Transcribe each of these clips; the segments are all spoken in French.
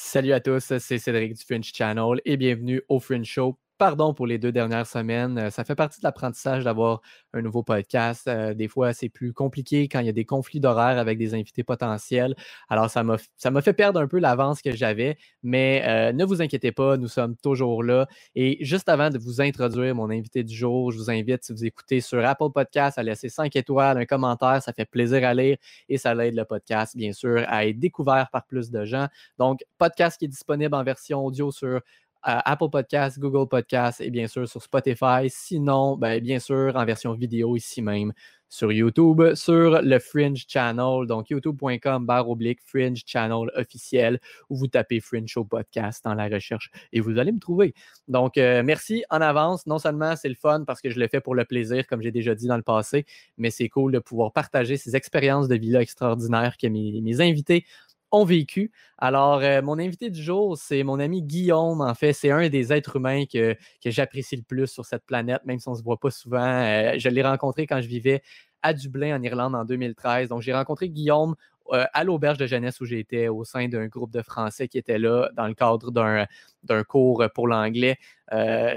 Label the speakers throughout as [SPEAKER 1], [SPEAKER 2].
[SPEAKER 1] Salut à tous, c'est Cédric du Fringe Channel et bienvenue au Fringe Show pardon pour les deux dernières semaines. Euh, ça fait partie de l'apprentissage d'avoir un nouveau podcast. Euh, des fois, c'est plus compliqué quand il y a des conflits d'horaire avec des invités potentiels. Alors, ça m'a fait perdre un peu l'avance que j'avais, mais euh, ne vous inquiétez pas, nous sommes toujours là. Et juste avant de vous introduire mon invité du jour, je vous invite, si vous écoutez sur Apple Podcast, à laisser 5 étoiles, un commentaire. Ça fait plaisir à lire et ça aide le podcast, bien sûr, à être découvert par plus de gens. Donc, podcast qui est disponible en version audio sur Apple Podcasts, Google Podcasts et bien sûr sur Spotify. Sinon, ben, bien sûr, en version vidéo ici même sur YouTube, sur le Fringe Channel, donc youtube.com barre oblique Fringe Channel officiel, où vous tapez Fringe Show Podcast dans la recherche et vous allez me trouver. Donc, euh, merci en avance. Non seulement c'est le fun parce que je le fais pour le plaisir, comme j'ai déjà dit dans le passé, mais c'est cool de pouvoir partager ces expériences de vie-là extraordinaires que mes, mes invités ont vécu. Alors, euh, mon invité du jour, c'est mon ami Guillaume. En fait, c'est un des êtres humains que, j'apprécie le plus sur cette planète, même si on ne se voit pas souvent. Euh, je l'ai rencontré quand je vivais à Dublin, en Irlande, en 2013. Donc, j'ai rencontré Guillaume euh, à l'auberge de jeunesse où j'étais au sein d'un groupe de Français qui était là dans le cadre d'un cours pour l'anglais.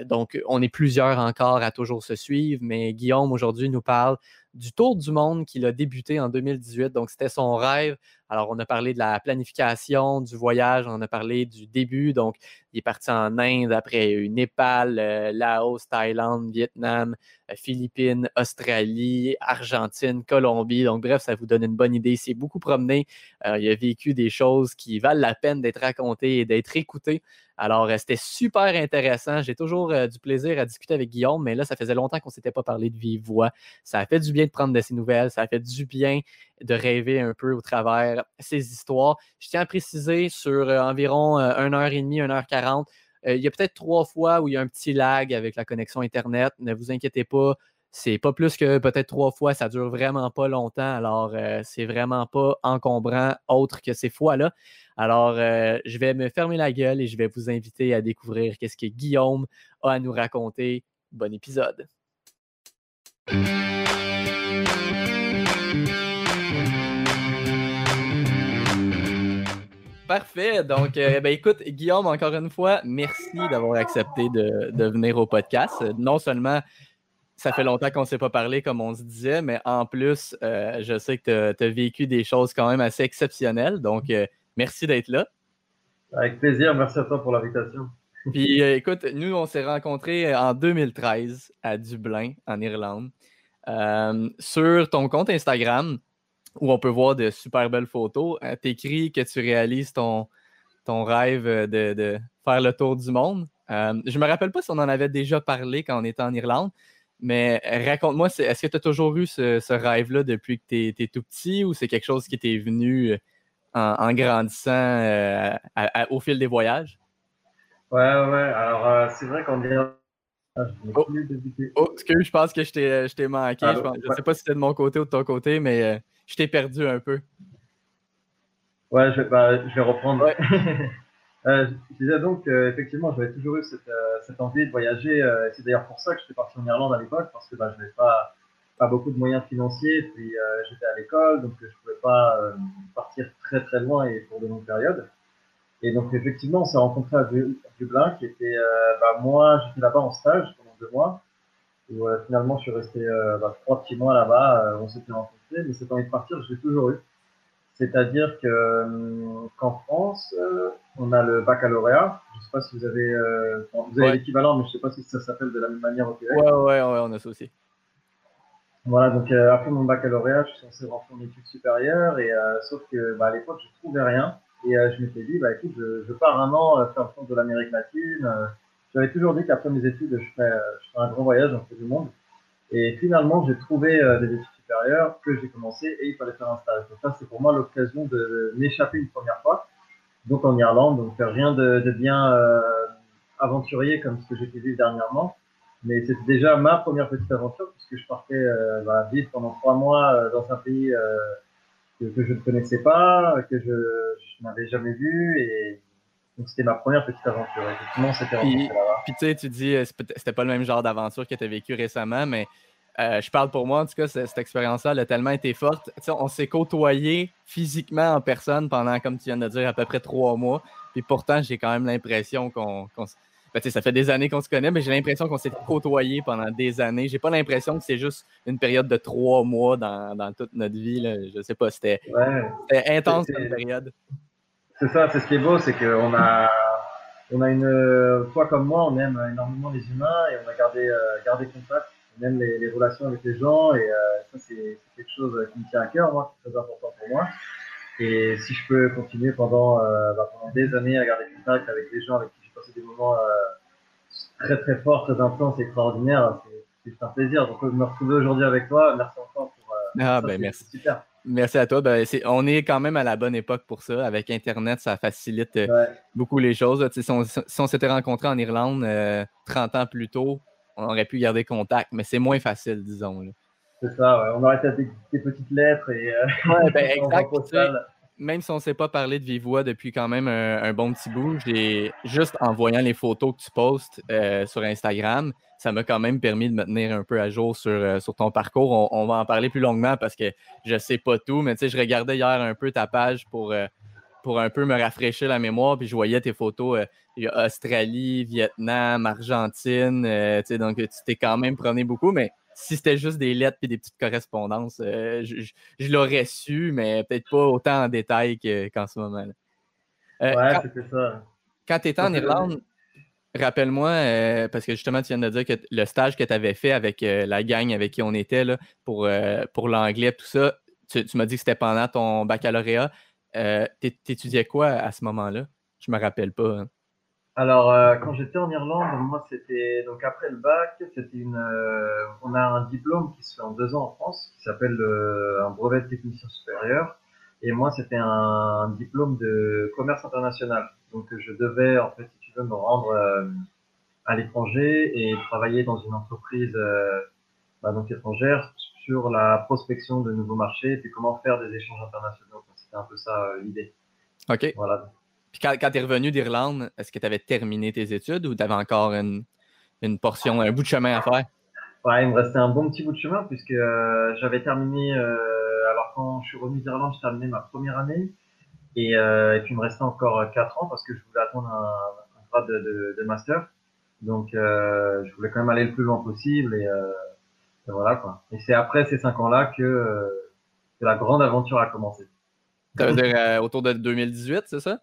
[SPEAKER 1] donc, on est plusieurs encore à toujours se suivre, mais Guillaume aujourd'hui nous parle du tour du monde qu'il a débuté en 2018. Donc, c'était son rêve. Alors, on a parlé de la planification, du voyage, on a parlé du début. Donc, il est parti en Inde, après Népal, euh, Laos, Thaïlande, Vietnam, euh, Philippines, Australie, Argentine, Colombie. Donc, bref, ça vous donne une bonne idée. Il s'est beaucoup promené. Euh, il a vécu des choses qui valent la peine d'être racontées et d'être écoutées. Alors, euh, c'était super intéressant. J'ai toujours euh, du plaisir à discuter avec Guillaume, mais là, ça faisait longtemps qu'on ne s'était pas parlé de vive voix. Ça a fait du bien de prendre de ses nouvelles. Ça a fait du bien de rêver un peu au travers ces histoires. Je tiens à préciser sur euh, environ 1h30, 1h40, il y a peut-être trois fois où il y a un petit lag avec la connexion Internet. Ne vous inquiétez pas. C'est pas plus que peut-être trois fois, ça dure vraiment pas longtemps, alors c'est vraiment pas encombrant autre que ces fois-là. Alors, euh, je vais me fermer la gueule et je vais vous inviter à découvrir qu'est-ce que Guillaume a à nous raconter. Bon épisode. Parfait. Donc, euh, ben, écoute, Guillaume, encore une fois, merci d'avoir accepté de, venir au podcast. Non seulement ça fait longtemps qu'on ne s'est pas parlé, comme on se disait, mais en plus, euh, je sais que tu as, vécu des choses quand même assez exceptionnelles. Donc, Merci d'être là.
[SPEAKER 2] Avec plaisir. Merci à toi pour l'invitation.
[SPEAKER 1] Puis euh, écoute, nous, on s'est rencontrés en 2013 à Dublin, en Irlande, euh, sur ton compte Instagram, où on peut voir de super belles photos. Euh, tu écris que tu réalises ton, ton rêve de, faire le tour du monde. je ne me rappelle pas si on en avait déjà parlé quand on était en Irlande, mais raconte-moi, est-ce que tu as toujours eu ce, rêve-là depuis que tu es, tout petit ou c'est quelque chose qui t'est venu en, grandissant euh, au fil des voyages?
[SPEAKER 2] Ouais, ouais. Alors, euh, c'est vrai qu'on est.
[SPEAKER 1] Ah, je oh. oh, excuse, je pense que je t'ai manqué. je ne sais pas si c'était de mon côté ou de ton côté, mais euh, je t'ai perdu un peu.
[SPEAKER 2] Ouais, je, bah, je vais reprendre. je disais donc, effectivement, j'avais toujours eu cette, cette, envie de voyager. c'est d'ailleurs pour ça que j'étais parti en Irlande à l'époque, parce que bah, je n'avais pas pas beaucoup de moyens financiers, puis euh, j'étais à l'école, donc je pouvais pas euh, partir très très loin et pour de longues périodes. Et donc effectivement, on s'est rencontré à Dublin, qui était, euh, bah, moi j'étais là-bas en stage pendant deux mois, où finalement je suis resté bah, trois petits mois là-bas, on s'était rencontrés, mais cette envie de partir, je l'ai toujours eu. C'est-à-dire que qu'en France, on a le baccalauréat. Je ne sais pas si vous avez, vous avez l'équivalent, mais je ne sais pas si ça s'appelle de la même manière au Québec.
[SPEAKER 1] Ouais, ouais, ouais, on a ça aussi.
[SPEAKER 2] Voilà, donc euh, après mon baccalauréat, je suis censé rentrer en études supérieures, et euh, sauf que bah, à l'époque, je trouvais rien. Et euh, je m'étais dit, bah écoute, je, je pars un an faire le tour de l'Amérique latine. J'avais toujours dit qu'après mes études, je ferais, je ferais un grand voyage dans du monde. Et finalement, j'ai trouvé des études que j'ai commencé et il fallait faire un stage. Donc ça, c'est pour moi l'occasion de m'échapper une première fois. Donc en Irlande, donc faire rien de, de bien aventurier comme ce que j'ai fait vivre dernièrement mais c'était déjà ma première petite aventure puisque je partais euh, bah, vivre pendant trois mois euh, dans un pays euh, que, que, je ne connaissais pas, que je, je n'avais jamais vu et donc c'était ma première petite aventure. Effectivement, c'était
[SPEAKER 1] Puis, puis tu sais, tu dis c'était pas le même genre d'aventure que tu as vécu récemment, mais je parle pour moi, en tout cas, cette, expérience-là a tellement été forte. on s'est côtoyé physiquement en personne pendant, comme tu viens de dire, à peu près trois mois. Puis pourtant, j'ai quand même l'impression qu'on. Ben, ça fait des années qu'on se connaît, mais j'ai l'impression qu'on s'est côtoyé pendant des années. J'ai pas l'impression que c'est juste une période de trois mois dans, toute notre vie. Là. Je sais pas, c'était intense cette période.
[SPEAKER 2] C'est ça, c'est ce qui est beau, c'est qu'on a, on a une. Toi comme moi, on aime énormément les humains et on a gardé, euh, gardé contact. On aime les, relations avec les gens et euh, ça, c'est quelque chose qui me tient à cœur, moi, qui est très important pour moi. Et si je peux continuer pendant, euh, bah, pendant des années à garder contact avec les gens avec qui j'ai passé des moments euh, très très forts, très intenses, extraordinaires, c'est juste un plaisir. Donc, me retrouver aujourd'hui avec toi, merci encore pour.
[SPEAKER 1] Euh, ah, ben merci. Super. Merci à toi. Ben, on est quand même à la bonne époque pour ça. Avec Internet, ça facilite beaucoup les choses. Si on, si on s'était rencontrés en Irlande 30 ans plus tôt, on aurait pu garder contact, mais c'est moins facile, disons.
[SPEAKER 2] C'est ça, on aurait fait des, petites lettres et.
[SPEAKER 1] ouais, ben, exact même si on ne s'est pas parlé de vive voix depuis quand même un, bon petit bout, j'ai juste en voyant les photos que tu postes euh, sur Instagram, ça m'a quand même permis de me tenir un peu à jour sur, euh, sur ton parcours. On, va en parler plus longuement parce que je ne sais pas tout, mais tu sais, je regardais hier un peu ta page pour, euh, pour un peu me rafraîchir la mémoire, puis je voyais tes photos Australie, Vietnam, Argentine, tu sais, donc tu t'es quand même promené beaucoup, mais si c'était juste des lettres et des petites correspondances, euh, je, l'aurais su, mais peut-être pas autant en détail qu'en ce moment.
[SPEAKER 2] Euh, ouais, c'était ça.
[SPEAKER 1] Quand tu étais en Irlande, rappelle-moi, euh, parce que justement, tu viens de dire que le stage que tu avais fait avec la gang avec qui on était là, pour, pour l'anglais, tout ça, tu, m'as dit que c'était pendant ton baccalauréat. T'étudiais quoi à ce moment-là? Je me rappelle pas. Hein.
[SPEAKER 2] Alors, euh, quand j'étais en Irlande, moi, c'était donc après le bac, c'était une. Euh, on a un diplôme qui se fait en deux ans en France, qui s'appelle un brevet de technicien supérieur. Et moi, c'était un, diplôme de commerce international. Donc, je devais, en fait, si tu veux, me rendre euh, à l'étranger et travailler dans une entreprise bah, donc étrangère sur la prospection de nouveaux marchés et puis comment faire des échanges internationaux. C'était un peu ça l'idée.
[SPEAKER 1] OK. Voilà. Puis quand, tu es revenu d'Irlande, est-ce que tu avais terminé tes études ou tu avais encore une, portion, un bout de chemin à faire?
[SPEAKER 2] Ouais, il me restait un bon petit bout de chemin puisque euh, j'avais terminé, euh, alors quand je suis revenu d'Irlande, j'ai terminé ma première année et, euh, puis il me restait encore 4 ans parce que je voulais attendre un, grade de, master. Donc je voulais quand même aller le plus loin possible et, voilà quoi. Et c'est après ces 5 ans-là que, que, la grande aventure a commencé.
[SPEAKER 1] Ça veut dire autour de 2018, c'est ça?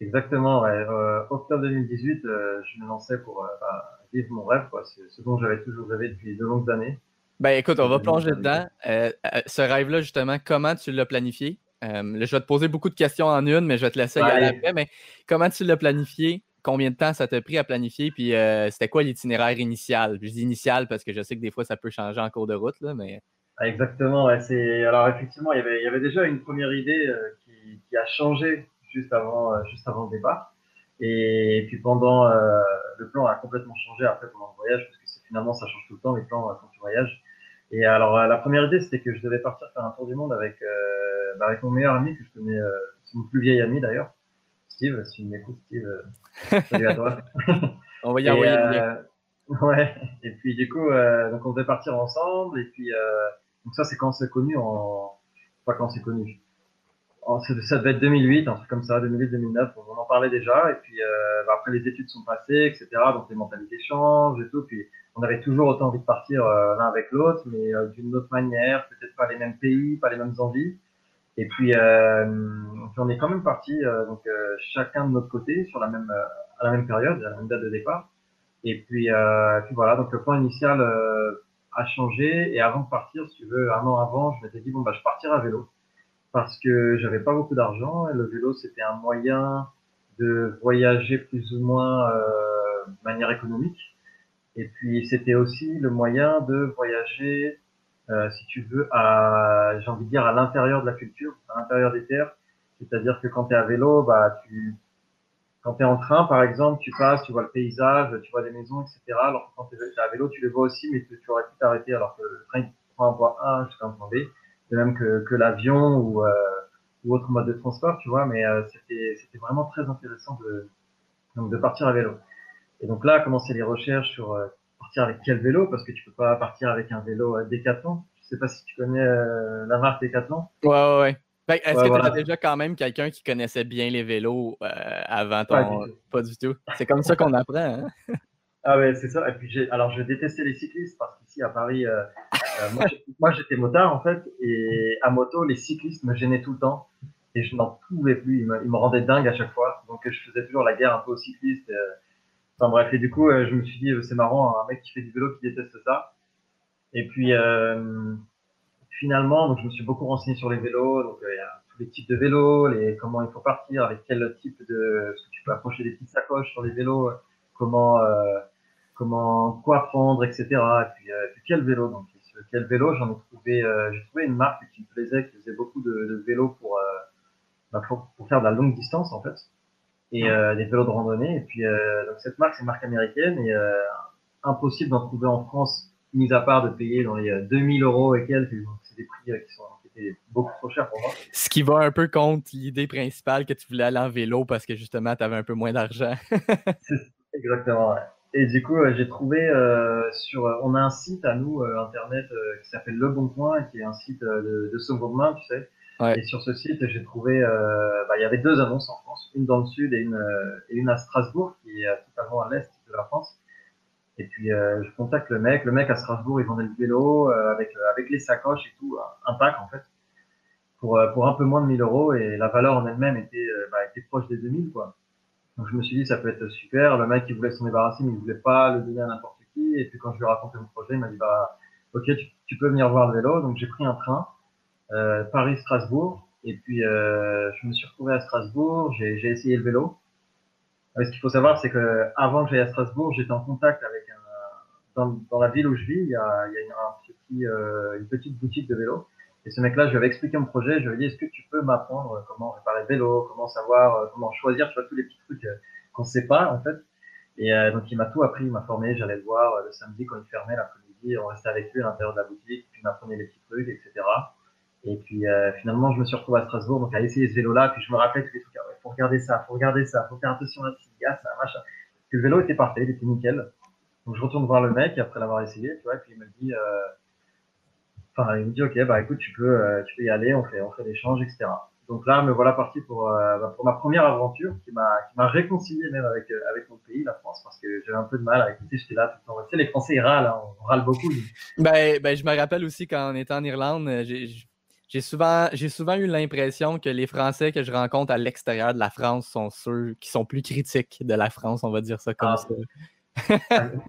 [SPEAKER 2] Exactement, ouais. Euh, octobre 2018, euh, je me lançais pour euh, bah, vivre mon rêve. C'est ce dont j'avais toujours rêvé depuis de longues années.
[SPEAKER 1] Ben écoute, on va plonger dedans. ce rêve-là, justement, comment tu l'as planifié? je vais te poser beaucoup de questions en une, mais je vais te laisser y aller après. Mais comment tu l'as planifié? Combien de temps ça t'a pris à planifier? Puis c'était quoi l'itinéraire initial? Je dis initial parce que je sais que des fois ça peut changer en cours de route, là, mais.
[SPEAKER 2] Exactement, ouais, c'est alors effectivement, il y avait, il y avait déjà une première idée qui, qui, a changé juste avant, euh, juste avant le départ. Et puis pendant, euh, le plan a complètement changé après pendant le voyage, parce que finalement ça change tout le temps les plans euh, quand tu voyages. Et alors la première idée c'était que je devais partir faire un tour du monde avec, bah, avec mon meilleur ami que je connais, c'est mon plus vieil ami d'ailleurs, Steve. Si tu m'écoutes, Steve, salut à toi.
[SPEAKER 1] on va y envoyer.
[SPEAKER 2] ouais. Et puis du coup, donc on devait partir ensemble. Et puis donc ça c'est quand on s'est connu en, pas quand on s'est connu Oh, ça devait être 2008, un truc comme ça, 2008-2009, on en parlait déjà. Et puis euh, bah, après les études sont passées, etc. Donc les mentalités changent et tout. Puis on avait toujours autant envie de partir euh, l'un avec l'autre, mais euh, d'une autre manière, peut-être pas les mêmes pays, pas les mêmes envies. Et puis, on est quand même parti donc chacun de notre côté sur la même à la même période, à la même date de départ. Et puis, puis voilà, donc le plan initial a changé. Et avant de partir, si tu veux, un an avant, je m'étais dit bon bah je partirai à vélo parce que j'avais pas beaucoup d'argent et le vélo c'était un moyen de voyager plus ou moins euh, de manière économique. Et puis c'était aussi le moyen de voyager, euh, si tu veux, à, j'ai envie de dire, à l'intérieur de la culture, à l'intérieur des terres. C'est-à-dire que quand tu es à vélo, bah tu, quand tu es en train, par exemple, tu passes, tu vois le paysage, tu vois des maisons, etc. Alors quand tu es à vélo, tu les vois aussi, mais tu, aurais pu t'arrêter alors que le train prend un point A jusqu'à un point B de même que, l'avion ou, euh, ou autre mode de transport, tu vois, mais euh, c'était, vraiment très intéressant de partir à vélo. Et donc là, commencer les recherches sur euh, partir avec quel vélo Parce que tu peux pas partir avec un vélo Decathlon. Je sais pas si tu connais la marque Decathlon.
[SPEAKER 1] Ouais, ouais, ouais. Est-ce que tu as déjà quand même quelqu'un qui connaissait bien les vélos avant ton. Pas du tout? C'est comme ça qu'on apprend. Hein?
[SPEAKER 2] Ah ouais, c'est ça. Et puis j'ai, alors je détestais les cyclistes parce qu'ici à Paris, euh, euh, moi, j'étais motard en fait, et à moto, les cyclistes me gênaient tout le temps et je n'en pouvais plus. Ils me, ils me, rendaient dingue à chaque fois. Donc je faisais toujours la guerre un peu aux cyclistes. Euh, enfin bref, et du coup, je me suis dit, c'est marrant, un mec qui fait du vélo qui déteste ça. Et puis finalement, donc je me suis beaucoup renseigné sur les vélos. Donc il y a tous les types de vélos, les comment il faut partir, avec quel type de, parce que tu peux accrocher des petites sacoches sur les vélos comment, euh, comment, quoi prendre, etc. Et puis, euh, puis quel vélo? Donc, quel vélo, j'en ai trouvé, euh, j'ai trouvé une marque qui me plaisait, qui faisait beaucoup de, de vélos pour, bah, pour, pour, faire de la longue distance, en fait. Et des vélos de randonnée. Et puis, donc, cette marque, c'est une marque américaine et impossible d'en trouver en France, mis à part de payer dans les 2000 euros et quelques. C'est des prix qui sont beaucoup trop cher pour moi.
[SPEAKER 1] Ce qui va un peu contre l'idée principale que tu voulais aller en vélo parce que justement, tu avais un peu moins d'argent.
[SPEAKER 2] Exactement, Et du coup, euh, j'ai trouvé euh, sur, euh, on a un site à nous internet qui s'appelle Le Bon Coin, qui est un site de, de seconde main, tu sais. Et sur ce site, j'ai trouvé, bah, il y avait deux annonces en France, une dans le sud et une, et une à Strasbourg, qui est totalement à l'est de la France. Et puis je contacte le mec, le mec à Strasbourg, il vendait le vélo avec avec les sacoches et tout, un pack en fait, pour pour un peu moins de 1000 euros et la valeur en elle-même était bah, était proche des 2000 quoi. Donc je me suis dit, ça peut être super. Le mec, il voulait s'en débarrasser, mais il voulait pas le donner à n'importe qui. Et puis quand je lui ai raconté mon projet, il m'a dit, bah, ok, tu, peux venir voir le vélo. Donc j'ai pris un train, euh, Paris-Strasbourg. Et puis euh, je me suis retrouvé à Strasbourg. J'ai essayé le vélo. ce qu'il faut savoir, c'est que avant que j'aille à Strasbourg, j'étais en contact avec dans, la ville où je vis, il y a, il euh, une petite boutique de vélo. Et ce mec-là, je lui avais expliqué mon projet. Je lui ai dit, est-ce que tu peux m'apprendre comment réparer le vélo, comment savoir, euh, comment choisir, tu vois, tous les petits trucs euh, qu'on sait pas, en fait. Et donc, il m'a tout appris, il m'a formé. J'allais le voir le samedi quand il fermait l'après-midi. On restait avec lui à l'intérieur de la boutique. Puis, il m'apprenait les petits trucs, etc. Et puis, finalement, je me suis retrouvé à Strasbourg, donc à essayer ce vélo-là. Puis, je me rappelais tous les trucs. Il faut regarder ça, faut regarder ça, faut faire attention à ça, ça, machin. Le vélo était parfait, il était nickel. Donc, je retourne voir le mec après l'avoir essayé, tu vois. Et puis, il me dit, Enfin, il me dit, OK, bah écoute, tu peux, euh, tu peux y aller, on fait, on fait l'échange, etc. Donc là, me voilà parti pour, euh, bah, pour ma première aventure qui m'a, qui m'a réconcilié même avec, euh, avec mon pays, la France, parce que j'avais un peu de mal à écouter, j'étais là tout le temps. Tu sais, les Français, ils râlent, hein, on râle beaucoup.
[SPEAKER 1] Ben, ben, je me rappelle aussi quand on était en Irlande, j'ai, j'ai souvent, j'ai souvent eu l'impression que les Français que je rencontre à l'extérieur de la France sont ceux qui sont plus critiques de la France, on va dire ça comme ah.
[SPEAKER 2] ça.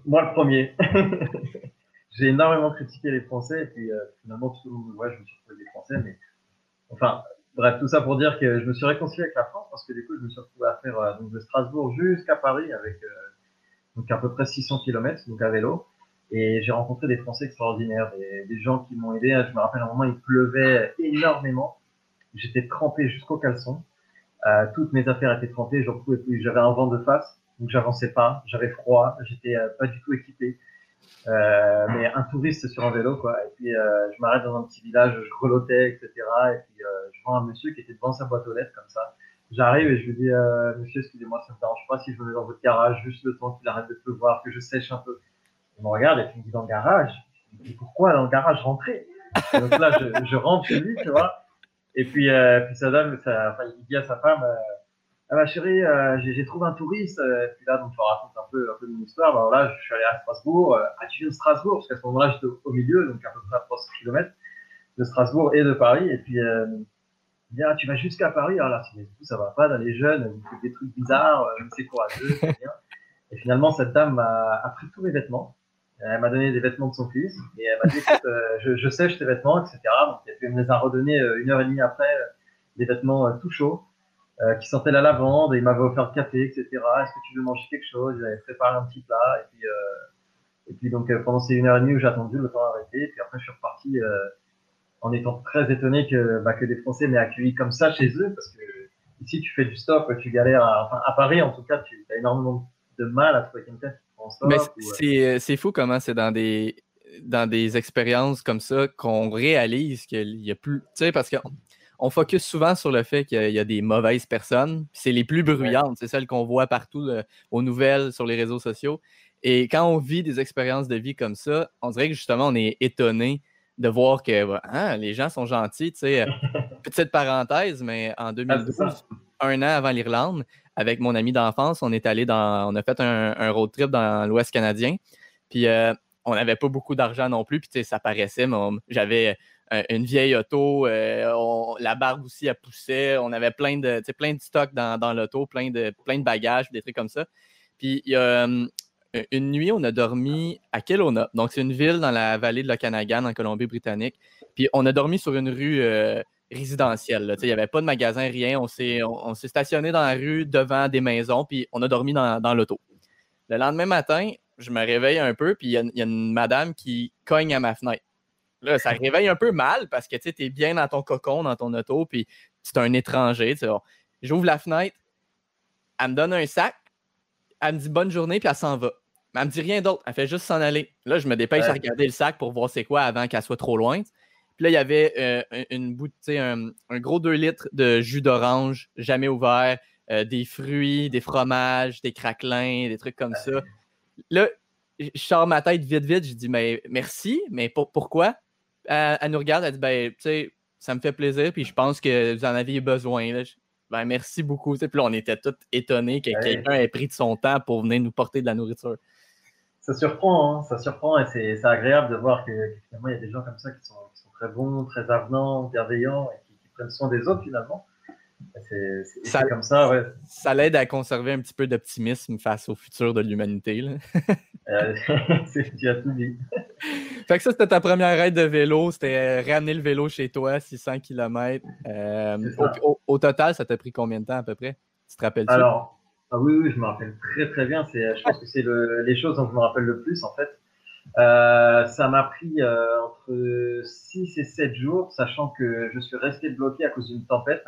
[SPEAKER 2] Moi, le premier. j'ai énormément critiqué les Français et puis euh, finalement tout ouais, je me suis retrouvé des Français, mais enfin bref tout ça pour dire que je me suis réconcilié avec la France parce que du coup je me suis retrouvé à faire euh, de Strasbourg jusqu'à Paris avec euh, donc à peu près 600 km donc à vélo. Et j'ai rencontré des Français extraordinaires, des, des gens qui m'ont aidé. Je me rappelle un moment il pleuvait énormément, j'étais trempé jusqu'au caleçon, euh, toutes mes affaires étaient trempées, j'en pouvais plus, j'avais un vent de face donc j'avançais pas, j'avais froid, j'étais pas du tout équipé. Euh, mais un touriste sur un vélo, quoi. Et puis, euh, je m'arrête dans un petit village, je grelottais, etc. Et puis, euh, je vois un monsieur qui était devant sa boîte aux lettres, comme ça. J'arrive et je lui dis, euh, monsieur, excusez-moi, ça me dérange pas si je me mets dans votre garage, juste le temps qu'il arrête de pleuvoir, que je sèche un peu. Il me regarde et il me dit, dans le garage? Pourquoi dans le garage rentrer Donc là, je, rentre chez lui, tu vois. Et puis, euh, puis sa dame, enfin, il dit à sa femme, ah bah chérie, euh, j'ai trouvé un touriste. Euh, puis là, donc je raconte un peu, mon histoire. Bah voilà, je suis allé à Strasbourg. Euh, ah, tu viens de Strasbourg Parce qu'à ce moment-là, j'étais au, milieu, donc à peu près à 300 km de Strasbourg et de Paris. Et puis, euh, bien, ah, tu vas jusqu'à Paris. Alors là, tout ça va pas d'aller jeune, vous faites des trucs bizarres, euh, c'est courageux, c'est bien. Et finalement, cette dame m'a a pris tous mes vêtements. Elle m'a donné des vêtements de son fils et elle m'a dit euh, je, je sèche tes vêtements, etc. Donc, elle me les a redonnés une heure et demie après, des vêtements tout chauds. Euh, qui sentait la lavande et il m'avait offert le café, etc. Est-ce que tu veux manger quelque chose? Il avait préparé un petit plat et puis, euh, et puis donc euh, pendant ces une heure et demie où j'ai attendu, le temps a arrêté. Et puis après je suis reparti en étant très étonné que, bah, que des Français m'aient accueilli comme ça chez eux parce que ici tu fais du stop, tu galères. À, enfin à Paris en tout cas, tu as énormément de mal à trouver quelqu'un qui prend.
[SPEAKER 1] Mais c'est, c'est fou comment c'est dans des dans des expériences comme ça qu'on réalise qu'il y a plus. Tu sais, parce que on focus souvent sur le fait qu'il y, a des mauvaises personnes. C'est les plus bruyantes, c'est celles qu'on voit partout aux nouvelles, sur les réseaux sociaux. Et quand on vit des expériences de vie comme ça, on dirait que justement, on est étonné de voir que hein, les gens sont gentils. Petite parenthèse, mais en 2012, ah, un an avant l'Irlande, avec mon ami d'enfance, on est allé dans. On a fait un, road trip dans l'Ouest canadien. Puis euh, on n'avait pas beaucoup d'argent non plus. Puis ça paraissait, mais j'avais euh, une vieille auto, euh, la barbe aussi, elle poussait. On avait plein de, plein de stocks dans, l'auto, plein de, plein de bagages, des trucs comme ça. Puis y a une nuit, on a dormi à Kelowna. Donc, c'est une ville dans la vallée de l'Okanagan, en Colombie-Britannique. Puis, on a dormi sur une rue euh, résidentielle. Il n'y avait pas de magasin, rien. On s'est, on, stationné dans la rue devant des maisons, puis on a dormi dans, l'auto. Le lendemain matin, je me réveille un peu, puis il y, a une madame qui cogne à ma fenêtre. Là, ça réveille un peu mal parce que tu es bien dans ton cocon, dans ton auto, puis c'est un étranger. J'ouvre la fenêtre, elle me donne un sac, elle me dit bonne journée, puis elle s'en va. Mais elle me dit rien d'autre. Elle fait juste s'en aller. Là, je me dépêche à regarder le sac pour voir c'est quoi avant qu'elle soit trop loin. Puis là, il y avait euh, une bouteille, un, un, gros 2 litres de jus d'orange, jamais ouvert, euh, des fruits, des fromages, des craquelins, des trucs comme ça. Là, je sors ma tête vite, vite. Je dis, mais merci, mais pourquoi? Elle, nous regarde, elle dit, ben, tu sais, ça me fait plaisir, puis je pense que vous en aviez besoin. Ben, merci beaucoup. Puis là, on était tous étonnés que quelqu'un ait pris de son temps pour venir nous porter de la nourriture
[SPEAKER 2] ça surprend, hein, ça surprend et c'est agréable de voir que finalement il y a des gens comme ça qui sont, qui sont très bons, très avenants, bienveillants et qui, prennent soin des autres finalement. C'est comme ça, ouais.
[SPEAKER 1] Ça l'aide à conserver un petit peu d'optimisme face au futur de l'humanité.
[SPEAKER 2] Euh, tu as tout dit.
[SPEAKER 1] fait que ça, c'était ta première raid de vélo. C'était euh, ramener le vélo chez toi, 600 km. Euh, au, au, total, ça t'a pris combien de temps à peu près? Tu te rappelles-tu?
[SPEAKER 2] Alors, ah oui, oui, je me rappelle très très bien. C'est, je pense que c'est le, les choses dont je me rappelle le plus en fait. Euh, ça m'a pris euh, entre 6 et 7 jours, sachant que je suis resté bloqué à cause d'une tempête.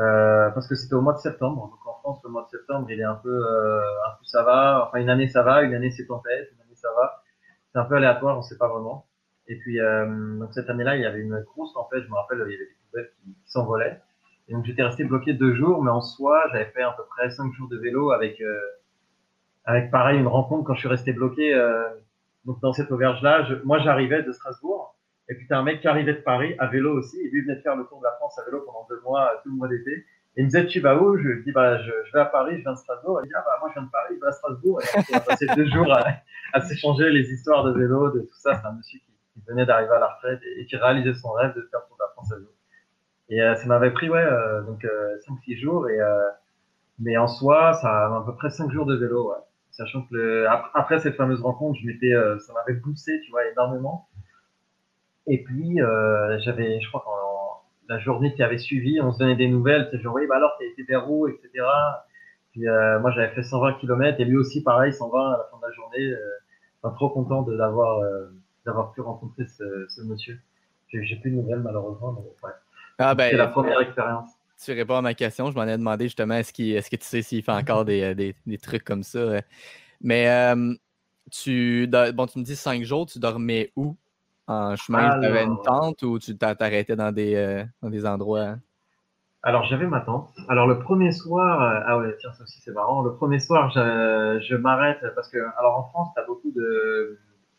[SPEAKER 2] Euh, parce que c'était au mois de septembre. Donc en France, le mois de septembre, il est un peu, euh, un peu ça va. Enfin, une année ça va, une année c'est tempête, une année ça va. C'est un peu aléatoire, on sait pas vraiment. Et puis, euh, donc cette année-là, il y avait une grosse tempête. Je me rappelle, il y avait des poubelles qui, qui s'envolaient. Et donc j'étais resté bloqué deux jours, mais en soi, j'avais fait à peu près cinq jours de vélo avec, euh, avec pareil une rencontre quand je suis resté bloqué. Euh, donc dans cette auberge-là, moi j'arrivais de Strasbourg, et puis t'as un mec qui arrivait de Paris à vélo aussi, et lui venait de faire le tour de la France à vélo pendant deux mois, tout le mois d'été. Et il me disait, tu vas où Je lui dis, bah, je, vais à Paris, je viens de Strasbourg. Il dit, ah, bah, moi, je viens de Paris, je vais à Strasbourg. Et on a passé deux jours à, s'échanger les histoires de vélo, de tout ça. C'est un monsieur qui, venait d'arriver à la retraite et, qui réalisait son rêve de faire le tour de la France à vélo. Et euh, ça m'avait pris, ouais, euh, donc 5-6 euh, jours. Et, mais en soi, ça a à peu près 5 jours de vélo, ouais. Sachant que après cette fameuse rencontre, je m'étais, ça m'avait boosté, tu vois, énormément. Et puis, j'avais, je crois qu'en la journée qui avait suivi, on se donnait des nouvelles, c'est genre, oui, bah alors, t'as été vers où, etc. Puis euh, moi, j'avais fait 120 km et lui aussi, pareil, 120 à la fin de la journée. Euh, enfin, trop content de l'avoir, euh, d'avoir pu rencontrer ce, ce monsieur. J'ai plus de nouvelles malheureusement, mais ouais. Ah, ben, c'est la première expérience.
[SPEAKER 1] Tu réponds à ma question. Je m'en ai demandé justement est-ce, est que tu sais s'il fait encore des, des, des, trucs comme ça. Euh? Mais euh, tu, bon, tu me dis cinq jours, tu dormais où? En chemin Tu avais une tente ou tu t'arrêtais dans des, euh, dans des endroits?
[SPEAKER 2] Alors j'avais ma tente. Alors le premier soir, ah ouais, tiens, ça aussi c'est marrant. Le premier soir, je, je m'arrête parce que, alors en France, tu as beaucoup de.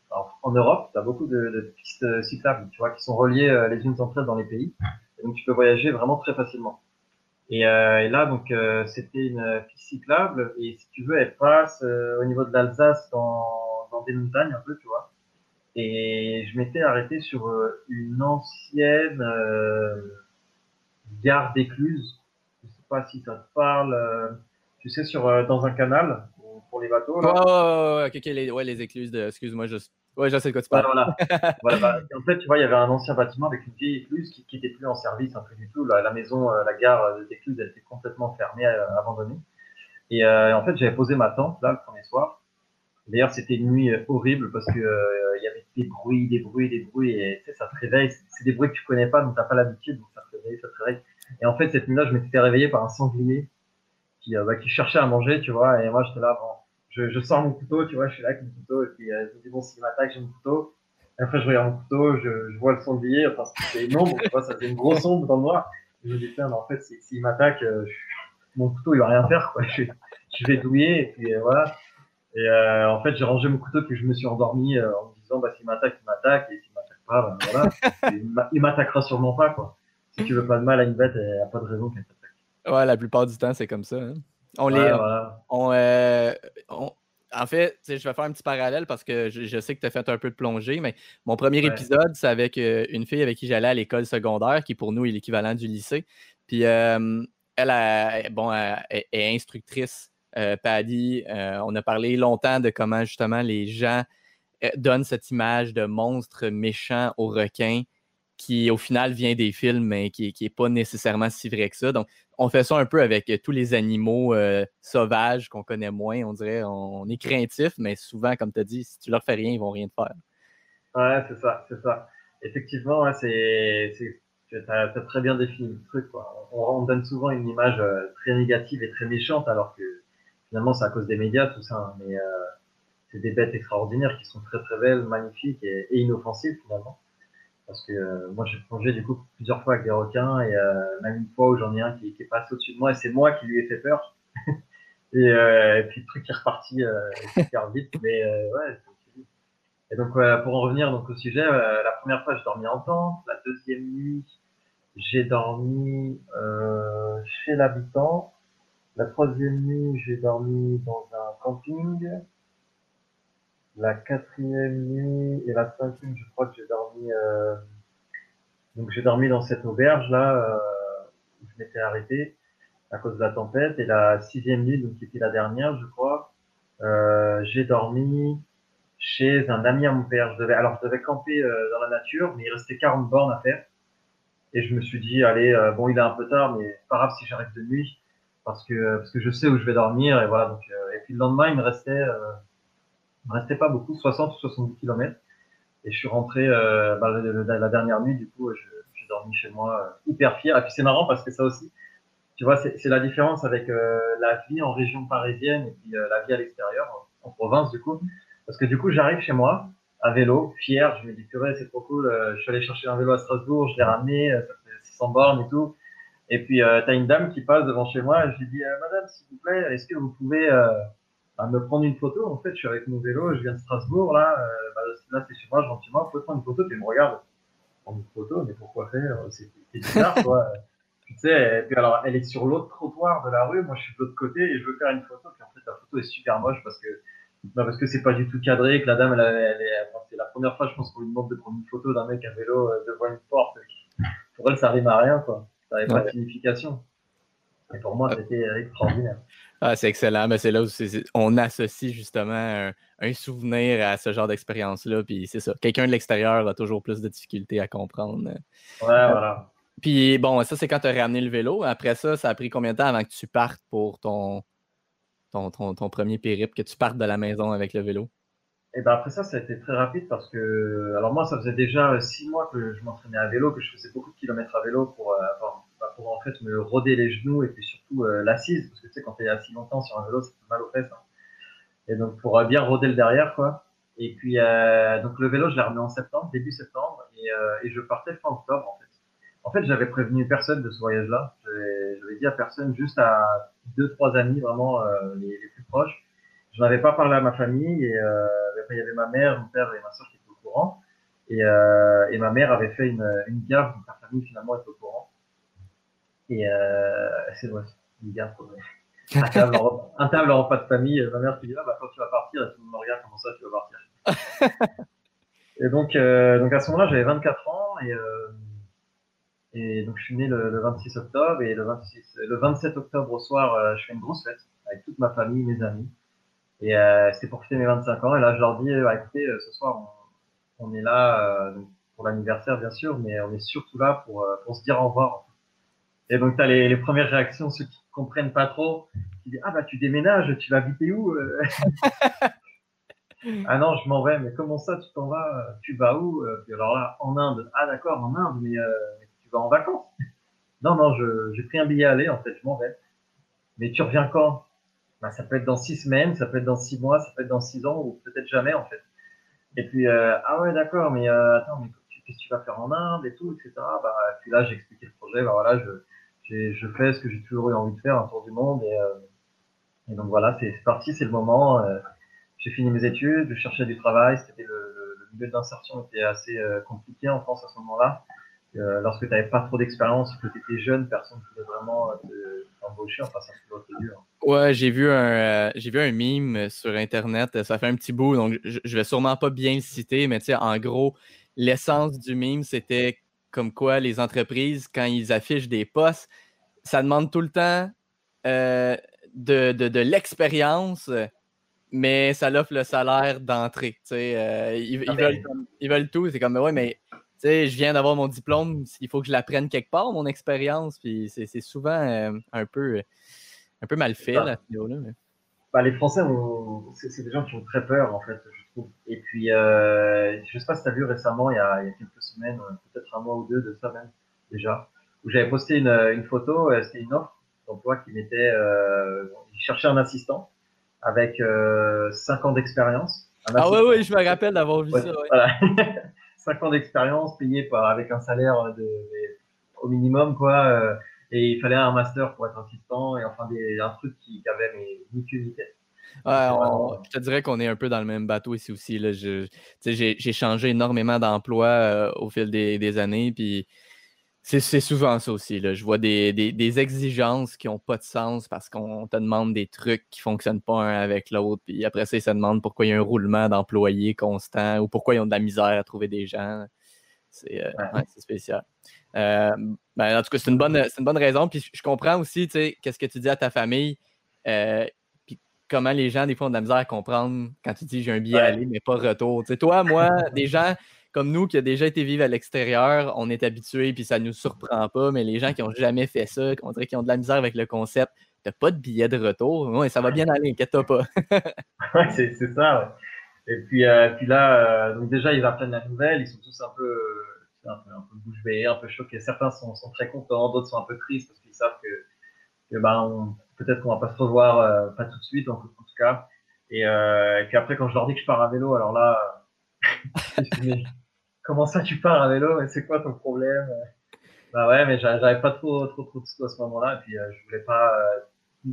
[SPEAKER 2] en Europe, tu as beaucoup de, de, pistes cyclables, tu vois, qui sont reliées les unes entre elles dans les pays donc tu peux voyager vraiment très facilement. Et, euh, et là, donc, euh, c'était une piste cyclable. Et si tu veux, elle passe euh, au niveau de l'Alsace dans, dans des montagnes un peu, tu vois. Et je m'étais arrêté sur euh, une ancienne gare d'écluse. Je sais pas si ça te parle. tu sais, sur dans un canal pour les bateaux.
[SPEAKER 1] Là. Oh, ok, les, ouais, les écluses de. Excuse-moi, juste Ouais, je sais de quoi tu parles.
[SPEAKER 2] voilà. voilà bah, en fait, tu vois, il y avait un ancien bâtiment avec une vieille écluse qui, qui était plus en service un peu du tout. La, la maison, euh, la gare d'écluse, elle était complètement fermée, euh, abandonnée. Et euh, en fait, j'avais posé ma tente là le premier soir. D'ailleurs, c'était une nuit horrible parce que il y avait des bruits, des bruits, des bruits, et tu sais, ça te réveille. C'est des bruits que tu connais pas, donc t'as pas l'habitude, donc ça te réveille, ça te réveille. Et en fait, cette nuit-là, je m'étais fait réveiller par un sanglier qui, bah, qui cherchait à manger, tu vois, et moi, j'étais là, bon, je, je, sors mon couteau, tu vois, je suis là avec mon couteau, et puis euh, je me dis, bon, s'il m'attaque, j'ai mon couteau. Et après, je regarde mon couteau, je, je vois le sanglier, enfin, c'est une ombre, tu vois, ça fait une grosse ombre dans le noir. Je me dis, tiens, mais en fait, s'il m'attaque, euh, mon couteau, il va rien faire, quoi. Je, je vais douiller, et puis euh, voilà. Et euh, en fait, j'ai rangé mon couteau puis je me suis endormi euh, en me disant, bah, s'il m'attaque, il m'attaque, et s'il m'attaque pas, bah, voilà. il m'attaquera sûrement pas, quoi. Si tu veux pas de mal à une bête, il n'y a pas de raison qu'elle t'attaque.
[SPEAKER 1] Ouais, la plupart du temps, c'est comme ça. Hein. On les. On, euh, on, en fait, je vais faire un petit parallèle parce que je, sais que tu as fait un peu de plongée, mais mon premier épisode, c'est avec une fille avec qui j'allais à l'école secondaire, qui pour nous est l'équivalent du lycée. Puis elle, bon, est, instructrice, Paddy. on a parlé longtemps de comment justement les gens donnent cette image de monstre méchant aux requins qui au final vient des films, mais qui n'est pas nécessairement si vrai que ça. Donc, on fait ça un peu avec tous les animaux euh, sauvages qu'on connaît moins. On dirait on, est craintif, mais souvent, comme tu as dit, si tu leur fais rien, ils vont rien te faire.
[SPEAKER 2] Ouais, c'est ça, c'est ça. Effectivement, c'est, tu as, très bien défini le truc. On, donne souvent une image euh, très négative et très méchante, alors que finalement, c'est à cause des médias, tout ça. Hein. Mais euh, c'est des bêtes extraordinaires qui sont très très belles, magnifiques et inoffensives finalement. Parce que euh, moi, j'ai plongé du coup plusieurs fois avec des requins et euh, même une fois où j'en ai un qui, qui est passé au-dessus de moi et c'est moi qui lui ai fait peur. et, euh, et, puis le truc est reparti super vite. Mais ouais, et donc, pour en revenir donc au sujet, la première fois, j'ai dormi en tente. La deuxième nuit, j'ai dormi chez l'habitant. La troisième nuit, j'ai dormi dans un camping. La quatrième nuit et la cinquième, je crois que j'ai dormi. Euh, donc j'ai dormi dans cette auberge là euh, où je m'étais arrêté à cause de la tempête. Et la sixième nuit, donc qui était la dernière, je crois, euh, j'ai dormi chez un ami à mon père. Je devais, alors je devais camper dans la nature, mais il restait 40 bornes à faire. Et je me suis dit, allez, bon, il est un peu tard, mais pas grave si j'arrive de nuit, parce que parce que je sais où je vais dormir. Et voilà. Donc, et puis le lendemain, il me restait il me restait pas beaucoup, 60 ou 70 km. Et je suis rentré euh, bah, la, dernière nuit, du coup, j'ai dormi chez moi euh, hyper fier. Et puis c'est marrant parce que ça aussi, tu vois, c'est la différence avec euh, la vie en région parisienne et puis euh, la vie à l'extérieur, en, province, du coup. Parce que du coup, j'arrive chez moi à vélo, fier. Je me dis, purée, c'est trop cool. je suis allé chercher un vélo à Strasbourg, je l'ai ramené, ça fait 600 bornes et tout. Et puis, tu as une dame qui passe devant chez moi je lui dis, Madame, s'il vous plaît, est-ce que vous pouvez à me prendre une photo? En fait, je suis avec mon vélo, je viens de Strasbourg, là, euh, bah, là c'est chez moi, gentiment, faut prendre une photo, puis il me regarde. Prendre une photo, mais pourquoi faire? C'est bizarre, quoi. tu sais, et puis alors, elle est sur l'autre trottoir de la rue, moi je suis de l'autre côté et je veux faire une photo, puis en fait, la photo est super moche parce que bah, parce que c'est pas du tout cadré, que la dame, elle, elle, enfin, c'est la première fois, je pense qu'on lui demande de prendre une photo d'un mec à vélo euh, devant une porte. Pour elle, ça rime à rien, quoi. Ça n'avait pas de signification. Et pour moi, c'était extraordinaire.
[SPEAKER 1] Ah, c'est excellent. Mais c'est là où on associe justement un, souvenir à ce genre d'expérience-là. Puis c'est ça. Quelqu'un de l'extérieur a toujours plus de difficultés à comprendre. Ouais,
[SPEAKER 2] voilà.
[SPEAKER 1] Puis bon, ça, c'est quand tu as ramené le vélo. Après ça, ça a pris combien de temps avant que tu partes pour ton, ton, ton, premier périple, que tu partes de la maison avec le vélo?
[SPEAKER 2] Et ben après ça, ça a été très rapide parce que, alors moi, ça faisait déjà six mois que je m'entraînais à vélo, que je faisais beaucoup de kilomètres à vélo pour euh, pour en fait me roder les genoux et puis surtout euh, l'assise, parce que tu sais, quand tu es assis longtemps sur un vélo, ça fait mal aux fesses. Hein. Et donc pour euh, bien roder le derrière, quoi. Et puis, euh, donc le vélo, je l'ai ramené en septembre, début septembre, et, je partais fin octobre, en fait. En fait, j'avais prévenu personne de ce voyage-là. J'avais dit à personne, juste à deux, trois amis vraiment les, les, plus proches. Je n'avais pas parlé à ma famille, et il y avait ma mère, mon père et ma soeur qui étaient au courant. Et, et ma mère avait fait une, une gaffe, donc ma famille finalement était au courant. Et euh, c'est vrai, une gaffe. Un table, en, un table en repas de famille, ma mère te dit ah, bah, quand tu vas partir, et tout le monde me regarde comment ça tu vas partir? et donc, euh, donc à ce moment-là, j'avais 24 ans et, euh, et donc je suis né le, 26 octobre et le, 26, le 27 octobre au soir, euh, je fais une grosse fête avec toute ma famille, mes amis. Et euh, c'était pour fêter mes 25 ans. Et là, je leur dis, bah, écoutez, ce soir, on, on est là pour l'anniversaire, bien sûr, mais on est surtout là pour, pour se dire au revoir. Et donc, tu as les, les, premières réactions, ceux qui comprennent pas trop, qui disent Ah, bah, tu déménages, tu vas habiter où euh? Ah non, je m'en vais, mais comment ça, tu t'en vas Tu vas où euh, Puis alors là, en Inde. Ah, d'accord, en Inde, mais, euh, tu vas en vacances Non, non, j'ai pris un billet à aller, en fait, je m'en vais. Mais tu reviens quand? Ça peut être dans six semaines, ça peut être dans six mois, ça peut être dans six ans, ou peut-être jamais, en fait. Et puis, ah ouais, d'accord, mais attends, mais qu'est-ce que tu vas faire en Inde et tout, etc. Bah, puis là, j'ai expliqué le projet, bah voilà, je je fais ce que j'ai toujours eu envie de faire, un tour du monde. Et, euh, et donc voilà, c'est parti, c'est le moment. Euh, j'ai fini mes études, je cherchais du travail, c'était le, le, milieu d'insertion était assez compliqué en France à ce moment-là. Lorsque tu n'avais pas trop d'expérience, que tu étais jeune, personne ne pouvait vraiment t'embaucher. Enfin, ça dur.
[SPEAKER 1] Ouais, j'ai vu un j'ai vu un meme sur internet. Ça fait un petit bout, donc je, je vais sûrement pas bien le citer, mais tu sais, en gros, l'essence du meme, c'était comme quoi les entreprises, quand ils affichent des postes, ça demande tout le temps euh, de, l'expérience, mais ça offre le salaire d'entrée. Euh, ils, ah ben. ils, veulent, tout. C'est comme, ouais, mais je viens d'avoir mon diplôme, il faut que je l'apprenne quelque part, mon expérience. Puis c'est souvent euh, un, peu, un peu mal fait, là,
[SPEAKER 2] bah, les Français, c'est des gens qui ont très peur, en fait, je trouve. Et puis, euh, je sais pas si tu as vu récemment, il y, a, il y, a, quelques semaines, peut-être un mois ou deux de ça même, déjà, où j'avais posté une, une photo, euh, c'était une offre d'emploi qui mettait, euh, il cherchait un assistant avec euh, 5 ans d'expérience.
[SPEAKER 1] Ah ouais, ouais, je me rappelle d'avoir vu ça. Ouais. Voilà.
[SPEAKER 2] 5 ans d'expérience payé par, avec un salaire de, au minimum, quoi. Euh, et il fallait un master pour être assistant et enfin des, un truc qui, avait mes ni
[SPEAKER 1] Ouais, je te dirais qu'on est un peu dans le même bateau ici aussi. J'ai changé énormément d'emploi euh, au fil des, des années. Puis c'est souvent ça aussi. Là. Je vois des, des, exigences qui n'ont pas de sens parce qu'on te demande des trucs qui ne fonctionnent pas un avec l'autre. Puis après ça, ils se demandent pourquoi il y a un roulement d'employés constant ou pourquoi ils ont de la misère à trouver des gens. C'est euh, spécial. Euh, ben, en tout cas, c'est une, bonne, une bonne raison. Puis je comprends aussi, tu sais, qu'est-ce que tu dis à ta famille. Euh, puis comment les gens, des fois, ont de la misère à comprendre quand tu dis j'ai un billet à aller, mais pas retour. Tu sais, toi, moi, des gens comme nous qui a déjà été vivre à l'extérieur, on est habitué puis ça ne nous surprend pas. Mais les gens qui n'ont jamais fait ça, on dirait qu'ils ont de la misère avec le concept, t'as pas de billet de retour. Ouais, ça va bien aller, inquiète-toi pas.
[SPEAKER 2] ouais, c'est ça. Et puis, euh, puis là, donc déjà, ils apprennent la nouvelle, ils sont tous un peu un peu, un peu bouche bée, un peu choqués. Certains sont, sont très contents, d'autres sont un peu tristes parce qu'ils savent que, que ben, peut-être qu'on va pas se revoir, euh, pas tout de suite, en, tout cas. Et, euh, et, puis après, quand je leur dis que je pars à vélo, alors là, comment ça tu pars à vélo C'est quoi ton problème? Bah ouais, mais j'avais pas trop, trop, trop de sous à ce moment-là. Et puis, euh, je voulais pas, euh,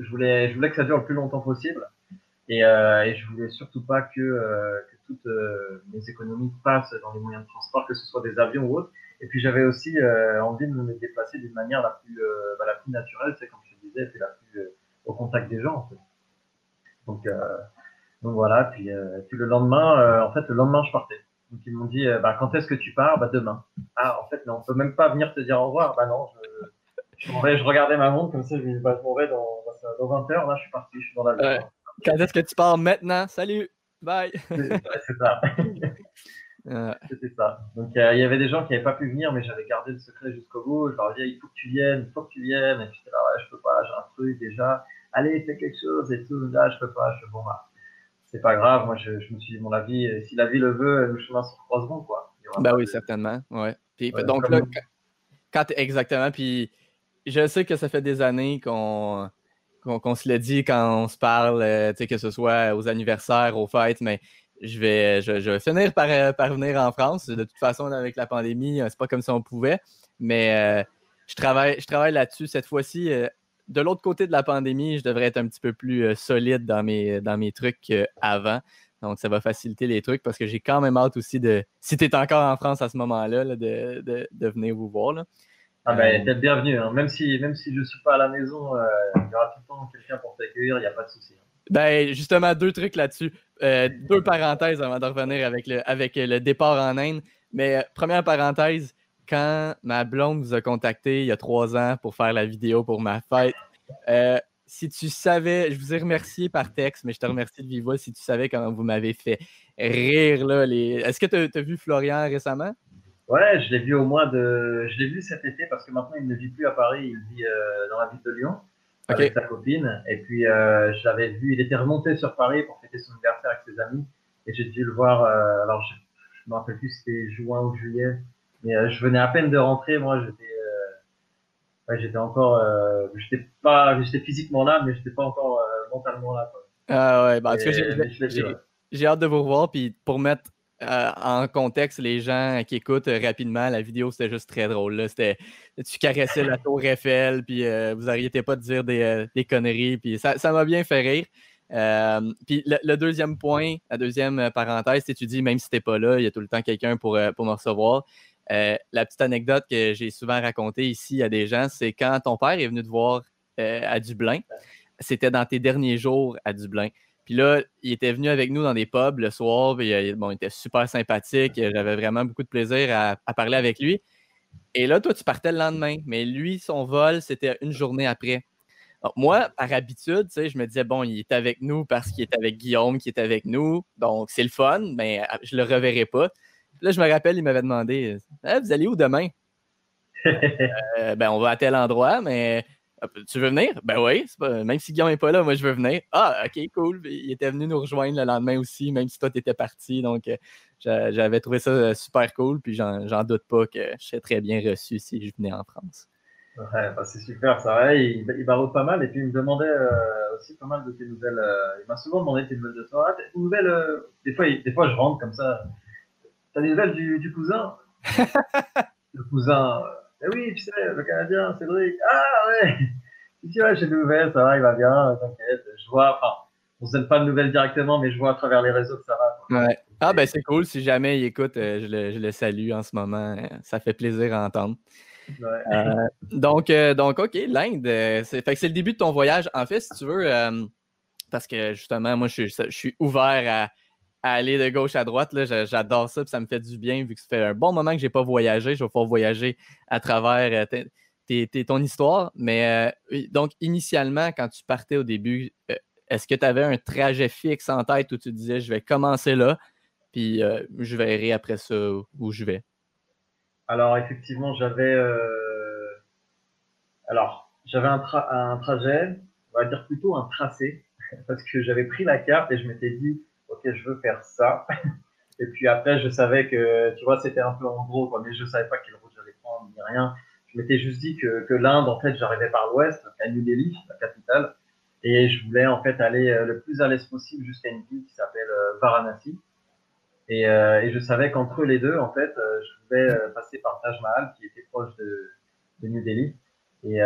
[SPEAKER 2] je voulais, je voulais que ça dure le plus longtemps possible. Et, euh, je voulais surtout pas que, euh, que toutes mes économies passent dans les moyens de transport, que ce soit des avions ou autres. Et puis j'avais aussi envie de me déplacer d'une manière la plus, bah, la plus naturelle, c'est comme je disais, puis la plus au contact des gens. Donc, donc voilà. Puis, puis le lendemain, en fait, le lendemain je partais. Donc ils m'ont dit, bah, quand est-ce que tu pars? Bah demain. Ah en fait, non, on peut même pas venir te dire au revoir. Bah non, je, je, je regardais ma montre comme ça, je me bah, je m'en vais dans, dans 20 heures. Là, je suis parti, je suis dans la
[SPEAKER 1] Ouais. Quand est-ce que tu pars? Maintenant? Salut! Bye!
[SPEAKER 2] C'est ça. C'était ça. Donc, euh, il y avait des gens qui n'avaient pas pu venir, mais j'avais gardé le secret jusqu'au bout. Je leur disais, il faut que tu viennes, il faut que tu viennes. Et puis, là, ouais, je peux pas, j'ai un truc déjà. Allez, fais quelque chose et tout. Là, je peux pas. Je fais, bon, bah, c'est pas grave. Moi, je, je, me suis dit, bon, la vie, si la vie le veut, nos chemins se croiseront, quoi.
[SPEAKER 1] Bah oui, certainement. Ouais. Puis, donc, là, quand, exactement. Puis, je sais que ça fait des années qu'on qu'on se l'a dit quand on se parle, euh, que ce soit aux anniversaires, aux fêtes, mais je vais, je, vais finir par, euh, par, venir en France. De toute façon, avec la pandémie, euh, c'est pas comme si on pouvait, mais je travaille, je travaille là-dessus cette fois-ci. De l'autre côté de la pandémie, je devrais être un petit peu plus solide dans mes, dans mes trucs qu'avant. Donc, ça va faciliter les trucs parce que j'ai quand même hâte aussi de, si tu es encore en France à ce moment-là, de, de, de, venir vous voir. Là.
[SPEAKER 2] Ah ben, t'es bienvenu. Hein. Même si même si je suis pas à la maison, euh, il y aura tout le temps quelqu'un pour t'accueillir. Il n'y a pas de souci. Hein.
[SPEAKER 1] Ben justement deux trucs là-dessus. Euh, deux parenthèses avant de revenir avec le avec le départ en Inde. Mais euh, première parenthèse, quand ma blonde vous a contacté il y a trois ans pour faire la vidéo pour ma fête, si tu savais, je vous ai remercié par texte, mais je te remercie de vivre si tu savais comment vous m'avez fait rire là. Les... Est-ce que tu as vu Florian récemment?
[SPEAKER 2] Ouais, je l'ai vu au mois de. Je l'ai vu cet été parce que maintenant il ne vit plus à Paris, il vit euh, dans la ville de Lyon avec sa copine. Et puis euh, je l'avais vu, il était remonté sur Paris pour fêter son anniversaire avec ses amis. Et j'ai dû le voir. Euh, alors je, je me rappelle plus si c'était juin ou juillet, mais euh, je venais à peine de rentrer. Moi, j'étais. Euh, ouais, j'étais encore. j'étais pas. J'étais physiquement là, mais j'étais pas encore mentalement là. Quoi.
[SPEAKER 1] Ah ouais, bah, j'ai hâte de vous revoir. Puis pour mettre euh, en contexte, les gens qui écoutent euh, rapidement, la vidéo, c'était juste très drôle. Là. Tu caressais la tour Eiffel, puis euh, vous n'arrêtez pas de dire des, des, conneries, puis ça m'a bien fait rire. puis le, deuxième point, la deuxième parenthèse, c'est tu dis, même si tu n'es pas là, il y a tout le temps quelqu'un pour, pour me recevoir. La petite anecdote que j'ai souvent racontée ici à des gens, c'est quand ton père est venu te voir à Dublin, c'était dans tes derniers jours à Dublin. Puis là, il était venu avec nous dans des pubs le soir. Puis, bon, il était super sympathique. J'avais vraiment beaucoup de plaisir à, parler avec lui. Et là, toi, tu partais le lendemain. Mais lui, son vol, c'était une journée après. moi, par habitude, je me disais, bon, il est avec nous parce qu'il est avec Guillaume qui est avec nous. Donc, c'est le fun, mais euh, je le reverrai pas. Là, je me rappelle, il m'avait demandé «Ah, Vous allez où demain? Euh, Ben, on va à tel endroit, mais tu veux venir? Ben oui, même si Guillaume n'est pas là, moi je veux venir. Ah, ok, cool. Il était venu nous rejoindre le lendemain aussi, même si toi tu étais parti. Donc euh, j'avais trouvé ça euh, super cool. Puis j'en doute pas que je serais très bien reçu si je venais en France.
[SPEAKER 2] Ouais, bah, c'est super, ça va. Il, il pas mal et puis il me demandait euh, aussi pas mal de tes nouvelles. il m'a souvent demandé tes nouvelles de toi. Ah, nouvelles, des, fois, des fois je rentre comme ça. T'as des nouvelles du, du cousin? Le cousin eh oui, tu sais, le Canadien, Cédric. Ah ouais Si, ouais, j'ai des nouvelles, ça va, il va bien, t'inquiète. Je vois, enfin, on ne donne pas de nouvelles directement, mais je vois à travers les réseaux que ça
[SPEAKER 1] va. Ouais. Ah, ben c'est cool. Si jamais il écoute, euh, je, le, je, le, salue en ce moment. Ça fait plaisir à entendre. Ouais. Euh, donc, euh, donc, OK, l'Inde, c'est le début de ton voyage. En fait, si tu veux, parce que justement, moi, je, je suis ouvert à aller de gauche à droite. J'adore ça, puis ça me fait du bien vu que ça fait un bon moment que je n'ai pas voyagé. Je vais pouvoir voyager à travers euh, ton histoire. Mais euh, donc, initialement, quand tu partais au début, euh, est-ce que tu avais un trajet fixe en tête où tu disais je vais commencer là, puis je verrai après ça où je vais?
[SPEAKER 2] Alors, effectivement, j'avais. Alors, j'avais un, un trajet, on va dire plutôt un tracé, parce que j'avais pris la carte et je m'étais dit ok, je veux faire ça. Et puis après, je savais que, tu vois, c'était un peu en gros, quoi, mais je savais pas quelle route j'allais prendre, ni rien. Je m'étais juste dit que, que l'Inde, en fait, j'arrivais par l'ouest, à New Delhi, la capitale, et je voulais en fait aller euh, le plus à l'est possible jusqu'à une ville qui s'appelle euh, Varanasi. Et, euh, et, je savais qu'entre les deux, en fait, je pouvais passer par Taj Mahal, qui était proche de, de New Delhi. Et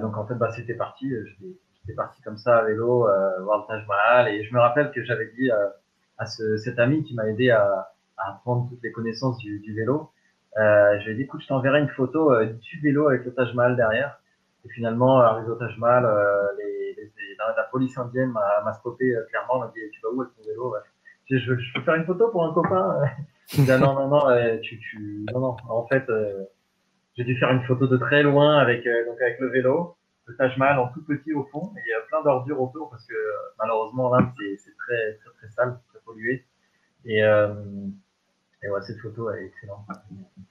[SPEAKER 2] donc, en fait, bah, c'était parti. J'étais parti comme ça à vélo voir le Taj Mahal. Et je me rappelle que j'avais dit à ce, cet ami qui m'a aidé à, à, apprendre toutes les connaissances du, vélo. Euh, je lui ai dit, écoute, je t'enverrai une photo euh, du vélo avec le Taj Mahal derrière. Et finalement, arrivé au Taj Mahal, euh, les, les, la, police indienne m'a stoppé euh, clairement, m'a dit, tu vas où avec ton vélo je, je, je, peux faire une photo pour un copain? Dit, ah, Non, non, non, tu, non, non. En fait, j'ai dû faire une photo de très loin avec, donc avec le vélo le Taj Mahal en tout petit au fond, et il y a plein d'ordures autour parce que malheureusement l'Inde c'est très, très sale, pollué. Et, euh, et ouais, cette photo est excellente.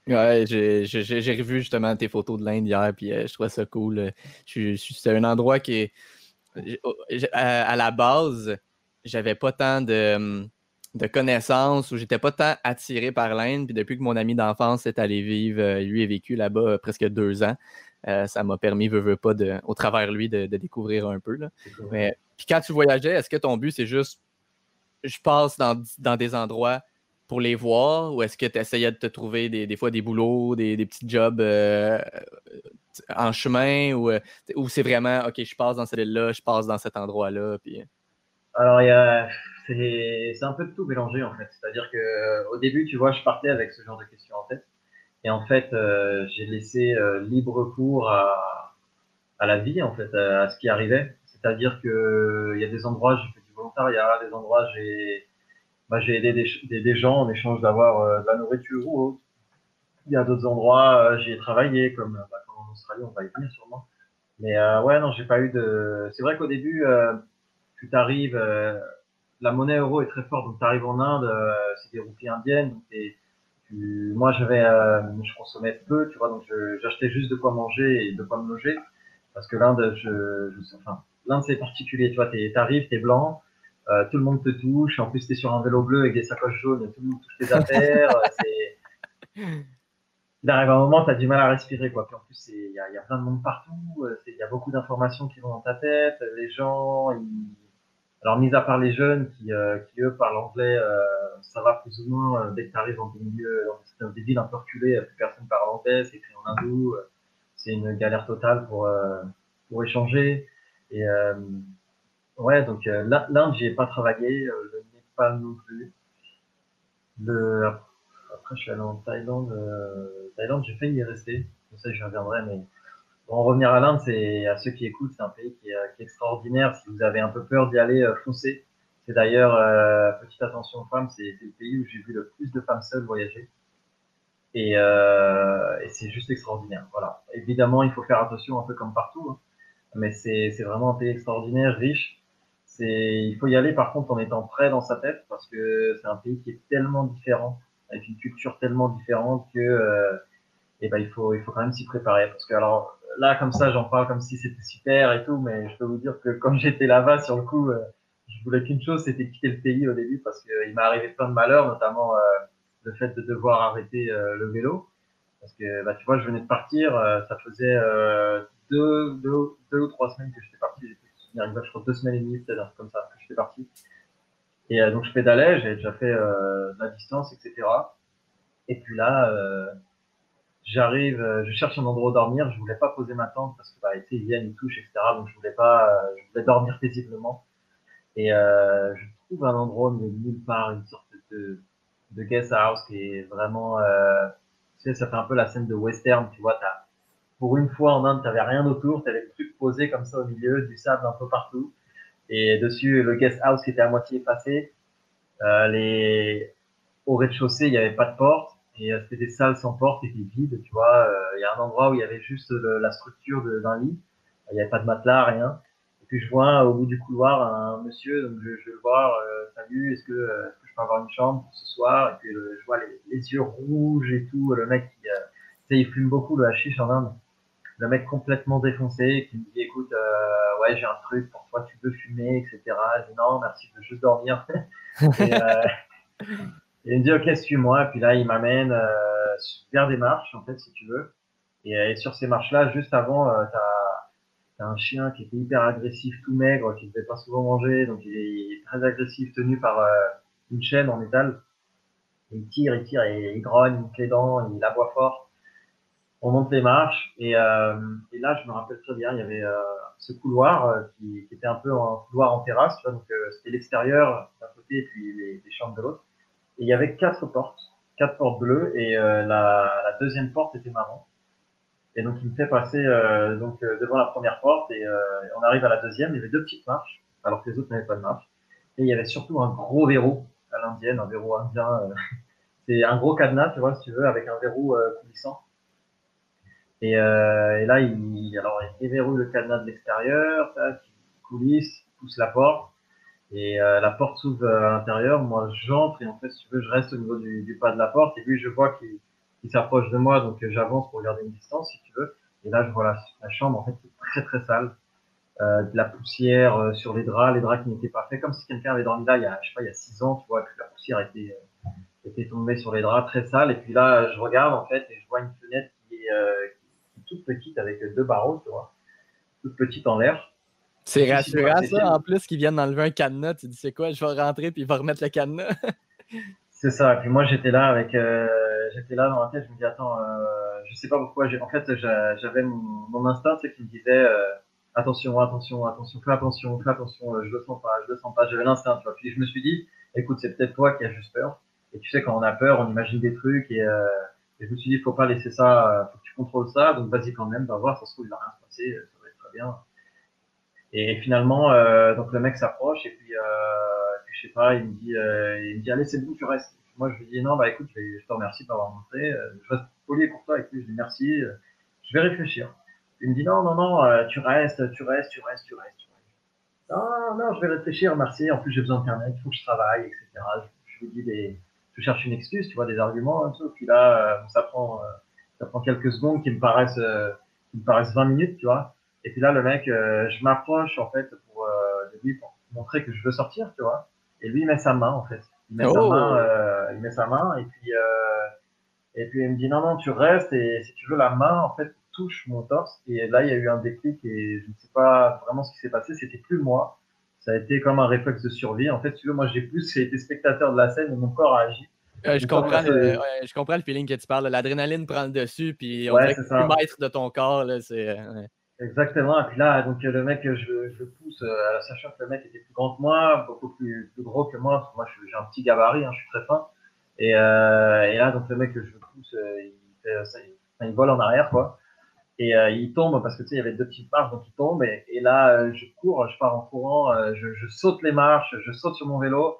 [SPEAKER 1] Ouais, j'ai revu justement tes photos de l'Inde hier, puis euh, je trouvais ça cool. C'est un endroit qui est. À, la base, j'avais pas tant de, de connaissances ou j'étais pas tant attiré par l'Inde. Puis depuis que mon ami d'enfance est allé vivre, euh, lui a vécu là-bas presque deux ans. Euh, ça m'a permis, veux, veux pas, de, au travers lui, de, découvrir un peu. Là. Mais, puis quand tu voyageais, est-ce que ton but, c'est juste, je passe dans, dans, des endroits pour les voir, ou est-ce que tu essayais de te trouver des, des, fois des boulots, des, des petits jobs euh, en chemin, ou, euh, ou c'est vraiment, OK, je passe dans cette île-là, je passe dans cet endroit-là, puis...
[SPEAKER 2] Alors, il y a c'est un peu de tout mélangé en fait. C'est-à-dire que au début, tu vois, je partais avec ce genre de questions en tête. Et en fait, euh, j'ai laissé euh, libre cours à, à, la vie, en fait, à, ce qui arrivait. C'est-à-dire que il y a des endroits, j'ai fait volontariat, des endroits, j'ai bah, j'ai aidé des, gens en échange d'avoir euh, de la nourriture ou autre. Il y a d'autres endroits, j'ai travaillé, comme, bah, en Australie, on va y venir sûrement. Mais ouais, non, j'ai pas eu de. C'est vrai qu'au début, tu t'arrives, la monnaie euro est très forte, donc tu arrives en Inde, c'est des roupies indiennes, donc moi, j'avais, euh, je consommais peu, tu vois, donc j'achetais juste de quoi manger et de quoi me loger, parce que l'Inde, je, je, enfin, l'Inde c'est particulier, tu vois, t'arrives, t'es blanc, euh, tout le monde te touche, en plus t'es sur un vélo bleu avec des sacoches jaunes, tout le monde touche tes affaires, c'est, il arrive un moment, t'as du mal à respirer, quoi. Puis en plus, il y a, y a plein de monde partout, euh, il y a beaucoup d'informations qui vont dans ta tête, les gens, ils alors, mis à part les jeunes qui, euh, qui eux, parlent anglais, euh, ça va plus ou moins. Euh, dès que tu arrives dans des milieux, dans des villes un peu reculées, plus personne parle anglais, c'est écrit en hindou. c'est une galère totale pour, pour échanger. Et, Ouais, donc l'Inde, j'y ai pas travaillé, le Népal non plus. Le... Après, je suis allé en Thaïlande. Thaïlande, j'ai failli y rester. Je sais, je reviendrai, mais Pour en revenir à l'Inde, c'est à ceux qui écoutent, c'est un pays qui est, extraordinaire. Si vous avez un peu peur d'y aller, foncez. C'est d'ailleurs, euh, petite attention aux femmes, c'est le pays où j'ai vu le plus de femmes seules voyager. Et, euh, et c'est juste extraordinaire. Voilà. Évidemment, il faut faire attention un peu comme partout, hein. mais c'est vraiment un pays extraordinaire, riche. Il faut y aller par contre en étant prêt dans sa tête parce que c'est un pays qui est tellement différent, avec une culture tellement différente que euh, eh ben, il, faut, il faut quand même s'y préparer. Parce que alors là, comme ça, j'en parle comme si c'était super et tout, mais je peux vous dire que comme j'étais là-bas, sur le coup, euh, je voulais qu'une chose, c'était quitter le pays au début parce qu'il m'est arrivé plein de malheurs, notamment euh, le fait de devoir arrêter le vélo. Parce que, bah, tu vois, je venais de partir, ça faisait deux, deux, deux, ou trois semaines que j'étais parti. Il arrive, je crois, deux semaines et demie, peut-être, comme ça, que j'étais parti. Et donc, je pédalais, j'ai déjà fait de la distance, etc. Et puis là, j'arrive, je cherche un endroit où dormir, je voulais pas poser ma tente parce que, bah, ils viennent, ils touchent, etc. Donc, je voulais pas, je dormir paisiblement. Et euh, je trouve un endroit mais nulle part, une sorte de, guest house qui est vraiment, euh, tu sais, ça fait un peu la scène de western, tu vois, t'as, pour une fois en Inde, t'avais rien autour, t'avais le truc posé comme ça au milieu, du sable un peu partout, et dessus le guest house qui était à moitié effacé, euh, les, au rez-de-chaussée, il n'y avait pas de porte, et euh, c'était des salles sans porte, étaient vides, tu vois, euh, il y a un endroit où il y avait juste la structure d'un lit, il n'y avait pas de matelas, rien, et puis je vois au bout du couloir un monsieur, donc je, vais le voir, euh, salut, est-ce que, je peux avoir une chambre pour ce soir? Et puis je vois les, yeux rouges et tout, le mec tu sais, il fume beaucoup le hashish en Inde. Le mec complètement défoncé qui me dit, écoute, euh, ouais, j'ai un truc pour toi, tu veux fumer, etc. Je dis non, merci, je veux juste dormir. et, et, il me dit, ok, suis-moi. Puis là, il m'amène vers des marches, en fait, si tu veux. Et, et sur ces marches-là, juste avant, tu as c'est un chien qui était hyper agressif, tout maigre, qui ne devait pas souvent manger, donc il est, très agressif, tenu par euh, une chaîne en métal. Il tire, il tire, et il grogne, il monte les dents, il aboie fort. On monte les marches, et, euh, et là, je me rappelle très bien, il y avait euh, ce couloir euh, qui, était un peu un couloir en terrasse, tu vois, donc c'était l'extérieur d'un côté et puis les, chambres de l'autre. Et il y avait quatre portes, quatre portes bleues, et la, deuxième porte était marron. Et donc, il me fait passer donc devant la première porte et on arrive à la deuxième. Il y avait deux petites marches, alors que les autres n'avaient pas de marche. Et il y avait surtout un gros verrou à l'indienne, un verrou indien. c'est un gros cadenas, tu vois, si tu veux, avec un verrou coulissant. Et, et, là, il, alors, il déverrouille le cadenas de l'extérieur, coulisse, pousse la porte. Et la porte s'ouvre à l'intérieur. Moi, j'entre et en fait, si tu veux, je reste au niveau du, pas de la porte. Et puis, je vois qu'il qui s'approche de moi, donc euh, j'avance pour garder une distance, si tu veux. Et là, je vois la, chambre, en fait, c'est très très sale. Euh, de la poussière euh, sur les draps, les draps qui n'étaient pas faits, comme si quelqu'un avait dormi là il y a, je sais pas, il y a six ans, tu vois, que la poussière était, euh, était tombée sur les draps, très sale. Et puis là, je regarde, en fait, et je vois une fenêtre qui qui est toute petite avec deux barreaux, tu vois, toute petite en l'air.
[SPEAKER 1] C'est rassurant, ça, en plus, qu'ils viennent enlever un cadenas. Tu dis, c'est quoi, je vais rentrer, puis il va remettre le cadenas?
[SPEAKER 2] c'est ça. Puis moi, j'étais là avec, j'étais là dans la tête, je me dis attends, euh, je sais pas pourquoi. En fait, j'avais mon, mon instinct, c'est qui me disait euh, attention, attention, attention, fais attention, fais attention, euh, je le sens pas, je le sens pas. J'avais l'instinct, tu vois. Puis je me suis dit, écoute, c'est peut-être toi qui as juste peur. Et tu sais, quand on a peur, on imagine des trucs et, euh, et je me suis dit, faut pas laisser ça, euh, faut que tu contrôles ça, donc vas-y quand même, va voir, ça se trouve, il va rien se passer, ça va être très bien. Et finalement, euh, donc le mec s'approche et puis, euh, puis je sais pas, il me dit, il me dit, allez, c'est bon, tu restes moi, je lui dis non, bah écoute, je, te remercie d'avoir montré. Euh, je reste poli pour toi. Et puis, je lui dis merci. Euh, je vais réfléchir. Il me dit non, non, non, euh, tu restes, tu restes, tu restes, tu restes. Non, non, je vais réfléchir, merci. En plus, j'ai besoin d'internet, il faut que je travaille, etc. Je, je lui dis des, je cherche une excuse, tu vois, des arguments, et tout. Puis là, ça prend, ça prend quelques secondes qui me paraissent, qui me paraissent 20 minutes, tu vois. Et puis là, le mec, je m'approche en fait pour de lui pour montrer que je veux sortir, tu vois. Et lui, il met sa main en fait. Il met, sa, oh. main, euh, il met sa main et puis, euh, et puis il me dit non, non, tu restes et si tu veux, la main en fait touche mon torse. Et là, il y a eu un déclic et je ne sais pas vraiment ce qui s'est passé. C'était plus moi. Ça a été comme un réflexe de survie. En fait, tu veux, moi, j'ai plus été spectateur de la scène et mon corps a agi.
[SPEAKER 1] Euh, je, comprends le, ouais, je comprends le feeling que tu parles. L'adrénaline prend le dessus, puis on ouais, est plus maître de ton corps. Là, c'est,
[SPEAKER 2] Exactement. Et puis là, donc le mec, je, je pousse, euh, sachant que le mec était plus grand que moi, beaucoup plus, plus gros que moi, parce que moi j'ai un petit gabarit, hein, je suis très fin. Et, euh, et là, donc le mec que je pousse, euh, il, fait, ça, il, il, vole en arrière, quoi. Et euh, il tombe parce que tu sais, il y avait deux petites marches, donc il tombe. Et, là, euh, je cours, je pars en courant, je, je, saute les marches, je saute sur mon vélo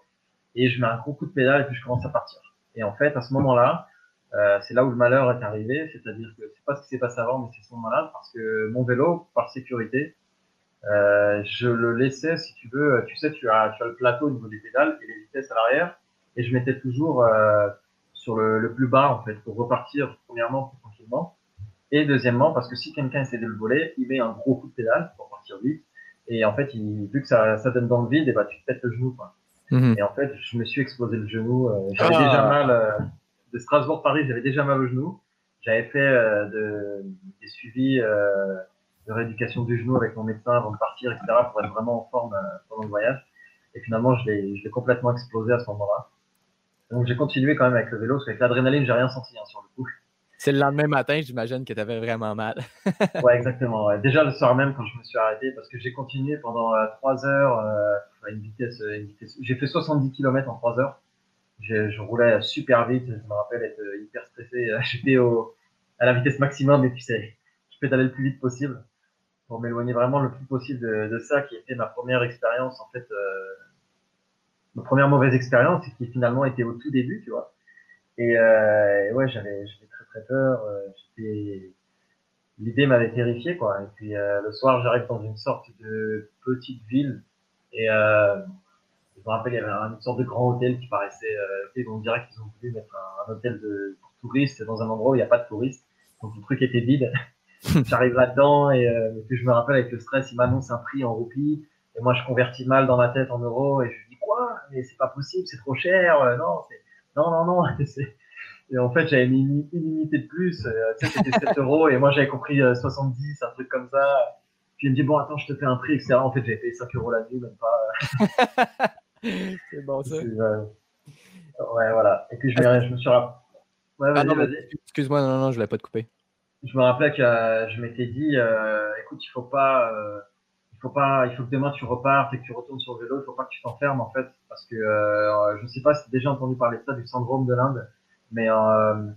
[SPEAKER 2] et je mets un gros coup de pédale et puis je commence à partir. Et en fait, à ce moment-là, euh, c'est là où le malheur est arrivé, c'est-à-dire que c'est pas ce qui s'est passé avant, mais c'est ce moment-là, parce que mon vélo, par sécurité, euh, je le laissais, si tu veux, tu sais, tu as, le plateau au niveau des pédales et les vitesses à l'arrière, et je mettais toujours euh, sur le, le, plus bas, en fait, pour repartir, premièrement, plus tranquillement, et deuxièmement, parce que si quelqu'un essaie de le voler, il met un gros coup de pédale pour partir vite, et en fait, il, vu que ça, ça donne dans le vide, et bah, tu te pètes le genou, quoi. Mmh. Et en fait, je me suis explosé le genou, euh, j'avais ah. déjà mal, euh, de Strasbourg-Paris, j'avais déjà mal au genou. J'avais fait euh, de, des suivis euh, de rééducation du genou avec mon médecin avant de partir, etc., pour être vraiment en forme euh, pendant le voyage. Et finalement, je l'ai complètement explosé à ce moment-là. Donc j'ai continué quand même avec le vélo, parce qu'avec l'adrénaline, j'ai rien senti hein, sur le coup.
[SPEAKER 1] C'est le lendemain matin, j'imagine que tu avais vraiment mal.
[SPEAKER 2] ouais, exactement. Déjà le soir même, quand je me suis arrêté, parce que j'ai continué pendant euh, 3 heures, euh, à une vitesse, une vitesse... j'ai fait 70 km en 3 heures je, roulais super vite. Je me rappelle être hyper stressé. J'étais à la vitesse maximum et puis c'est, je pédalais le plus vite possible pour m'éloigner vraiment le plus possible de, ça qui était ma première expérience en fait, euh, ma première mauvaise expérience qui finalement était au tout début, tu vois. Et, euh, ouais, j'avais très peur. Euh, l'idée m'avait terrifié quoi. Et puis euh, le soir, j'arrive dans une sorte de petite ville et euh, je me rappelle, il y avait une sorte de grand hôtel qui paraissait, euh, on dirait qu'ils ont voulu mettre un, un, hôtel de pour touristes dans un endroit où il n'y a pas de touristes. Donc le truc était vide. J'arrive là-dedans et euh, puis je me rappelle avec le stress, il m'annonce un prix en roupies et moi je convertis mal dans ma tête en euros et je dis quoi? Mais c'est pas possible, c'est trop cher. Euh, non, c'est non non non. et en fait j'avais mis unité de plus. Euh, tu sais, c'était 7 euros et moi j'avais compris 70, un truc comme ça. Puis il me dit bon attends je te fais un prix etc. En fait j'ai payé 5 euros la nuit même pas.
[SPEAKER 1] c'est bon ça.
[SPEAKER 2] ouais, voilà. Et puis je, je me suis rappelé.
[SPEAKER 1] Ouais, ah non, excuse-moi, non, non, je voulais pas te couper.
[SPEAKER 2] Je me rappelais que euh, je m'étais dit, euh, écoute, il faut pas, euh, il faut pas, il faut que demain tu repartes et que tu retournes sur le vélo. Il faut pas que tu t'enfermes en fait, parce que euh, je sais pas si tu as déjà entendu parler de ça, du syndrome de l'Inde, mais euh,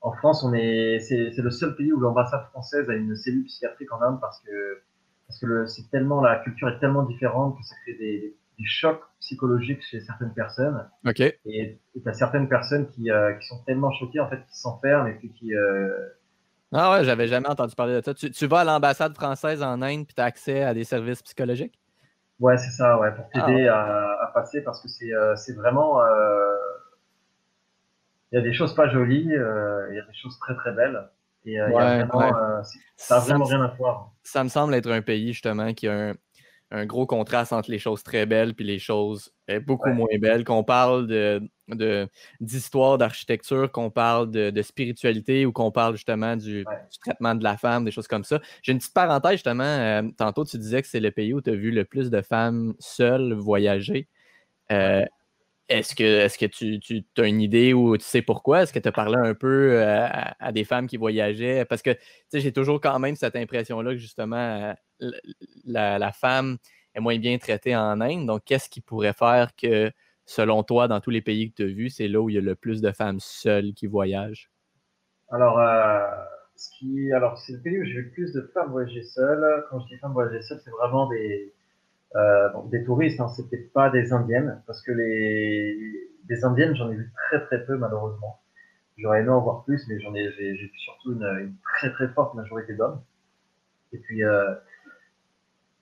[SPEAKER 2] en France, on est, c'est, c'est le seul pays où l'ambassade française a une cellule psychiatrique en Inde parce que parce que le, c'est tellement la culture est tellement différente que ça crée des, des du choc psychologique chez certaines personnes.
[SPEAKER 1] Ok.
[SPEAKER 2] Et tu as certaines personnes qui, euh, qui sont tellement choquées, en fait, qui s'enferment et puis qui. Euh...
[SPEAKER 1] Ah ouais, j'avais jamais entendu parler de ça. Tu, tu vas à l'ambassade française en Inde puis tu as accès à des services psychologiques?
[SPEAKER 2] Ouais, c'est ça, ouais, pour t'aider ah, ouais. à, à, passer parce que c'est euh, vraiment. Euh, il y a des choses pas jolies, euh, il y a des choses très très belles. Et ouais, y a vraiment, ouais. ça n'a vraiment rien à voir.
[SPEAKER 1] Ça me semble être un pays justement qui a un, un gros contraste entre les choses très belles puis les choses euh, beaucoup ouais. moins belles. Qu'on parle de, d'histoire, d'architecture, qu'on parle de, de, spiritualité ou qu'on parle justement du, traitement de la femme, des choses comme ça. J'ai une petite parenthèse justement. Euh, tantôt, tu disais que c'est le pays où tu as vu le plus de femmes seules voyager. Euh, est-ce que, est que tu, tu as une idée ou tu sais pourquoi? Est-ce que tu as parlé un peu euh, à, des femmes qui voyageaient? Parce que j'ai toujours quand même cette impression-là que justement euh, la, la, femme est moins bien traitée en Inde. Donc, qu'est-ce qui pourrait faire que, selon toi, dans tous les pays que tu as vus, c'est là où il y a le plus de femmes seules qui voyagent?
[SPEAKER 2] Alors, euh, ce qui, alors c'est le pays où j'ai vu le plus de femmes voyager seules. Quand je dis femmes voyager seules, c'est vraiment des euh, des touristes, hein, c'était pas des indiennes, parce que les, des indiennes, j'en ai vu très très peu malheureusement. J'aurais aimé en voir plus, mais j'en ai, j'ai vu surtout une, très très forte majorité d'hommes. Et puis, euh,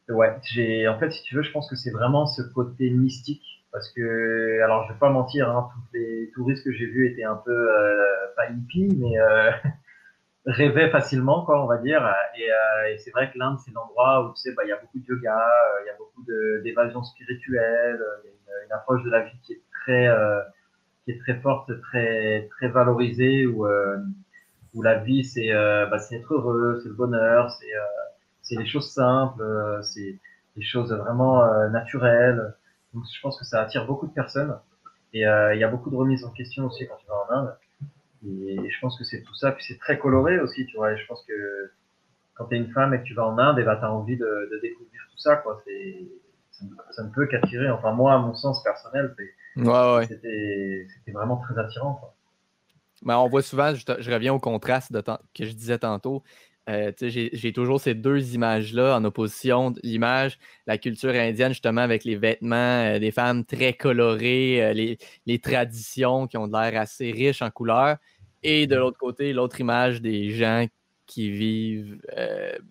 [SPEAKER 2] ouais, j'ai, en fait, si tu veux, je pense que c'est vraiment ce côté mystique, parce que, alors, je vais pas mentir, hein, tous les touristes que j'ai vus étaient un peu euh, pas hippies, mais rêvait facilement, quoi, on va dire. Et, euh, et c'est vrai que l'Inde, c'est l'endroit où, tu sais, bah, il y a beaucoup de yoga, euh, il y a beaucoup d'évasion spirituelle, euh, une, approche de la vie qui est très, euh, qui est très forte, très, très valorisée, où, euh, où la vie, c'est bah, être heureux, c'est le bonheur, c'est c'est les choses simples, c'est des choses vraiment naturelles. Donc, je pense que ça attire beaucoup de personnes. Et il y a beaucoup de remises en question aussi quand tu vas en Inde. Et je pense que c'est tout ça. Puis c'est très coloré aussi, tu vois. Et je pense que quand tu es une femme et que tu vas en Inde, et bah, tu as envie de, de, découvrir tout ça. Quoi. Ça, ça ne peut qu'attirer. Enfin, moi, à mon sens personnel, c'était vraiment très attirant. Quoi.
[SPEAKER 1] Mais on voit souvent, je, je reviens au contraste de que je disais tantôt. Euh, j'ai toujours ces deux images-là en opposition. L'image, la culture indienne, justement, avec les vêtements euh, des femmes très colorées, euh, les, les, traditions qui ont l'air assez riches en couleurs. Et de l'autre côté, l'autre image des gens qui vivent,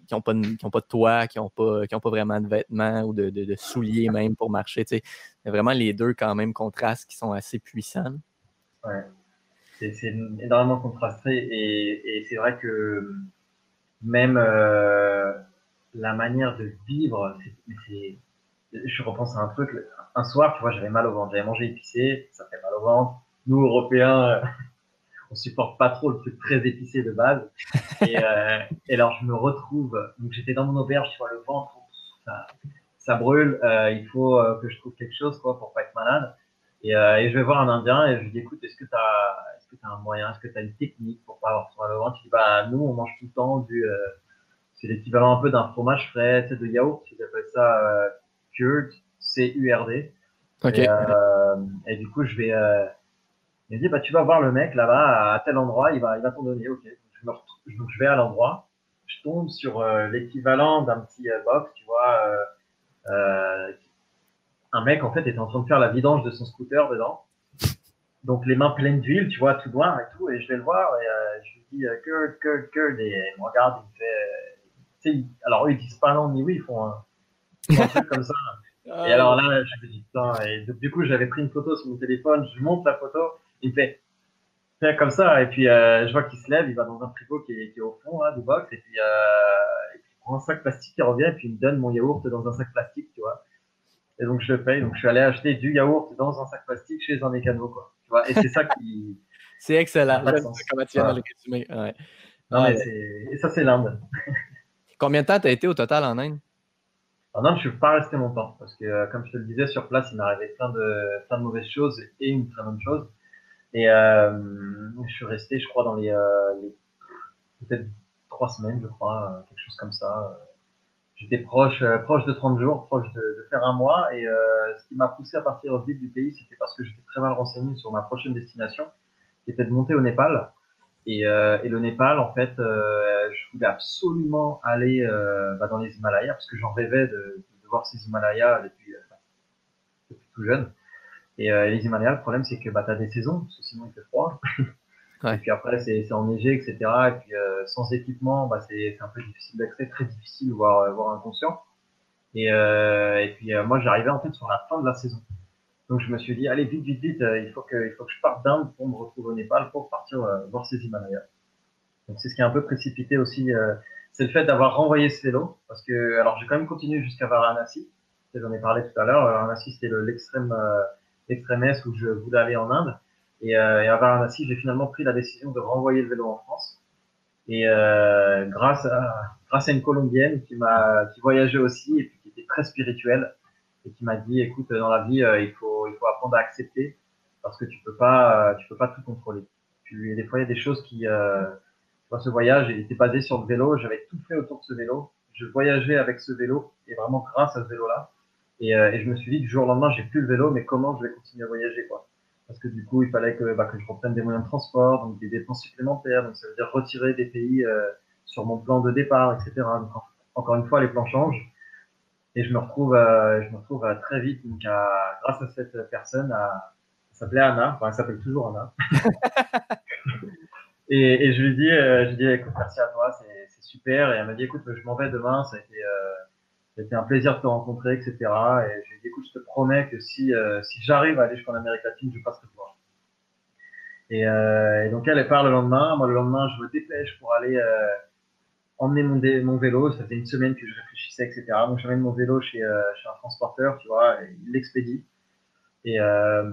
[SPEAKER 1] qui n'ont pas, pas, de toit, qui n'ont pas, pas vraiment de vêtements ou de, souliers même pour marcher. C'est vraiment les deux, quand même, contrastes qui sont assez puissants.
[SPEAKER 2] Ouais. C'est énormément contrasté. Et, c'est vrai que même euh, la manière de vivre, je repense à un truc. Un soir, tu vois, j'avais mal au ventre. J'avais mangé épicé, ça fait mal au ventre. Nous, Européens, euh, on supporte pas trop le truc très épicé de base. Et, euh, et alors, je me retrouve. Donc, j'étais dans mon auberge, vois, le ventre, ça, ça brûle. Euh, il faut euh, que je trouve quelque chose, quoi, pour pas être malade. Et, euh, et je vais voir un Indien et je lui dis, écoute, est-ce que tu as tu as un moyen Est-ce que tu as une technique pour pas avoir trop mal au ventre? Tu dis, bah, nous, on mange tout le temps du. C'est l'équivalent un peu d'un fromage frais, de yaourt. Ils appellent ça curd, C-U-R-D. Et, euh, et, du coup, je vais. Euh, il me dit, bah, tu vas voir le mec là-bas, à tel endroit, il va, il va t'en donner. Ok. Je donc, je vais à l'endroit. Je tombe sur euh, l'équivalent d'un petit euh, box, tu vois. un mec, en fait, était en train de faire la vidange de son scooter dedans donc les mains pleines d'huile, tu vois, tout noir et tout, et je vais le voir et euh, je lui dis euh, Kurt, Kurt, Kurt, et il me regarde, il me fait, euh, alors eux ils disent pas non ni oui, ils font un, un truc comme ça. Ah, et alors là, je me dis putain, et du coup j'avais pris une photo sur mon téléphone, je monte la photo, il me fait, fait comme ça, et puis euh, je vois qu'il se lève, il va dans un frigo qui est, qui est au fond là, du box, et puis, euh, et puis il prend un sac plastique, il revient, et puis il me donne mon yaourt dans un sac plastique, tu vois. Et donc je le paye, donc je suis allé acheter du yaourt dans un sac plastique chez un mécano, quoi et c'est ça qui.
[SPEAKER 1] c'est excellent. Comment tu viens
[SPEAKER 2] et ça, c'est l'Inde.
[SPEAKER 1] Combien de temps tu as été au total en Inde?
[SPEAKER 2] En Inde, je ne suis pas resté longtemps parce que, euh, comme je te le disais, sur place, il m'arrivait plein de, plein de mauvaises choses et une très bonne chose. Et euh, je suis resté, je crois, dans les, euh, les peut-être trois semaines, je crois, quelque chose comme ça j'étais proche, euh, proche de 30 jours, proche de, faire un mois. Et euh, ce qui m'a poussé à partir vite du pays, c'était parce que j'étais très mal renseigné sur ma prochaine destination, qui était de monter au Népal. Et, euh, le Népal, en fait, euh, je voulais absolument aller euh, bah, dans les Himalayas, parce que j'en rêvais de, de, voir ces Himalayas depuis, depuis tout jeune. Et les Himalayas, le problème, c'est que bah, tu as des saisons, parce que sinon il fait froid. Et puis après, c'est enneigé, etc. Et puis euh, sans équipement, bah, c'est un peu difficile d'accès, très difficile, voire, euh, voire inconscient. Et, euh, et puis euh, moi, j'arrivais en fait sur la fin de la saison. Donc je me suis dit, allez, vite, vite, vite, il, faut que, il faut que je parte d'Inde pour me retrouver au Népal pour partir voir ces Himalayas. Donc c'est ce qui est un peu précipité aussi, c'est le fait d'avoir renvoyé ce vélo. Parce que, alors j'ai quand même continué jusqu'à Varanasi. J'en ai parlé tout à l'heure. Varanasi, c'était l'extrême l'extrême est où je voulais aller en Inde. Et, euh, à Varanasi, j'ai finalement pris la décision de renvoyer le vélo en France. Et euh, grâce à grâce à une Colombienne qui m'a qui voyageait aussi et qui était très spirituelle et qui m'a dit écoute dans la vie euh, il faut il faut apprendre à accepter parce que tu peux tu peux pas tout contrôler. Tu, des fois il y a des choses qui euh, ce voyage il était basé sur le vélo j'avais tout fait autour de ce vélo je voyageais avec ce vélo et vraiment grâce à ce vélo là et, euh, et je me suis dit du jour au lendemain j'ai plus le vélo mais comment je vais continuer à voyager quoi parce que du coup, il fallait que, bah, que je reprenne des moyens de transport, donc des dépenses supplémentaires, donc ça veut dire retirer des pays euh, sur mon plan de départ, etc. Donc, encore une fois, les plans changent. Et je me retrouve, euh, je me retrouve euh, très vite, donc à, grâce à cette personne, à, elle s'appelait Anna, enfin elle s'appelle toujours Anna. et, et, je lui dis, euh, je lui dis, écoute, merci à toi, c'est super. Et elle m'a dit, écoute, je m'en vais demain, ça a été c'était un plaisir de te rencontrer, etc. Et j'ai dit, écoute, je te promets que si, euh, si j'arrive à aller jusqu'en Amérique latine, je passerai te voir. Et, euh, et, donc elle, elle part le lendemain. Moi, le lendemain, je me dépêche pour aller euh, emmener mon, mon vélo. Ça faisait une semaine que je réfléchissais, etc. Donc j'amène mon vélo chez, euh, chez un transporteur, tu vois, et il l'expédie. Et, euh,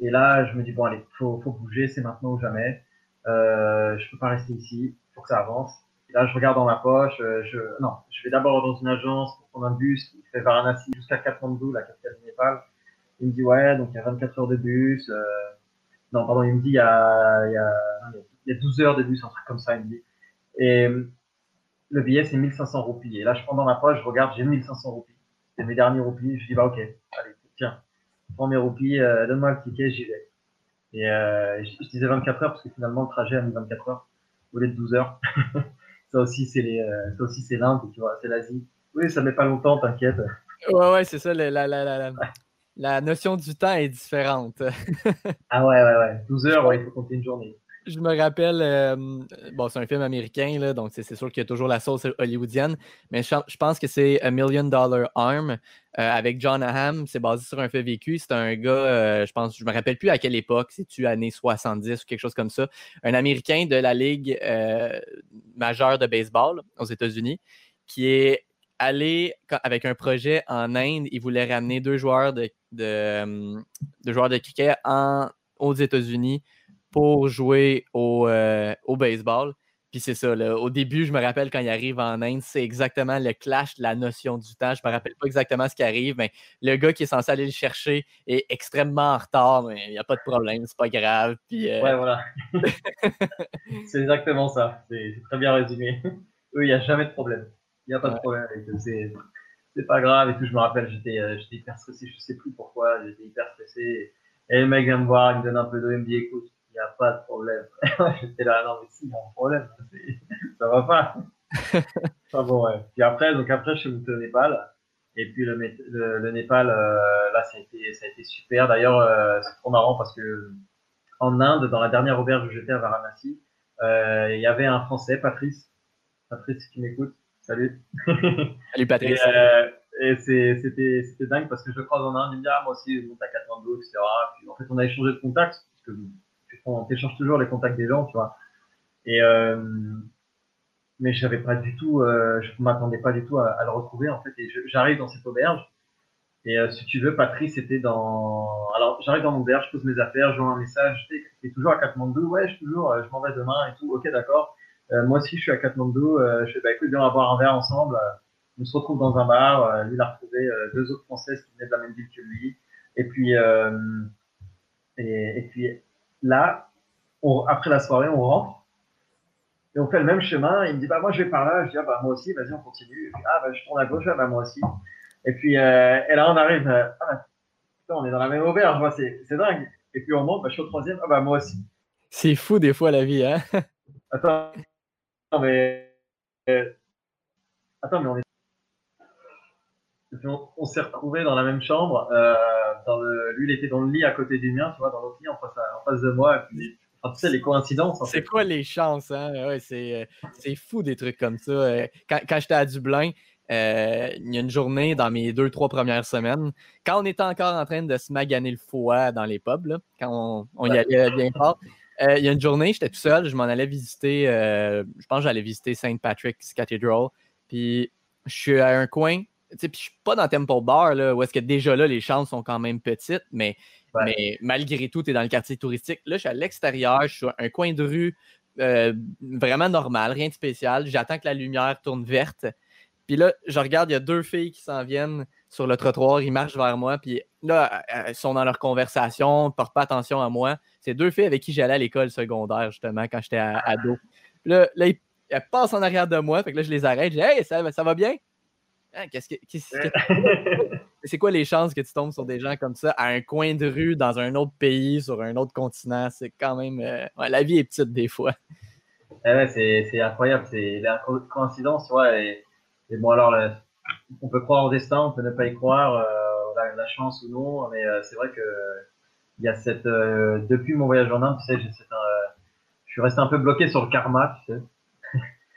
[SPEAKER 2] et là, je me dis, bon, allez, faut, faut bouger, c'est maintenant ou jamais. Euh, je peux pas rester ici, faut que ça avance. Là, je regarde dans ma poche. Euh, je, non, je vais d'abord dans une agence pour prendre un bus qui fait Varanasi jusqu'à Kathmandu, la capitale du Népal. Il me dit, ouais, donc il y a 24 heures de bus. Euh... Non, pardon, il me dit, il y a, il y a, il y a 12 heures de bus, un truc comme ça, il me dit. Et, le billet, c'est 1500 roupies. Et là, je prends dans ma poche, je regarde, j'ai 1500 roupies. C'est mes derniers roupies. Je dis, bah, ok, allez, tiens, prends mes roupies, euh, donne-moi le ticket, j'y vais. Et euh, je, disais 24 heures parce que finalement, le trajet a mis 24 heures au lieu de 12 heures. ça aussi, c'est les, euh, ça aussi, c'est l'Inde, tu vois, c'est l'Asie. Oui, ça met pas longtemps, t'inquiète.
[SPEAKER 1] Ouais, ouais, c'est ça, la, la, la, la, notion du temps est différente.
[SPEAKER 2] ah ouais, ouais, ouais. 12 heures, ouais, il faut compter une journée
[SPEAKER 1] je me rappelle, euh, bon, c'est un film américain, là, donc c'est sûr qu'il y a toujours la sauce hollywoodienne, mais je, pense que c'est A Million Dollar Arm euh, avec John Hamm. C'est basé sur un fait vécu. C'est un gars, euh, je pense, je me rappelle plus à quelle époque, c'est-tu années 70 ou quelque chose comme ça, un Américain de la Ligue majeure de baseball aux États-Unis qui est allé avec un projet en Inde. Il voulait ramener deux joueurs de, joueurs de cricket en, aux États-Unis pour jouer au, euh, au baseball. Puis c'est ça, au début, je me rappelle quand il arrive en Inde, c'est exactement le clash de la notion du temps. Je me rappelle pas exactement ce qui arrive, mais le gars qui est censé aller le chercher est extrêmement en retard, mais il n'y a pas de problème, c'est pas grave. Puis,
[SPEAKER 2] euh, Ouais, voilà. c'est exactement ça. C'est très bien résumé. Oui, il n'y a jamais de problème. Il n'y a pas de problème avec eux. C'est pas grave et tout. Je me rappelle, j'étais euh, hyper stressé, je sais plus pourquoi, j'étais hyper stressé. Et le mec vient me voir, il me donne un peu d'eau, il me dit écoute, n'y a pas de problème. J'étais là, non, mais si, il y a un problème, ça va pas. enfin bon, ouais. Puis après, donc après, je suis monté au Népal. Et puis le, le, Népal, euh, là, ça a été, ça a été super. D'ailleurs, euh, c'est trop marrant parce que en Inde, dans la dernière auberge où j'étais à Varanasi, euh, il y avait un Français, Patrice. Patrice qui m'écoute. Salut.
[SPEAKER 1] Salut Patrice.
[SPEAKER 2] Et, c'était, c'était dingue parce que je croise en Inde, il me dit, ah, moi aussi, je monte à Kathmandu, etc. Puis en fait, on a échangé de contacts parce que on échange toujours les contacts des gens, tu vois. Et euh, mais j'avais pas du tout, euh, je m'attendais pas du tout à, le retrouver en fait. J'arrive dans cette auberge. Et euh, si tu veux, Patrice était dans. Alors j'arrive dans mon je pose mes affaires, je vois un message. Tu es toujours à Katmandou Ouais, je toujours. je m'en vais demain et tout. Ok, d'accord. moi aussi, je suis à Katmandou. je fais bah écoute, viens, on va boire un verre ensemble. On se retrouve dans un bar. lui, il a retrouvé deux autres Françaises qui venaient de la même ville que lui. Et puis, et puis là, après la soirée, on rentre et on fait le même chemin. Il me dit bah moi je vais par là. Je dis ah bah moi aussi. Vas-y on continue. ah bah je tourne à gauche. Ah, bah moi aussi. Et puis euh, et là on arrive. Euh, ah bah, on est dans la même auberge. C'est dingue. Et puis on monte. Bah, je suis au troisième. Ah bah moi aussi.
[SPEAKER 1] C'est fou des fois la vie hein.
[SPEAKER 2] Attends. mais euh, attends mais on est. on, s'est retrouvés dans la même chambre. dans le... Lui, il était dans le lit à côté du mien, tu vois, dans l'autre lit en face, en face de moi. Et puis, tu sais, les coïncidences.
[SPEAKER 1] C'est quoi les chances, hein? Ouais, c'est, euh, c'est fou des trucs comme ça. Euh, quand, quand j'étais à Dublin, euh, il y a une journée dans mes deux, trois premières semaines, quand on était encore en train de se maganer le foie dans les pubs, là, quand on, y allait bien fort, il y a une journée, j'étais tout seul, je m'en allais visiter, je pense que j'allais visiter St. Patrick's Cathedral, puis je suis à un coin, je suis pas dans Temple Bar, là, où est-ce que déjà là, les chances sont quand même petites, mais mais malgré tout, tu es dans le quartier touristique. Là, je suis à l'extérieur, je suis sur un coin de rue euh, vraiment normal, rien de spécial. J'attends que la lumière tourne verte. Puis là, je regarde, il y a deux filles qui s'en viennent sur le trottoir, ils marchent vers moi, puis là, elles sont dans leur conversation, ne portent pas attention à moi. C'est deux filles avec qui j'allais à l'école secondaire, justement, quand j'étais ado. Là, là, elles passent en arrière de moi, fait que là, je les arrête, je dis Hey, ça, ça va bien? Hein, qu'est-ce que. c'est quoi? Les chances que tu tombes sur des gens comme ça à un coin de rue, dans un autre pays, sur un autre continent? C'est quand même. Euh, la vie est petite des fois.
[SPEAKER 2] Eh c'est incroyable. C'est la coïncidence, ouais. Et, bon, alors, on peut croire au destin, on peut ne pas y croire, euh, la, chance ou non, mais euh, c'est vrai que il y a cette. depuis mon voyage en Inde, tu sais, je suis resté un peu bloqué sur le karma, tu sais.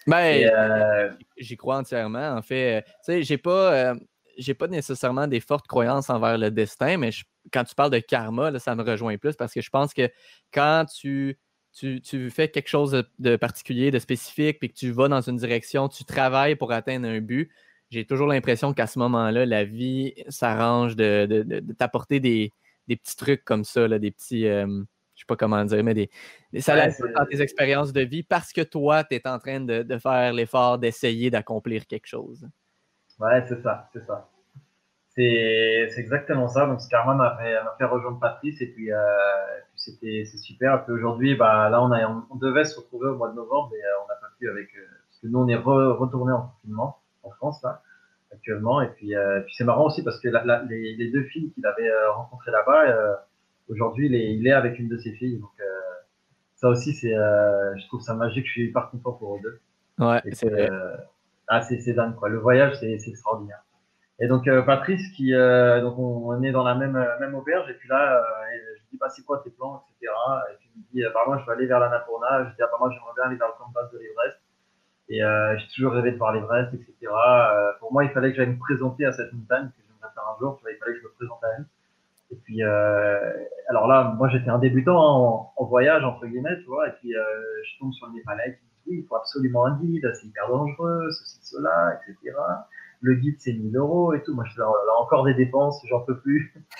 [SPEAKER 1] Ben, j'y crois entièrement. En fait, tu sais, j'ai pas j'ai pas nécessairement des fortes croyances envers le destin, mais quand tu parles de karma, ça me rejoint plus parce que je pense que quand tu, tu, fais quelque chose de, particulier, de spécifique, puis que tu vas dans une direction, tu travailles pour atteindre un but, j'ai toujours l'impression qu'à ce moment-là, la vie s'arrange de, t'apporter des, petits trucs comme ça, des petits. Euh, je sais pas comment dire, mais des, ça dans tes expériences de vie parce que toi, tu es en train de faire l'effort d'essayer d'accomplir quelque chose.
[SPEAKER 2] Ouais, c'est ça, c'est ça. C'est, exactement ça. Donc, ce karma m'a fait, rejoindre Patrice et puis, euh, puis c'était, c'est super. Et puis aujourd'hui, bah, là, on, a, on, devait se retrouver au mois de novembre et euh, on n'a pas pu avec euh, parce que nous, on est retourné en confinement en France, là, actuellement. Et puis, puis c'est marrant aussi parce que les, les, deux filles qu'il avait rencontrées là-bas, aujourd'hui, il est, il est, avec une de ses filles. Donc, ça aussi, c'est, je trouve ça magique. Je suis hyper content pour eux deux.
[SPEAKER 1] Ouais, c'est
[SPEAKER 2] ah, c'est dingue, quoi. Le voyage, c'est extraordinaire. Et donc euh, Patrice qui euh, donc on, est dans la même même auberge et puis là euh, je lui dis bah c'est quoi tes plans etc et puis il me dit bah moi je vais aller vers la Napurna je dis ah bah moi j'aimerais bien aller vers le camp de base de l'Everest et j'ai toujours rêvé de voir l'Everest etc pour moi il fallait que j'aille me présenter à cette montagne que j'aimerais faire un jour tu vois, il fallait que je me présente à elle et puis alors là moi j'étais un débutant hein, en, voyage entre guillemets tu vois et puis je tombe sur le Népalais qui me dit oui il faut absolument un guide c'est hyper dangereux ceci cela etc le guide c'est 1000 euros et tout. Moi, je suis là, encore des dépenses, j'en peux plus.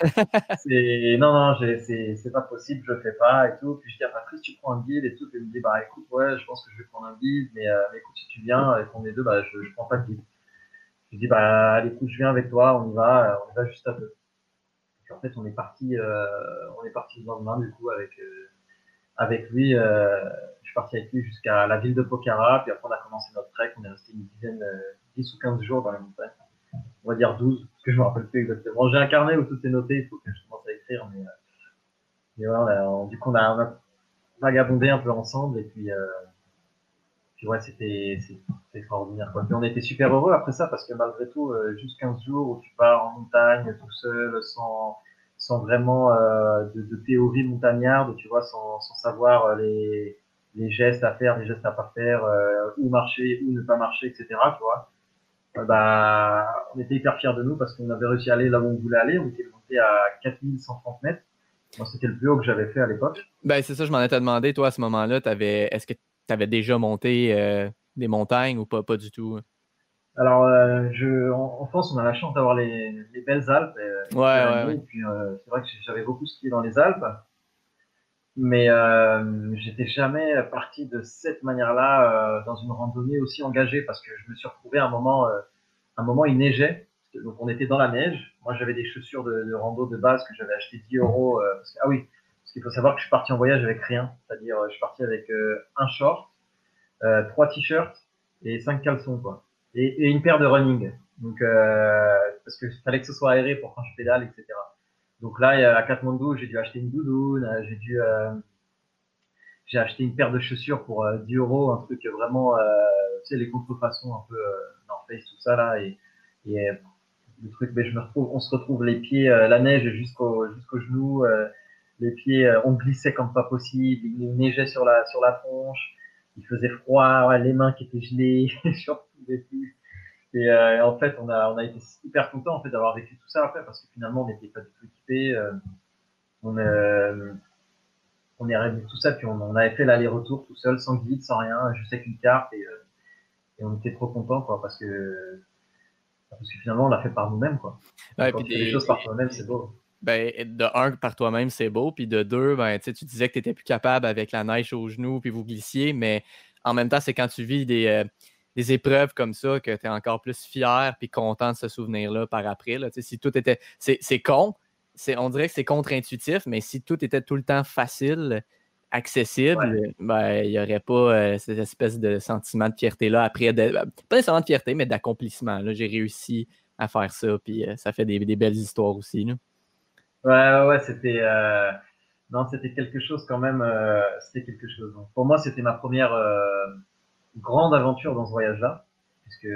[SPEAKER 2] c'est non, non, c'est pas possible, je fais pas et tout. Puis je dis à Patrice, tu prends un guide et tout. Puis il me dit, bah écoute, ouais, je pense que je vais prendre un guide, mais, euh, écoute, si tu viens et qu'on est deux, bah je, je prends pas de guide. Je lui dis, bah allez, écoute, je viens avec toi, on y va, euh, on y va juste à peu. En fait, on est parti, euh, on est parti le lendemain du coup avec euh, avec lui. Euh, je suis parti avec lui jusqu'à la ville de Pokhara, puis après on a commencé notre trek. On est resté une dizaine 10 ou 15 jours dans la montagne. On va dire 12, parce que je me rappelle plus exactement. J'ai un carnet où tout est noté, il faut que je commence à écrire, mais, voilà, du coup, on a, vagabondé un peu ensemble, et puis, euh, puis ouais, c'était extraordinaire. Quoi. Puis on était super heureux après ça, parce que malgré tout, euh, juste 15 jours où tu pars en montagne tout seul, sans, sans vraiment euh, de, théorie montagnarde, tu vois, sans, sans savoir les, les gestes à faire, les gestes à pas faire, où marcher, où ne pas marcher, etc. Tu vois euh, bah, on était hyper fiers de nous parce qu'on avait réussi à aller là où on voulait aller. On était monté à 4130 mètres. C'était le plus haut que j'avais fait à l'époque.
[SPEAKER 1] Ben, c'est ça, je m'en étais demandé, toi, à ce moment-là, est-ce que tu avais déjà monté euh, des montagnes ou pas, pas du tout?
[SPEAKER 2] Alors, euh, je, en, France, on a la chance d'avoir les, belles Alpes.
[SPEAKER 1] ouais, ouais, ouais.
[SPEAKER 2] puis, c'est vrai que j'avais beaucoup skié dans les Alpes. Mais euh, j'étais jamais parti de cette manière-là euh, dans une randonnée aussi engagée parce que je me suis retrouvé à un moment, euh, un moment il neigeait, donc on était dans la neige. Moi j'avais des chaussures de, de, rando de base que j'avais acheté 10 euros. Euh, parce que, ah oui, parce qu'il faut savoir que je suis parti en voyage avec rien, c'est-à-dire je suis parti avec un short, trois t-shirts et cinq caleçons quoi, et, une paire de running. Donc parce que fallait que ce soit aéré pour quand je pédale, etc. Donc là, à Katmandou, j'ai dû acheter une doudoune, euh, j'ai dû, euh, j'ai acheté une paire de chaussures pour 10 euh, euros, un truc vraiment, euh, tu sais, les contrefaçons un peu North Face, tout ça là, et, le truc, mais je me retrouve, on se retrouve les pieds, la neige jusqu'au jusqu'au genou, les pieds, on glissait comme pas possible, il neigeait sur la sur la tronche, il faisait froid, les mains qui étaient gelées, je retrouvais plus. Et euh, en fait, on a, on a été hyper content en fait d'avoir vécu tout ça après parce que finalement, on n'était pas du tout équipés. Euh, on, euh, on est arrivé tout ça, puis on, on avait fait l'aller-retour tout seul, sans guide, sans rien, juste avec une carte et, euh, et on était trop contents quoi parce que parce que finalement, on l'a fait par nous-mêmes quoi.
[SPEAKER 1] Ouais, Quand
[SPEAKER 2] tu fais les choses par toi-même, c'est beau.
[SPEAKER 1] Ben, de un, par toi-même, c'est beau. Puis de deux, ben, tu disais que tu étais plus capable avec la neige aux genoux, puis vous glissiez, mais en même temps, c'est quand tu vis des, des épreuves comme ça que tu es encore plus fier puis content de ce souvenir-là par après. Là. Si tout était. C'est con. On dirait que c'est contre-intuitif, mais si tout était tout le temps facile, accessible, ben, il n'y aurait pas euh, cette espèce de sentiment de fierté-là après. De, ben, pas nécessairement de fierté, mais d'accomplissement. J'ai réussi à faire ça, puis euh, ça fait des, belles histoires aussi. Là.
[SPEAKER 2] Ouais, ouais, c'était. Euh, non, c'était quelque chose quand même. c'était quelque chose. pour moi, c'était ma première grande aventure dans ce voyage-là, puisque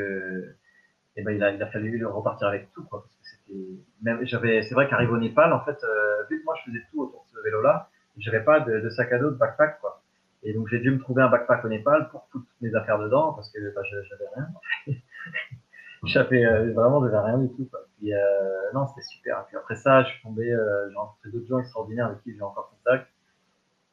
[SPEAKER 2] eh ben, il, a, fallu repartir avec tout, quoi, parce que c'était même j'avais c'est vrai qu'arrivé au Népal, en fait, euh, vu que moi je faisais tout autour de ce vélo-là, j'avais pas de, sac à dos, de backpack, quoi. Et donc j'ai dû me trouver un backpack au Népal pour toutes mes affaires dedans, parce que bah, j'avais rien. J'avais euh, vraiment j'avais rien du tout. Quoi. Puis euh, non, c'était super. Puis après ça, je suis tombé, euh, j'ai rencontré d'autres gens extraordinaires avec qui j'ai encore contact.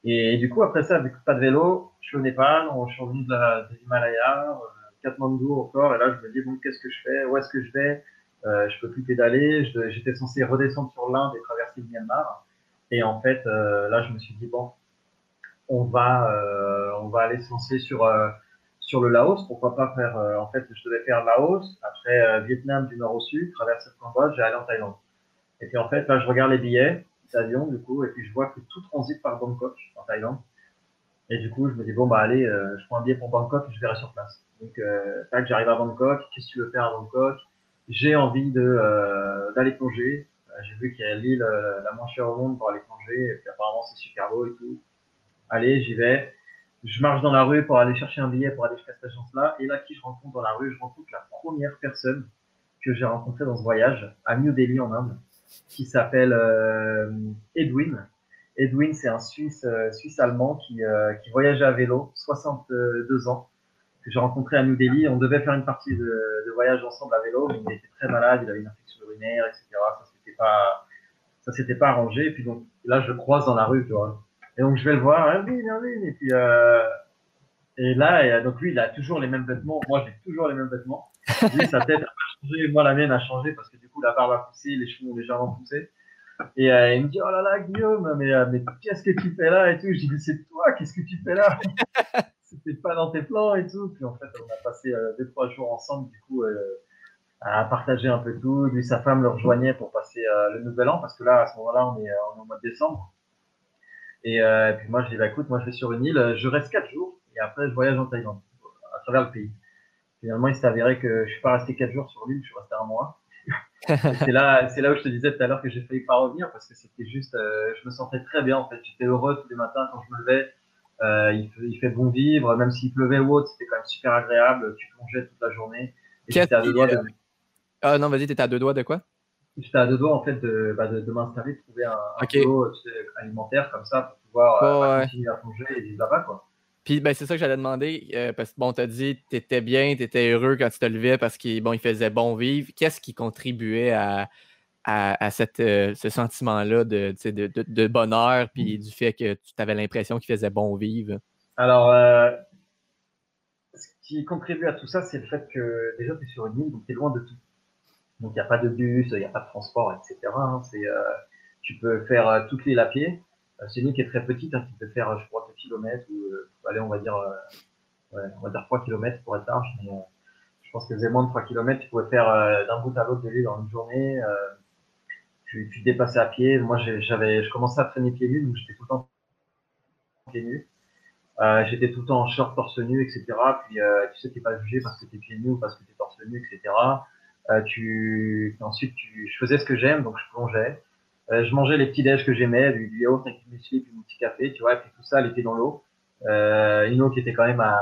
[SPEAKER 2] Et, du coup, après ça, que pas de vélo, je suis au Népal, on, suis revenu de la, des Himalayas, euh, Katmandou encore, et là, je me dis, bon, qu'est-ce que je fais? Où est-ce que je vais? Euh, Je peux plus pédaler. J'étais censé redescendre sur l'Inde et traverser le Myanmar. Et en fait, euh, là, je me suis dit, bon, on va, euh, on va aller se lancer sur, euh, sur le Laos. Pourquoi pas faire, en fait, je devais faire Laos, après Vietnam du nord au sud, traverser le Cambodge et aller en Thaïlande. Et puis en fait, là, je regarde les billets avion, du coup, et puis je vois que tout transite par Bangkok, en Thaïlande. Et du coup, je me dis, bon, bah allez, euh, je prends un billet pour Bangkok et je verrai sur place. Donc, euh, tac, j'arrive à Bangkok. Qu'est-ce que tu veux faire à Bangkok? J'ai envie de euh, d'aller plonger. Euh, J'ai vu qu'il y a l'île euh, la moins chère au monde pour aller plonger. Et puis apparemment, c'est super beau et tout. Allez, j'y vais. Je marche dans la rue pour aller chercher un billet pour aller jusqu'à cette agence-là. Et là, qui je rencontre dans la rue Je rencontre la première personne que j'ai rencontrée dans ce voyage à New Delhi en Inde, qui s'appelle euh, Edwin. Edwin, c'est un Suisse, euh, Suisse allemand qui, euh, qui voyageait à vélo, 62 ans, que j'ai rencontré à New Delhi. On devait faire une partie de, de, voyage ensemble à vélo, mais il était très malade, il avait une infection urinaire, etc. Ça s'était pas, s'était pas arrangé. Et puis donc là, je le croise dans la rue, tu vois. Et donc je vais le voir, ah, oui, oui, et puis euh, et là, et, donc lui, il a toujours les mêmes vêtements. Moi, j'ai toujours les mêmes vêtements. Lui, sa tête a pas changé, moi la mienne a changé parce que du coup la barbe a poussé, les cheveux ont légèrement poussé. Et euh, il me dit, oh là là, Guillaume, mais, euh, mais qu'est-ce que tu fais là et tout? Je dis, mais c'est toi, qu'est-ce que tu fais là? C'était pas dans tes plans et tout. Puis en fait, on a passé euh, deux, trois jours ensemble, du coup, euh, à partager un peu tout. Lui, sa femme le rejoignait pour passer euh, le nouvel an, parce que là, à ce moment-là, on est, on est au mois de décembre. Et, euh, et puis moi, je dis, bah, écoute, moi, je vais sur une île, je reste quatre jours, et après, je voyage en Thaïlande, à travers le pays. Finalement, il s'est avéré que je suis pas resté quatre jours sur l'île, je suis resté un mois c'est là, c'est là où je te disais tout à l'heure que j'ai failli pas revenir parce que c'était juste, euh, je me sentais très bien en fait. J'étais heureux tous les matins quand je me levais. Euh, il, fait, il, fait, bon vivre, même s'il pleuvait ou autre, c'était quand même super agréable. Tu plongeais toute la journée.
[SPEAKER 1] Et j'étais à deux doigts de. Ah non, vas-y, t'étais à deux doigts de quoi?
[SPEAKER 2] J'étais à deux doigts en fait de, bah, de, de m'installer, de trouver un, un okay. sais, alimentaire comme ça pour pouvoir oh, euh, ouais. continuer à plonger et vivre là-bas quoi.
[SPEAKER 1] Puis ben, c'est ça que j'allais demander, euh, parce que bon, t'as dit tu étais bien, tu étais heureux quand tu te levais parce qu'il bon, il faisait bon vivre. Qu'est-ce qui contribuait à, à, à cette, euh, ce sentiment-là de, de, de, de, bonheur, puis du fait que tu avais l'impression qu'il faisait bon vivre?
[SPEAKER 2] Alors, euh, ce qui contribue à tout ça, c'est le fait que déjà tu es sur une île, donc tu es loin de tout. Donc il n'y a pas de bus, il n'y a pas de transport, etc. Hein, tu peux faire toute l'île à pied. C'est une île qui est très petite, hein, qui peut faire, je crois, 2 km ou allez, on va dire, euh, ouais, on va dire 3 km pour être large, mais euh, je pense que faisait moins de 3 km, tu pouvais faire euh, d'un bout à l'autre de l'île dans une journée. tu, tu dépassais à pied. Moi, j'avais, je commençais à traîner pieds nus, donc j'étais tout le temps pieds nus. Euh, j'étais tout le temps en short, torse nu, etc. Puis euh, tu sais, t'es pas jugé parce que t'es pieds nus ou parce que t'es torse nu, etc. Euh, ensuite, je faisais ce que j'aime, donc je plongeais. je mangeais les petits déj que j'aimais, du, du yaourt avec du muesli, puis mon petit café, tu vois, et puis tout ça, elle était dans l'eau. Euh, une eau qui était quand même à,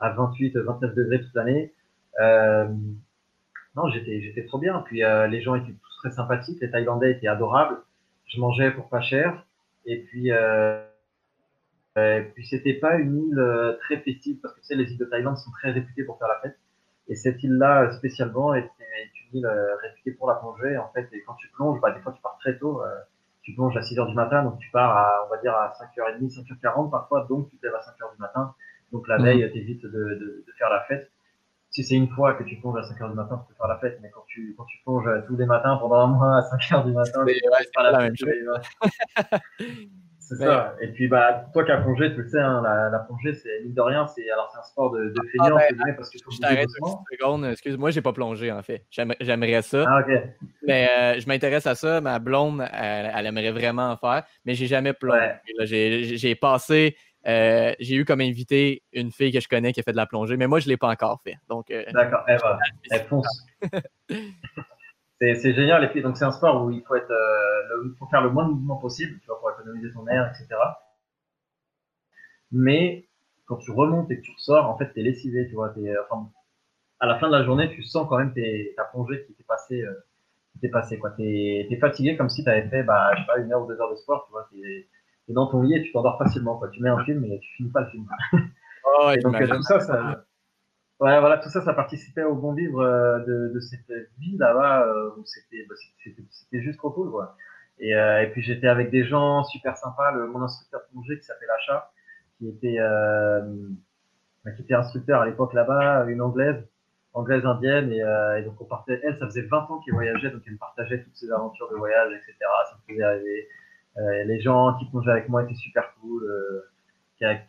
[SPEAKER 2] à 28, 29 degrés toute l'année. Euh, non, j'étais, j'étais trop bien. Puis euh, les gens étaient tous très sympathiques, les Thaïlandais étaient adorables. Je mangeais pour pas cher. Et puis, euh, et puis c'était pas une île très festive parce que tu sais, les îles de Thaïlande sont très réputées pour faire la fête. Et cette île-là spécialement est, une île réputée pour la plongée. En fait, et quand tu plonges, bah, des fois tu pars très tôt tu plonges à 6 heures du matin, donc tu pars à, on va dire, à 5h30, 5h40 parfois, donc tu te lèves à 5 heures du matin. Donc la veille, mmh. t'évites de, de, de, faire la fête. Si c'est une fois que tu plonges à 5 heures du matin, tu peux faire la fête, mais quand tu, quand tu plonges tous les matins pendant un mois à 5 heures du matin,
[SPEAKER 1] c'est pas la, la même chose.
[SPEAKER 2] C'est ça. Et puis, bah, toi qui as plongé, tu le sais, hein, la, la, plongée, c'est mine de rien, c'est alors c'est un sport de, de feignant, ah, ben, parce que
[SPEAKER 1] je t'arrête une seconde. Excuse-moi, j'ai pas plongé en fait. J'aimerais ça.
[SPEAKER 2] Ah, ok.
[SPEAKER 1] Mais euh, je m'intéresse à ça. Ma blonde, elle, elle, aimerait vraiment en faire, mais j'ai jamais plongé. Ouais. J'ai passé. Euh, j'ai eu comme invité une fille que je connais qui a fait de la plongée, mais moi je l'ai pas encore fait. Donc. Euh,
[SPEAKER 2] D'accord. Elle va. Elle fonce. c'est génial. Et puis, donc, c'est un sport où il faut, être, euh, faut faire le moins de mouvements possible, tu vois, pour économiser ton air, etc. Mais quand tu remontes et que tu ressors, en fait, t'es lessivé, tu vois. Es, enfin, à la fin de la journée, tu sens quand même tes, ta plongée qui t'est passée, euh, qui t'est passée, quoi. T'es es fatigué comme si t'avais fait, bah, je sais pas, une heure ou deux heures de sport, tu vois. T'es es dans ton lit et tu t'endors facilement, quoi. Tu mets un film et tu finis pas le film.
[SPEAKER 1] Oh,
[SPEAKER 2] donc, tout ça, ça Ouais, voilà, tout ça, ça participait au bon vivre euh, de, de, cette vie là-bas euh, où c'était, bah, c'était juste trop cool, quoi. Et, euh, et puis j'étais avec des gens super sympas, mon instructeur plongée qui s'appelle Acha, qui était, bah, qui était instructeur à l'époque là-bas, une anglaise, anglaise indienne, et, et, donc on partait, elle, ça faisait 20 ans qu'elle voyageait, donc elle me partageait toutes ses aventures de voyage, etc. Ça me faisait rêver. les gens qui plongeaient avec moi étaient super cool.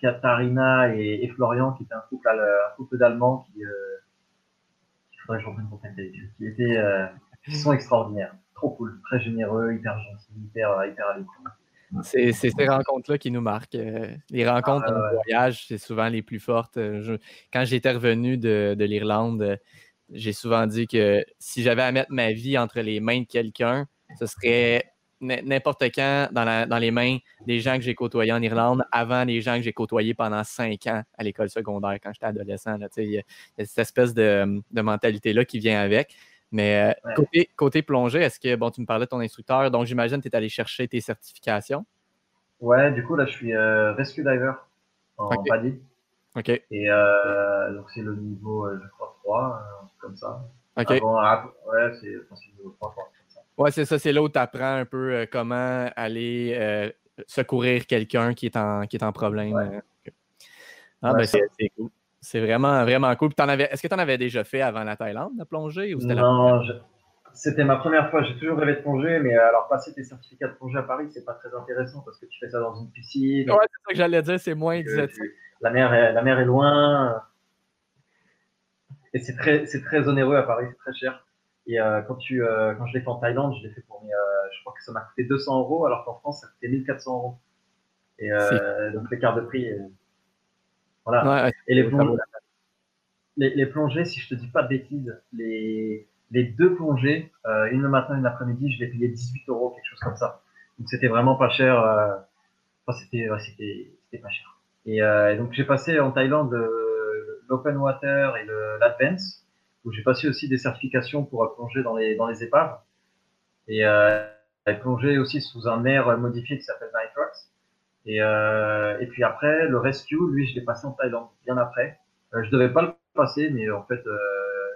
[SPEAKER 2] Katharina et, et, Florian, qui était un couple, un couple d'Allemands qui, euh, il faudrait que je reprenne qui étaient, euh, qui sont extraordinaires, trop cool, très généreux, hyper gentils, hyper, hyper à
[SPEAKER 1] c'est ces rencontres-là qui nous marquent. Euh, les rencontres ah, en voyage, c'est souvent les plus fortes. Euh, quand j'étais revenu de, l'Irlande, j'ai souvent dit que si j'avais à mettre ma vie entre les mains de quelqu'un, ce serait n'importe quand dans, les mains des gens que j'ai côtoyés en Irlande avant les gens que j'ai côtoyés pendant cinq ans à l'école secondaire quand j'étais adolescent. Il y, a cette espèce de, de mentalité-là qui vient avec. Mais euh, côté, côté plongée, est-ce que, bon, tu me parlais de ton instructeur, donc j'imagine que tu es allé chercher tes certifications?
[SPEAKER 2] Ouais, du coup, là, je suis euh, rescue diver en okay.
[SPEAKER 1] OK.
[SPEAKER 2] Et euh, donc, c'est le niveau, je crois, 3, comme ça.
[SPEAKER 1] OK.
[SPEAKER 2] Avant, ouais, c'est le niveau 3, 3
[SPEAKER 1] Ouais, c'est ça, c'est là où tu apprends un peu comment aller secourir quelqu'un qui, est en, qui est en problème. Ah, ben, c'est cool. C'est vraiment, vraiment cool. Est-ce que tu en avais déjà fait avant la Thaïlande, de plonger? Ou
[SPEAKER 2] non, c'était ma première fois. J'ai toujours rêvé de plonger, mais euh, alors passer tes certificats de plongée à Paris, c'est pas très intéressant parce que tu fais ça dans une piscine.
[SPEAKER 1] Ouais, c'est ça que j'allais dire, c'est moins exotique.
[SPEAKER 2] La mer, est, la mer est loin. Et c'est très, c'est très onéreux à Paris, c'est très cher. Et euh, quand, tu, euh, quand je l'ai fait en Thaïlande, je l'ai fait pour mes, je crois que ça m'a coûté 200 euros, alors qu'en France, ça coûtait 1400 euros. Et donc l'écart de prix, voilà. et les plongées, les, plongées, si je te dis pas de bêtises, les, les deux plongées, euh, une le matin, une l'après-midi, je l'ai payé 18 euros, quelque chose comme ça. Donc c'était vraiment pas cher. Euh, enfin, c'était, c'était, pas cher. Et, euh, donc j'ai passé en Thaïlande l'open water et l'advance, où j'ai passé aussi des certifications pour plonger dans les, dans les épaves. Et euh, plonger aussi sous un air modifié qui s'appelle Nitrox. Et, euh, et puis après, le rescue, lui, je l'ai passé en Thaïlande, bien après. Euh, je devais pas le passer, mais en fait, euh,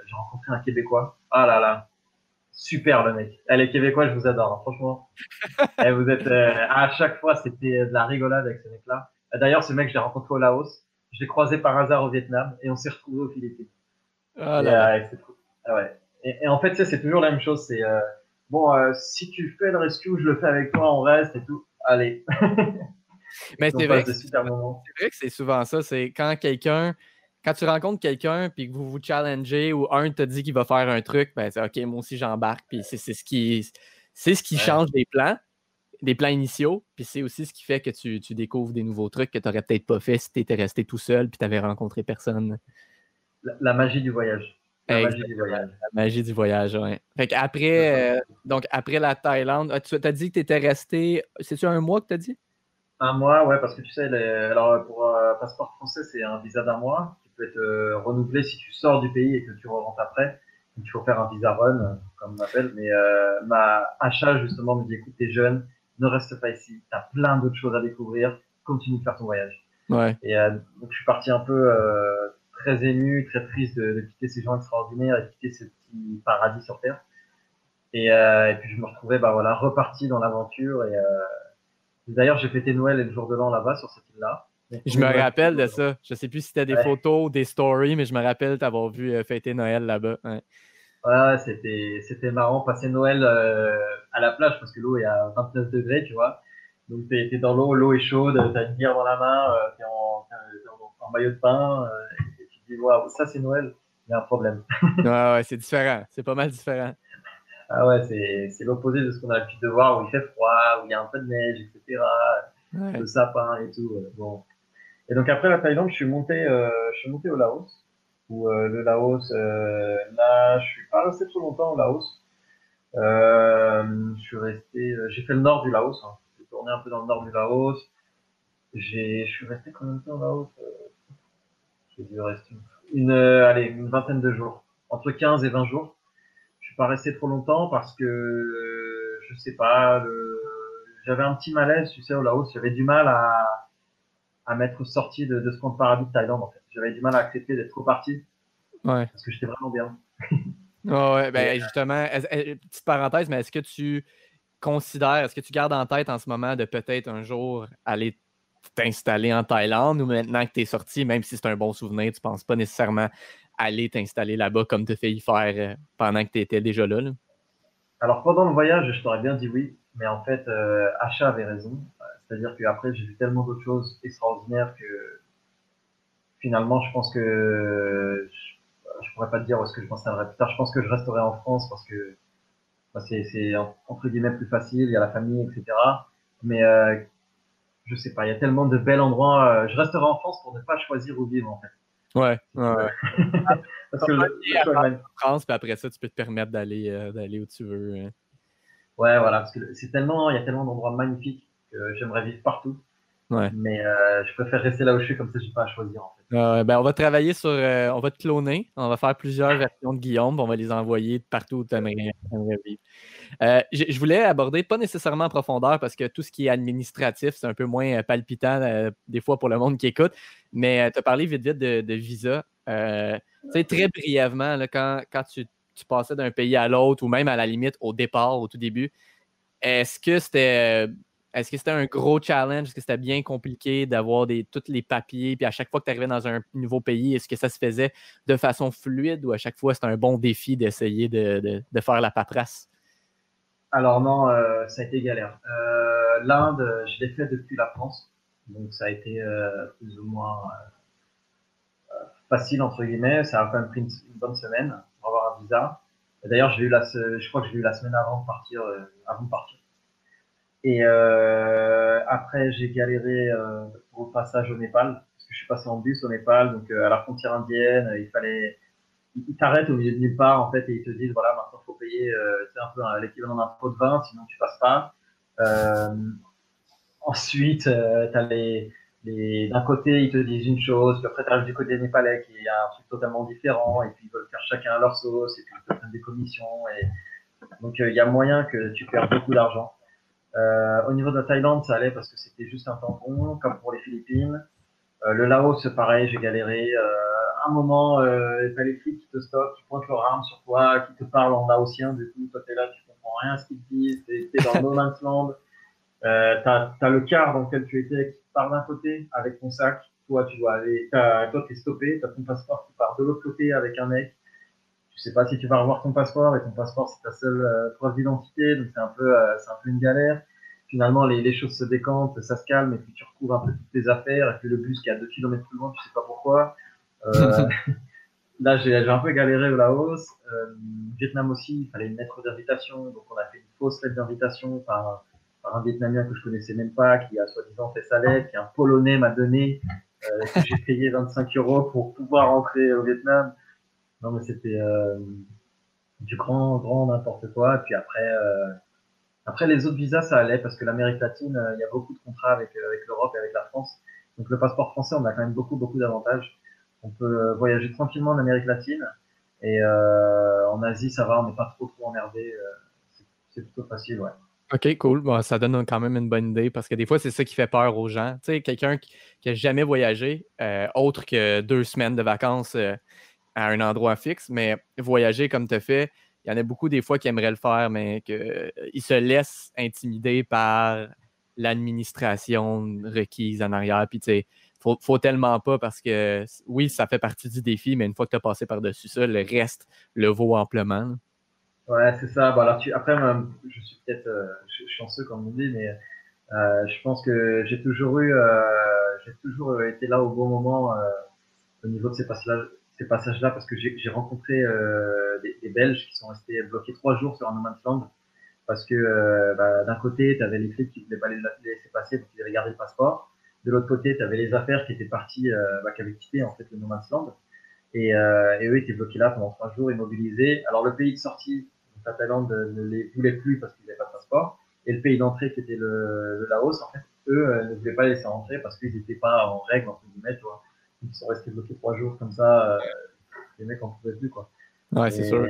[SPEAKER 2] j'ai rencontré un Québécois. Ah là là, super le mec. Elle est Québécois, je vous adore, hein, franchement. Et vous êtes euh, à chaque fois, c'était de la rigolade avec ce mec-là. D'ailleurs, ce mec, je l'ai rencontré au Laos. Je l'ai croisé par hasard au Vietnam et on s'est retrouvé aux Philippines. Ah là. Et, ah ouais. et, et, en fait, c'est toujours la même chose. C'est bon, si tu fais le rescue, je le fais avec toi, on reste et tout. Allez.
[SPEAKER 1] Mais c'est vrai, vrai, que c'est souvent ça. C'est quand quelqu'un, quand tu rencontres quelqu'un puis que vous vous challengez ou un te dit qu'il va faire un truc, ben c'est OK, moi aussi j'embarque. Puis c'est ce qui, c'est ce qui change des plans, des plans initiaux. Puis c'est aussi ce qui fait que tu, tu découvres des nouveaux trucs que tu n'aurais peut-être pas fait si tu étais resté tout seul puis tu n'avais rencontré personne.
[SPEAKER 2] La, magie du voyage.
[SPEAKER 1] La magie du voyage. La magie du voyage, oui. Fait après, euh, donc après la Thaïlande, tu as dit que tu étais resté. C'est-tu un mois que tu as dit?
[SPEAKER 2] Un mois, ouais, parce que tu sais, alors pour un euh, passeport français, c'est un visa d'un mois qui peut être euh, renouvelé si tu sors du pays et que tu rentres après. Donc il faut faire un visa run, comme on appelle. Mais euh, ma achat justement me dit écoute, t'es jeune, ne reste pas ici, t'as plein d'autres choses à découvrir, continue de faire ton voyage.
[SPEAKER 1] Ouais.
[SPEAKER 2] Et donc je suis parti un peu très ému, très triste de, de, quitter ces gens extraordinaires et de quitter ce petit paradis sur terre. Et, et puis je me retrouvais, bah voilà, reparti dans l'aventure et D'ailleurs, j'ai fêté Noël et le jour de l'an là-bas sur cette île-là.
[SPEAKER 1] Je me rappelle de ça. Je sais plus si c'était des photos ou des stories, mais je me rappelle t'avoir vu euh, fêter Noël là-bas.
[SPEAKER 2] Ouais, c'était, c'était marrant passer Noël euh, à la plage parce que l'eau est à 29 degrés, tu vois. Donc t'es, es dans l'eau, l'eau est chaude, t'as une bière dans la main, euh, t'es en, en, maillot de bain, tu te dis waouh, ça c'est Noël, il y a un problème.
[SPEAKER 1] ouais, ouais, c'est différent, c'est pas mal différent.
[SPEAKER 2] Ah ouais, c'est l'opposé de ce qu'on a l'habitude de voir où il fait froid, où il y a un peu de neige, etc. Le sapin et tout. Bon. Et donc après la Thaïlande, je suis monté, euh, je suis monté au Laos. Où euh, le Laos, euh, là, je suis pas resté trop longtemps au Laos. Euh, je suis resté, euh, j'ai fait le nord du Laos. Hein. J'ai tourné un peu dans le nord du Laos. J'ai, je suis resté combien de temps au Laos euh, une, allez, une vingtaine de jours, entre 15 et 20 jours pas resté trop longtemps parce que je sais pas, j'avais un petit malaise, tu sais, au Laos, j'avais du mal à, à m'être sorti de, de ce compte paradis de Thaïlande en fait. J'avais du mal à accepter d'être reparti.
[SPEAKER 1] Ouais.
[SPEAKER 2] Parce que j'étais vraiment bien.
[SPEAKER 1] ouais, ben justement, petite parenthèse, mais est-ce que tu considères, est-ce que tu gardes en tête en ce moment de peut-être un jour aller t'installer en Thaïlande ou maintenant que tu es sorti, même si c'est un bon souvenir, tu penses pas nécessairement aller t'installer là-bas comme tu as y faire euh, pendant que tu étais déjà là,
[SPEAKER 2] Alors, pendant le voyage, je t'aurais bien dit oui, mais en fait, euh, avait raison. C'est-à-dire qu'après, j'ai vu tellement d'autres choses extraordinaires que finalement, je pense que je, pourrais pas te dire où est-ce que je m'installerai plus tard. Je pense que je resterai en France parce que bah, c'est entre guillemets plus facile, il y a la famille, etc. Mais euh, je sais pas, il y a tellement de bels endroits. je resterai en France pour ne pas choisir où vivre en fait.
[SPEAKER 1] Ouais. ouais. Parce que le, France, puis après ça, tu peux te permettre d'aller d'aller où tu veux. Hein.
[SPEAKER 2] Ouais, voilà, parce que c'est tellement, il y a tellement d'endroits magnifiques que j'aimerais vivre partout. Mais euh, je préfère rester là où je suis, comme ça, je n'ai pas à choisir. En
[SPEAKER 1] fait. ben, on va travailler sur. Euh, on va te cloner. On va faire plusieurs versions de Guillaume. On va les envoyer partout où tu aimerais, vivre. Euh, je voulais aborder, pas nécessairement en profondeur, parce que tout ce qui est administratif, c'est un peu moins palpitant des fois pour le monde qui écoute. Mais tu as parlé vite, vite de, visa. très brièvement, là, quand, quand tu, tu passais d'un pays à l'autre, ou même à la limite au départ, au tout début, est-ce que c'était est-ce que c'était un gros challenge? Est-ce que c'était bien compliqué d'avoir tous les papiers? Puis à chaque fois que tu arrivais dans un nouveau pays, est-ce que ça se faisait de façon fluide ou à chaque fois c'était un bon défi d'essayer de, faire la paperasse?
[SPEAKER 2] Alors non, euh, ça a été galère. Euh, L'Inde, je l'ai fait depuis la France. Donc ça a été euh, plus ou moins facile, entre guillemets. Ça a quand même pris une, bonne semaine pour avoir un visa. D'ailleurs, je crois que j'ai eu la semaine avant de partir. avant de partir. Et euh, après, j'ai galéré euh, pour le passage au Népal, parce que je suis passé en bus au Népal, donc euh, à la frontière indienne, il fallait, ils t'arrêtent au milieu de nulle part en fait, et ils te disent voilà, maintenant il faut payer, c'est un peu l'équivalent d'un pot de vin, sinon tu passes pas. ensuite, t'as les, d'un côté ils te disent une chose, puis après tu arrives du côté népalais qui est un truc totalement différent, et puis ils veulent faire chacun à leur sauce, et puis ils te prennent des commissions, et donc il y a moyen que tu perds beaucoup d'argent. Euh, au niveau de la Thaïlande, ça allait parce que c'était juste un tampon, comme pour les Philippines. Euh, le Laos, pareil, j'ai galéré. Euh, un moment, euh, t'as les flics qui te stoppent, qui pointent leur arme sur toi, qui te parlent en laotien. Du coup, toi, t'es là, tu comprends rien à ce qu'ils disent. T'es dans no man's land. Euh, t'as as le car dans lequel tu étais qui part d'un côté avec ton sac. Toi, tu dois aller. Toi, t'es stoppé. T'as ton passeport qui part de l'autre côté avec un mec tu sais pas si tu vas revoir ton passeport et ton passeport c'est ta seule euh, preuve d'identité, donc c'est un peu euh, c'est un peu une galère. Finalement les, les, choses se décantent, ça se calme et puis tu retrouves un peu toutes tes affaires et puis le bus qui est à 2 km plus loin, tu sais pas pourquoi. Euh, là j'ai un peu galéré au Laos. Euh, Vietnam aussi, il fallait une lettre d'invitation, donc on a fait une fausse lettre d'invitation par, par un Vietnamien que je connaissais même pas, qui a soi-disant fait sa lettre, qui un Polonais m'a donné, euh, que j'ai payé 25 euros pour pouvoir rentrer au Vietnam. Non, mais c'était euh, du grand, grand n'importe quoi. Et puis après, euh, après les autres visas, ça allait parce que l'Amérique latine, euh, il y a beaucoup de contrats avec, avec l'Europe et avec la France. Donc le passeport français, on a quand même beaucoup, beaucoup d'avantages. On peut voyager tranquillement en Amérique latine. Et en Asie, ça va, on n'est pas trop, trop emmerdé. c'est plutôt facile, ouais.
[SPEAKER 1] OK, cool. Bon, ça donne quand même une bonne idée parce que des fois, c'est ça qui fait peur aux gens. Tu sais, quelqu'un qui n'a jamais voyagé, autre que deux semaines de vacances à un endroit fixe, mais voyager comme tu fait, il y en a beaucoup des fois qui aimeraient le faire, mais qu'ils euh, se laissent intimider par l'administration requise en arrière. Puis, tu sais, faut, faut tellement pas parce que oui, ça fait partie du défi, mais une fois que tu as passé par-dessus ça, le reste le vaut amplement.
[SPEAKER 2] Ouais, c'est ça. Bon, alors, tu... Après, je suis peut-être euh, chanceux, comme on dit, mais euh, je pense que j'ai toujours eu, j'ai toujours été là au bon moment au niveau de ces passages, ces passages-là parce que j'ai rencontré euh, des, Belges qui sont restés bloqués trois jours sur un no man's land parce que euh, bah, d'un côté, tu avais les flics qui voulaient pas les, laisser passer, donc ils avaient gardé le passeport. De l'autre côté, tu avais les affaires qui étaient parties, euh, bah, qui avaient quitté en fait le no man's land. Et, et eux étaient bloqués là pendant trois jours, immobilisés. Alors le pays de sortie, la Thaïlande, ne les voulait plus parce qu'ils n'avaient pas de passeport. Et le pays d'entrée, qui était le, Laos, en fait, eux ne voulaient pas les laisser rentrer parce qu'ils n'étaient pas en règle, entre guillemets, tu vois ils sont restés bloqués trois jours comme ça. Euh, les mecs en pouvaient plus, quoi.
[SPEAKER 1] Ouais, c'est sûr.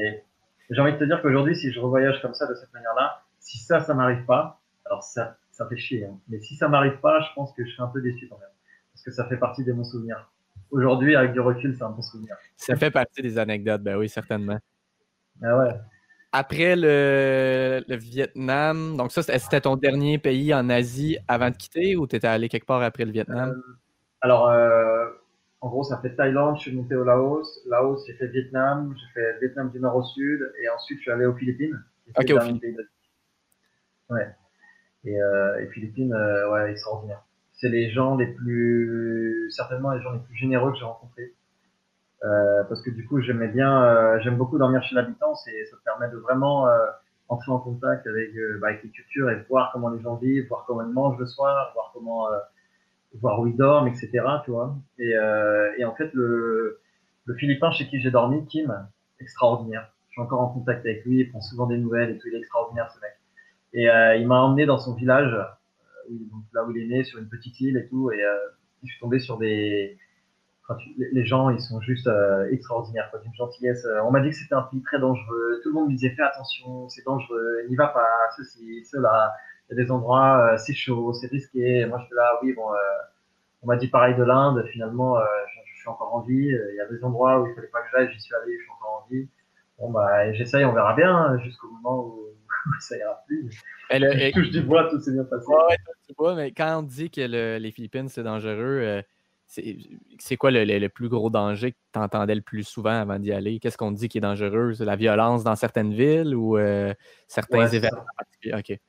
[SPEAKER 2] J'ai envie de te dire qu'aujourd'hui, si je revoyage comme ça, de cette manière-là, si ça, ça m'arrive pas, alors ça, ça fait chier. Hein. Mais si ça m'arrive pas, je pense que je serai un peu déçu quand même. Parce que ça fait partie de mon souvenir. Aujourd'hui, avec du recul, c'est un bon souvenir.
[SPEAKER 1] Ça fait partie des anecdotes, ben oui, certainement.
[SPEAKER 2] Ah ouais.
[SPEAKER 1] Après le, le, Vietnam, donc ça, c'était ton dernier pays en Asie avant de quitter ou tu étais allé quelque part après le Vietnam?
[SPEAKER 2] Euh, alors, euh, en gros, ça fait Thaïlande, je suis monté au Laos. Laos, j'ai fait Vietnam, j'ai fait Vietnam du nord au sud, et ensuite je suis allé aux Philippines.
[SPEAKER 1] Ok, aux Philippines.
[SPEAKER 2] Ouais. Et, euh, et Philippines, euh, ouais, extraordinaire. C'est les gens les plus, certainement les gens les plus généreux que j'ai rencontrés. Euh, parce que du coup, j'aimais bien, euh, j'aime beaucoup dormir chez l'habitant, et ça te permet de vraiment, euh, entrer en contact avec, bah, avec les cultures et voir comment les gens vivent, voir comment ils mangent le soir, voir comment, voir où ils dorment, etc. Tu vois. Et, et en fait, le, le Philippin chez qui j'ai dormi, Kim, extraordinaire. Je suis encore en contact avec lui, il prend souvent des nouvelles et tout, il est extraordinaire ce mec. Et euh, il m'a emmené dans son village, euh, là où il est né, sur une petite île et tout, et euh, je suis tombé sur des... les gens, ils sont juste extraordinaires, quoi, d'une gentillesse. On m'a dit que c'était un pays très dangereux. Tout le monde me disait fais attention, c'est dangereux, n'y va pas, ceci, cela. Il y a des endroits, c'est chaud, c'est risqué. Moi, je suis là, oui, bon, on m'a dit pareil de l'Inde. Finalement, encore en vie. Euh, il y a des endroits où il fallait pas que j'aille, j'y suis allé, je suis encore en vie. Bon, bah, j'essaye, on verra bien hein, jusqu'au moment où, ça ira plus. je touche du bois, tout s'est bien passé.
[SPEAKER 1] mais quand on dit que les Philippines, c'est dangereux, euh, c'est quoi le, plus gros danger que tu entendais le plus souvent avant d'y aller? Qu'est-ce qu'on dit qui est dangereux? C'est la violence dans certaines villes ou euh, certains événements particuliers? OK.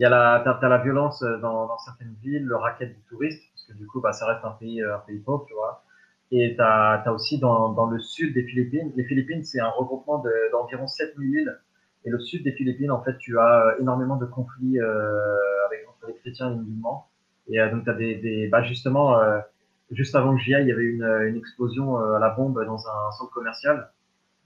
[SPEAKER 2] Il y a la, la violence dans, dans, certaines villes, le racket du touriste, parce que du coup, bah, ça reste un pays, un pays pauvre, tu vois. Et tu as, aussi dans, le sud des Philippines, les Philippines, c'est un regroupement d'environ 7000 îles. Et le sud des Philippines, en fait, tu as euh, énormément de conflits euh, avec, entre les chrétiens et les musulmans. Et euh, donc, tu as des, bah justement, euh, juste avant que j'y aille, il y avait une, une explosion à la bombe dans un centre commercial.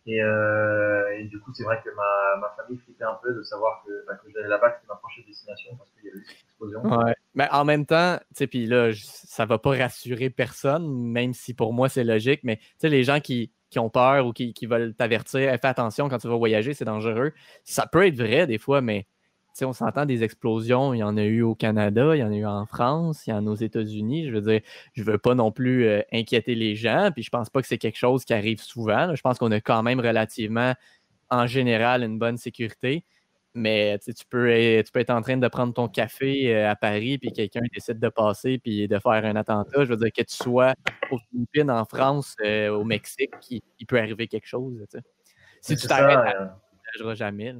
[SPEAKER 2] Et, euh, et, du coup, c'est vrai que ma, ma, famille flippait un peu de savoir que, bah, que j'allais là-bas, c'était ma prochaine destination parce qu'il y avait eu cette explosion.
[SPEAKER 1] Ouais. Mais en même temps, puis là, ça va pas rassurer personne, même si pour moi c'est logique, mais les gens qui, qui, ont peur ou qui, qui veulent t'avertir, fais attention quand tu vas voyager, c'est dangereux. Ça peut être vrai des fois, mais on s'entend des explosions, il y en a eu au Canada, il y en a eu en France, il y en a aux États-Unis. Je veux dire, je veux pas non plus euh, inquiéter les gens, puis je pense pas que c'est quelque chose qui arrive souvent. Je pense qu'on a quand même relativement, en général, une bonne sécurité. Mais tu peux, tu peux être en train de prendre ton café euh, à Paris, puis quelqu'un décide de passer puis de faire un attentat. Je veux dire, que tu sois aux Philippines, en France, euh, au Mexique, il, peut arriver quelque chose. Si tu t'arrêtes, tu ne jamais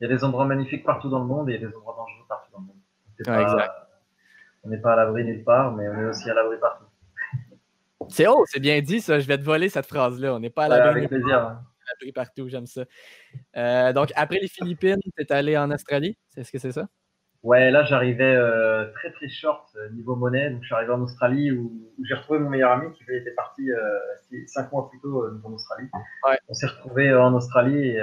[SPEAKER 2] il y a des endroits magnifiques partout dans le monde et il y a des endroits dangereux partout dans le monde. On n'est pas à l'abri nulle part, mais on est aussi à l'abri partout.
[SPEAKER 1] C'est haut, c'est bien dit ça. Je vais te voler cette phrase-là. On n'est pas à l'abri ouais, plaisir. Hein. l'abri partout, j'aime ça. Euh, donc, après les Philippines, tu es allé en Australie, est-ce que c'est ça?
[SPEAKER 2] Ouais, là j'arrivais euh, très très short euh, niveau monnaie. Donc je suis arrivé en Australie où, j'ai retrouvé mon meilleur ami qui était parti cinq mois plus tôt en Australie. On s'est retrouvé en Australie et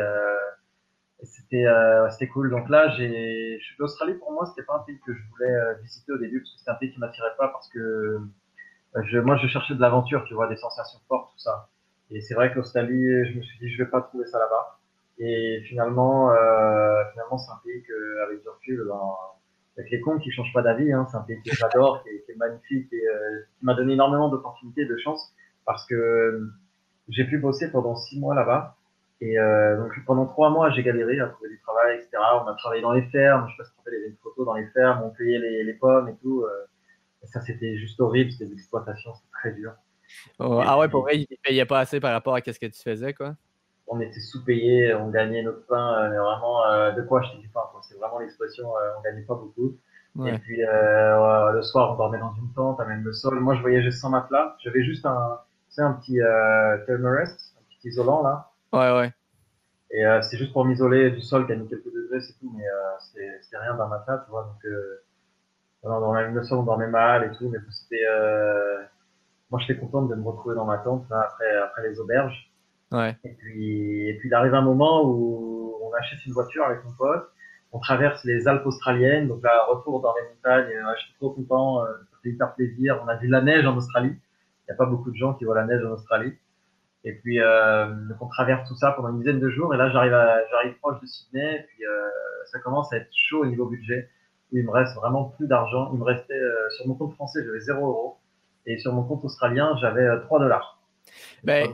[SPEAKER 2] c'était euh, c'était cool. Donc là, j'ai, d'Australie. Pour moi, c'était pas un pays que je voulais euh, visiter au début parce que c'était un pays qui m'attirait pas parce que euh, moi, je cherchais de l'aventure, tu vois, des sensations fortes, tout ça. Et c'est vrai qu'Australie, je me suis dit, je vais pas trouver ça là-bas. Et finalement, finalement, c'est un pays que, avec du recul, ben, avec les cons qui changent pas d'avis, hein, c'est un pays que j'adore, qui, qui, est magnifique et qui m'a donné énormément d'opportunités, de chance, parce que j'ai pu bosser pendant six mois là-bas. Et euh, donc pendant trois mois, j'ai galéré à trouver du travail, etc. On a travaillé dans les fermes, je sais pas si tu te rappelles, il y avait une photo dans les fermes, on cueillait les, les pommes et tout. Euh, et ça, c'était juste horrible, c'était des exploitations, c'était très dur.
[SPEAKER 1] Oh, ah ouais, pour vrai, ils ne payaient pas assez par rapport à ce que tu faisais, quoi
[SPEAKER 2] On était sous-payés, on gagnait notre pain, euh, mais vraiment, euh, de quoi acheter du pain, C'est vraiment l'expression, euh, on gagnait pas beaucoup. Et puis le soir, on dormait dans une tente, à même le sol. Moi, je voyageais sans matelas. J'avais juste un, tu sais, un petit euh, thermarest, un petit isolant là.
[SPEAKER 1] Ouais, ouais.
[SPEAKER 2] Et euh, c'est juste pour m'isoler du sol qui a mis quelques degrés, c'est tout, mais euh, c'était rien dans ma tête, tu vois. Donc, euh, dans le sol, on dormait mal et tout, mais c'était. Euh, moi, j'étais contente de me retrouver dans ma tente après, après les auberges.
[SPEAKER 1] Ouais.
[SPEAKER 2] Et puis, et puis, il arrive un moment où on achète une voiture avec mon pote, on traverse les Alpes australiennes, donc là, retour dans les montagnes, je suis trop content, ça fait hyper plaisir. On a vu la neige en Australie. Il n'y a pas beaucoup de gens qui voient la neige en Australie. Et puis, euh, on traverse tout ça pendant une dizaine de jours. Et là, j'arrive, j'arrive proche de Sydney. Et puis, euh, ça commence à être chaud au niveau budget. Où il me reste vraiment plus d'argent. Il me restait, euh, sur mon compte français, j'avais 0 euros. Et sur mon compte australien, j'avais 3 dollars.
[SPEAKER 1] Ben,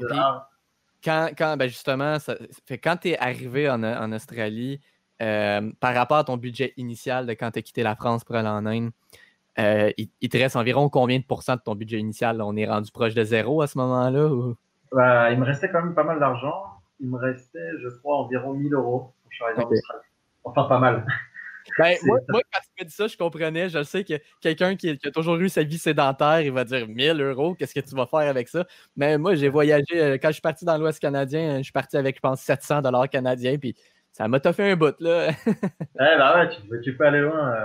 [SPEAKER 1] quand, quand ben justement, ça, fait, quand tu es arrivé en, en Australie, par rapport à ton budget initial de quand tu as quitté la France pour aller en Inde, il, il, te reste environ combien de pourcents de ton budget initial? On est rendu proche de zéro à ce moment-là? Ou?
[SPEAKER 2] Bah, il me restait quand même pas mal d'argent. Il me restait, je crois, environ 1000 euros je en Australie. Enfin, pas mal.
[SPEAKER 1] Ben, moi, moi, quand tu me dis ça, je comprenais. Je sais que quelqu'un qui, a toujours eu sa vie sédentaire, il va dire 1000 euros, qu'est-ce que tu vas faire avec ça? Mais moi, j'ai voyagé, euh, quand je suis parti dans l'Ouest canadien, je suis parti avec, je pense, 700 dollars canadiens. Puis ça m'a fait un bout, là.
[SPEAKER 2] ouais, bah ouais, tu, tu peux aller loin.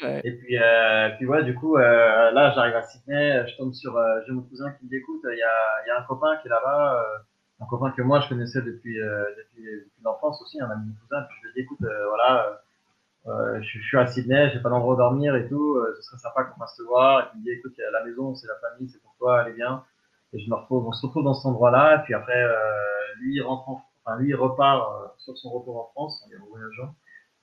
[SPEAKER 2] Et puis, euh, puis ouais, du coup, euh, là, j'arrive à Sydney, je tombe sur, euh, j'ai mon cousin qui me dit, écoute, il y a, y a un copain qui est là-bas, euh, un copain que moi je connaissais depuis, euh, depuis, depuis l'enfance aussi, un ami de cousin. Puis je lui dis, écoute, voilà, je, je, suis à Sydney, j'ai pas d'endroit où dormir et tout, ce serait sympa qu'on fasse se voir. Et puis il me dit, écoute, la maison, c'est la famille, c'est pour toi, allez bien. Et je me retrouve, on se retrouve dans cet endroit-là. Et puis après, lui, il rentre, en, enfin lui, il repart sur son retour en France, en voyageant.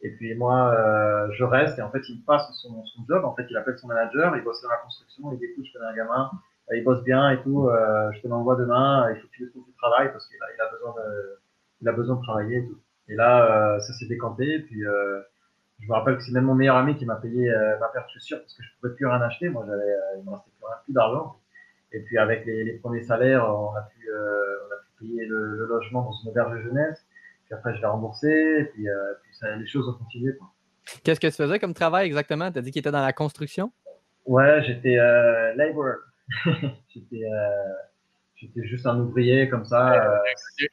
[SPEAKER 2] Et puis moi, euh, je reste et en fait, il passe son, son, job. En fait, il appelle son manager, il bosse dans la construction, il dit écoute, je connais un gamin, euh, il bosse bien et tout, euh, je te l'envoie demain, il faut que tu lui trouves du travail parce qu'il a, il a besoin de, il a besoin de travailler et tout. Et là, euh, ça s'est décanté. Et puis, euh, je me rappelle que c'est même mon meilleur ami qui m'a payé ma paire de chaussures parce que je pouvais plus rien acheter. Moi, j'avais, il me restait plus, plus d'argent. Et puis, avec les, les, premiers salaires, on a pu, on a pu payer le, le logement dans une auberge de jeunesse. Puis après, je l'ai remboursé. Et puis, euh, puis ça, les choses ont continué.
[SPEAKER 1] Qu'est-ce que tu faisais comme travail exactement? Tu as dit qu'il était dans la construction?
[SPEAKER 2] Ouais, j'étais euh, labor. j'étais, euh, j'étais juste un ouvrier comme ça. Euh,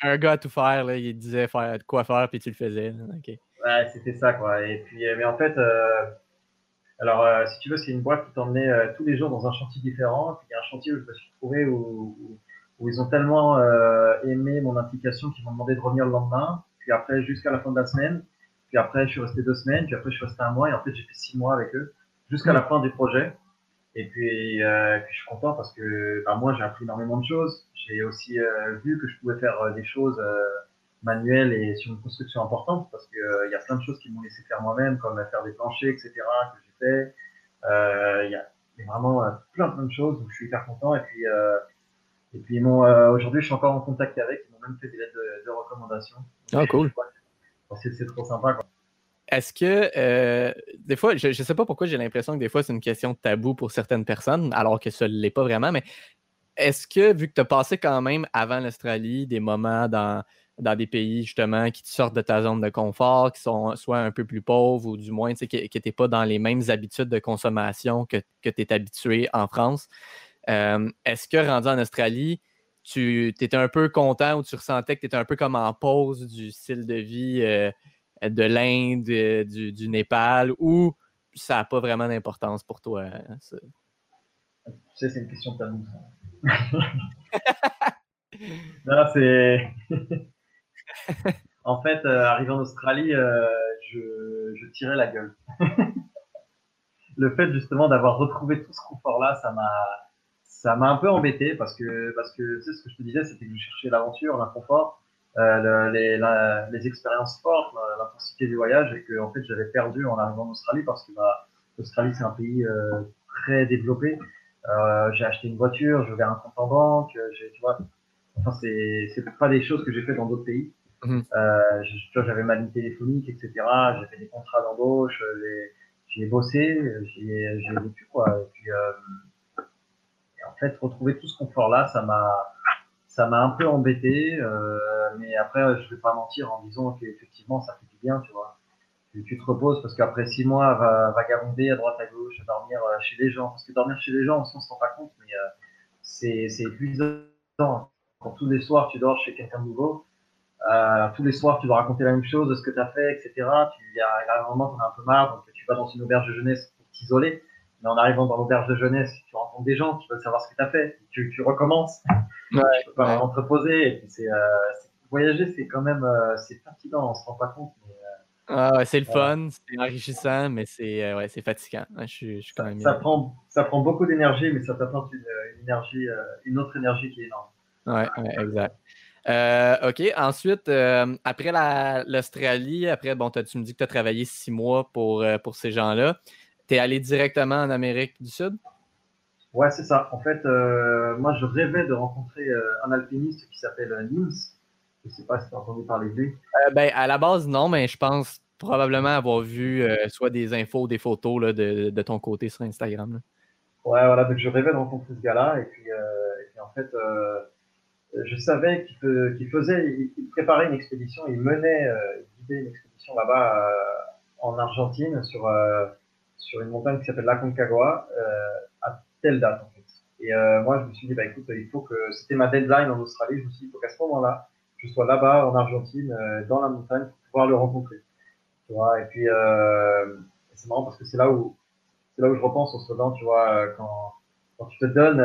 [SPEAKER 1] un gars à tout faire, là, il disait faire, quoi faire, puis tu le faisais. Okay.
[SPEAKER 2] Ouais, c'était ça, quoi. Et puis, mais en fait, alors, si tu veux, c'est une boîte qui t'emmenait tous les jours dans un chantier différent. Puis il y a un chantier où je me suis trouvé où, où où ils ont tellement euh, aimé mon implication qu'ils m'ont demandé de revenir le lendemain, puis après jusqu'à la fin de la semaine, puis après je suis resté deux semaines, puis après je suis resté un mois, et en fait j'ai fait six mois avec eux, jusqu'à la fin du projet. Et puis, euh, puis je suis content parce que bah, moi j'ai appris énormément de choses. J'ai aussi euh, vu que je pouvais faire euh, des choses euh, manuelles et sur une construction importante parce que il y a plein de choses qui m'ont laissé faire moi-même, comme faire des planchers, etc. que j'ai fait. Il y, a, vraiment plein plein de choses donc je suis hyper content. Et puis et puis euh, aujourd'hui, je suis encore en contact avec. Ils m'ont même fait des lettres de, de recommandation.
[SPEAKER 1] Ah, cool.
[SPEAKER 2] C'est trop sympa.
[SPEAKER 1] Est-ce que, euh, des fois, je ne sais pas pourquoi j'ai l'impression que des fois c'est une question de tabou pour certaines personnes, alors que ça ne l'est pas vraiment, mais est-ce que, vu que tu as passé quand même avant l'Australie des moments dans, dans des pays justement qui te sortent de ta zone de confort, qui sont soit un peu plus pauvres ou du moins que, que tu n'es pas dans les mêmes habitudes de consommation que, que tu es habitué en France, euh, Est-ce que rendu en Australie, tu étais un peu content ou tu ressentais que tu étais un peu comme en pause du style de vie euh, de l'Inde, euh, du, du, Népal, ou ça n'a pas vraiment d'importance pour toi? Hein,
[SPEAKER 2] ça? Tu sais, c'est une question de tabou. non, c'est. en fait, euh, arrivé en Australie, euh, je, je, tirais la gueule. Le fait justement d'avoir retrouvé tout ce confort-là, ça m'a ça m'a un peu embêté parce que parce que tu sais ce que je te disais c'était que je cherchais l'aventure l'inconfort euh, le, les, la, les expériences fortes l'intensité du voyage et que en fait j'avais perdu en arrivant en Australie parce que bah, l'Australie c'est un pays euh, très développé. Euh, j'ai acheté une voiture j'ai ouvert un compte en banque j'ai tu vois enfin c'est c'est pas des choses que j'ai fait dans d'autres pays. Mmh. euh, tu vois j'avais ma ligne téléphonique etc j'ai fait des contrats d'embauche j'ai bossé j'ai j'ai vécu quoi. Et puis euh, fait, retrouver tout ce confort-là, ça m'a, ça m'a un peu embêté. Euh, mais après, je vais pas mentir en disant qu'effectivement, ça fait du bien, tu vois. Tu, te reposes parce qu'après six mois, va vagabonder à droite à gauche, dormir euh, chez les gens. Parce que dormir chez les gens, on s'en rend pas compte, mais euh, c'est, épuisant. Quand tous les soirs, tu dors chez quelqu'un de nouveau. Euh, tous les soirs, tu dois raconter la même chose de ce que tu as fait, etc. Tu, y a, un moment, tu en as un peu marre, donc tu vas dans une auberge de jeunesse pour t'isoler. Mais en arrivant dans l'auberge de jeunesse, tu rencontres des gens qui veulent savoir ce que tu as fait. Tu, tu recommences. Ouais, tu peux pas vraiment te reposer. Et puis c'est, euh, voyager, c'est quand même euh, c'est fatigant, on se rend pas compte. Mais,
[SPEAKER 1] euh, ah ouais, c'est le fun, c'est enrichissant, mais c'est ouais, c'est fatigant. je, je suis quand
[SPEAKER 2] ça,
[SPEAKER 1] même
[SPEAKER 2] ça prend, ça prend beaucoup d'énergie, mais ça t'apporte une, une, énergie, une autre énergie qui est énorme.
[SPEAKER 1] Ouais, ouais exact. Euh, OK. Ensuite, euh, après l'Australie, après, bon, tu me dis que tu as travaillé six mois pour, pour ces gens-là. Tu es allé directement en Amérique du Sud?
[SPEAKER 2] Ouais, c'est ça. En fait, euh, moi, je rêvais de rencontrer euh, un alpiniste qui s'appelle euh, Nims. Je ne sais pas si tu as entendu parler de lui.
[SPEAKER 1] Euh, ben, à la base, non, mais je pense probablement avoir vu soit des infos ou des photos là, de, de, ton côté sur Instagram. Là.
[SPEAKER 2] Ouais, voilà. Donc, je rêvais de rencontrer ce gars-là. Et puis, et puis en fait, je savais qu'il qu faisait, il, il, préparait une expédition, il menait, il guidait une expédition là-bas en Argentine sur sur une montagne qui s'appelle la Concagua euh, à telle date en fait. Et euh, moi je me suis dit bah écoute il faut que c'était ma deadline en Australie, je me suis dit il faut qu'à ce moment-là je sois là-bas en Argentine euh, dans la montagne pour pouvoir le rencontrer. Tu vois, et puis c'est marrant parce que c'est là où c'est là où je repense en ce moment, tu vois, quand, quand tu te donnes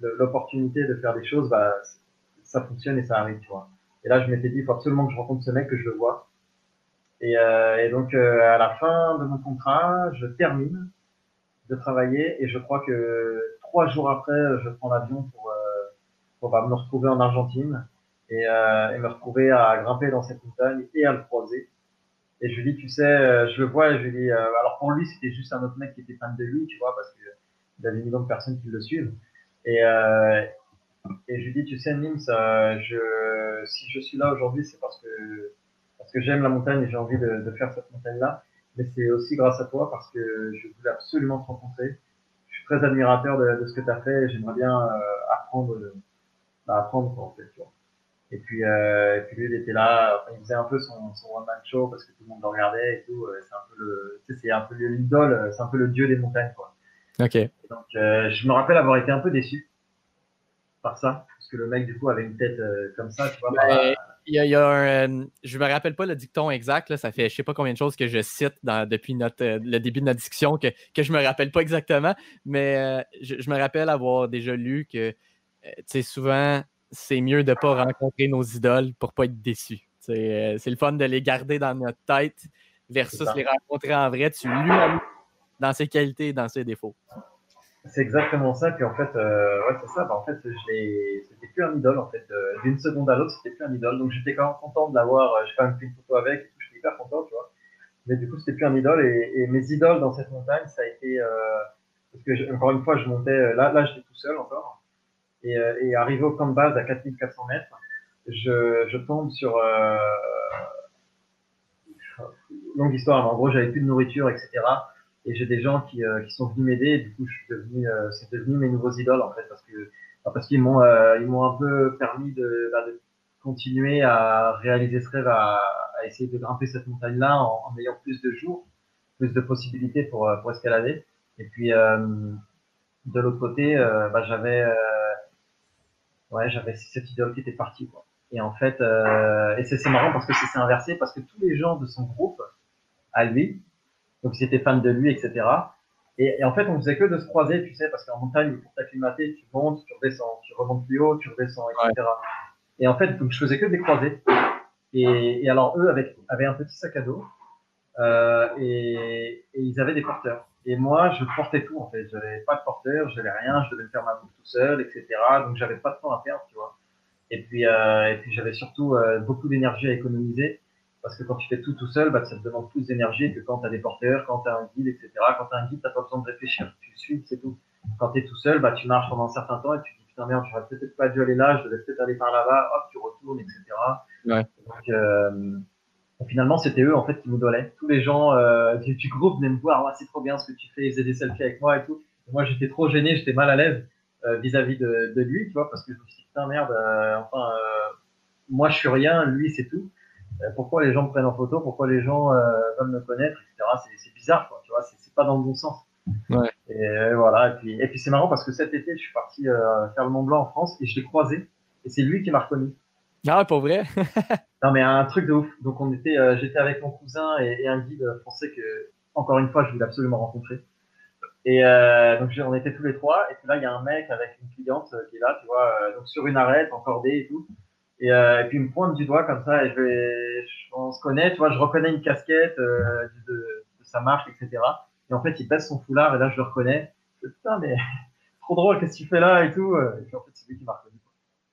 [SPEAKER 2] l'opportunité de faire des choses, bah, ça fonctionne et ça arrive, tu vois. Et là, je m'étais dit, il faut absolument que je rencontre ce mec, que je le vois. Et, euh, et donc, euh, à la fin de mon contrat, je termine de travailler et je crois que trois jours après, je prends l'avion pour, euh, pour bah, me retrouver en Argentine et, euh, et, me retrouver à grimper dans cette montagne et à le croiser. Et je lui dis, tu sais, euh, je le vois et je lui dis, euh, alors pour lui, c'était juste un autre mec qui était fan de lui, tu vois, parce que il y avait des millions de personnes qui le suivent. Et, euh, et je lui dis, tu sais, Nims, je, si je suis là aujourd'hui, c'est parce que, parce que j'aime la montagne et j'ai envie de, de faire cette montagne-là. Mais c'est aussi grâce à toi parce que je voulais absolument te rencontrer. Je suis très admirateur de, de ce que tu as fait et j'aimerais bien euh, apprendre, bah, apprendre quoi, en fait, tu vois. Et puis, euh, et puis lui, il était là, enfin, il faisait un peu son, son one man show parce que tout le monde le regardait et tout. C'est un peu le, tu sais, c'est un peu l'idole, c'est un peu le dieu des montagnes, quoi.
[SPEAKER 1] Ok.
[SPEAKER 2] Et donc, euh, je me rappelle avoir été un peu déçu par ça, parce que le mec du coup avait une tête euh, comme ça, tu vois.
[SPEAKER 1] Il y a, il y a un, euh, je me rappelle pas le dicton exact, là, ça fait je sais pas combien de choses que je cite dans, depuis notre, euh, le début de notre discussion que, que je me rappelle pas exactement, mais euh, je, je, me rappelle avoir déjà lu que souvent c'est mieux de pas rencontrer nos idoles pour pas être déçu. C'est le fun de les garder dans notre tête versus les rencontrer en vrai. Tu lui dans ses qualités et dans ses défauts.
[SPEAKER 2] C'est exactement ça. Puis en fait, euh, ouais, c'est ça. Bah, en fait, c'était plus un idole. En fait, euh, d'une seconde à l'autre, c'était plus un idole. Donc j'étais quand même content de l'avoir. Euh, j'ai pris une photo avec. Tout, j'étais hyper content, tu vois. Mais du coup, c'était plus un idole. Et, et, mes idoles dans cette montagne, ça a été euh, parce que je, encore une fois, je montais. Là, là, j'étais tout seul encore. Et, euh, et arrivé au camp de base à 4400 mètres, je, je tombe sur euh, longue histoire. Mais en gros, j'avais plus de nourriture, etc et j'ai des gens qui, euh, qui sont venus m'aider. Et du coup je suis devenu euh, c'est devenu mes nouveaux idoles en fait parce que parce qu'ils m'ont euh, ils m'ont un peu permis de, bah, de continuer à réaliser ce rêve à, à essayer de grimper cette montagne là en, ayant plus de jours plus de possibilités pour pour escalader. Et puis de l'autre côté bah, j'avais ouais j'avais cette idole qui était partie quoi. Et en fait et c'est marrant parce que c'est inversé parce que tous les gens de son groupe à lui donc ils étaient fans de lui, etc. Et, et, en fait, on faisait que de se croiser, tu sais, parce qu'en montagne, pour t'acclimater, tu montes, tu redescends, tu remontes plus haut, tu redescends, etc. Ouais. Et en fait, donc je faisais que de les croiser. Et, et alors eux avec, avaient un petit sac à dos euh, et, et, ils avaient des porteurs. Et moi, je portais tout en fait. J'avais pas de porteur, j'avais rien, je devais faire ma bouffe tout seul, etc. Donc j'avais pas de temps à perdre, tu vois. Et puis, euh, et puis j'avais surtout euh, beaucoup d'énergie à économiser. Parce que quand tu fais tout tout seul, bah, ça te demande plus d'énergie que quand tu as des porteurs, quand tu as un guide, etc. Quand tu as un guide, tu pas besoin de réfléchir, tu suis, c'est tout. Quand tu es tout seul, bah, tu marches pendant un certain temps et tu te dis putain merde, j'aurais peut-être pas dû aller là, je devais peut-être aller par là-bas, hop, tu retournes, etc.
[SPEAKER 1] Ouais.
[SPEAKER 2] Donc, euh, finalement, c'était eux en fait qui nous donnaient. Tous les gens euh, du, du, groupe venaient me voir, c'est trop bien ce que tu fais, ils faisaient des selfies avec moi et tout. Et moi, j'étais trop gêné, j'étais mal à l'aise euh, vis-à-vis de, de, lui, tu vois, parce que je me suis dit putain merde, euh, enfin, euh, moi je suis rien, lui c'est tout pourquoi les gens me prennent en photo, pourquoi les gens euh, veulent me connaître, etc. C'est bizarre, quoi, tu vois, c'est pas dans le bon sens.
[SPEAKER 1] Ouais.
[SPEAKER 2] Et voilà, et puis, et puis c'est marrant parce que cet été, je suis parti euh, faire le Mont Blanc en France et je l'ai croisé et c'est lui qui m'a reconnu.
[SPEAKER 1] Ah, pour vrai?
[SPEAKER 2] Non, mais un truc de ouf. Donc on était, euh, j'étais avec mon cousin et, et, un guide français que, encore une fois, je voulais absolument rencontrer. Et euh, donc on était tous les trois et puis là il y a un mec avec une cliente qui est là, tu vois, donc sur une arête, encordée et tout. Et, euh, et, puis il me pointe du doigt comme ça et je vais, on se connaît, tu vois, je reconnais une casquette euh, de, de, sa marque, etc. Et en fait, il passe son foulard et là, je le reconnais. Je dis, putain, mais trop drôle, qu'est-ce que tu fais là et tout. Et puis en fait, c'est lui qui m'a reconnu.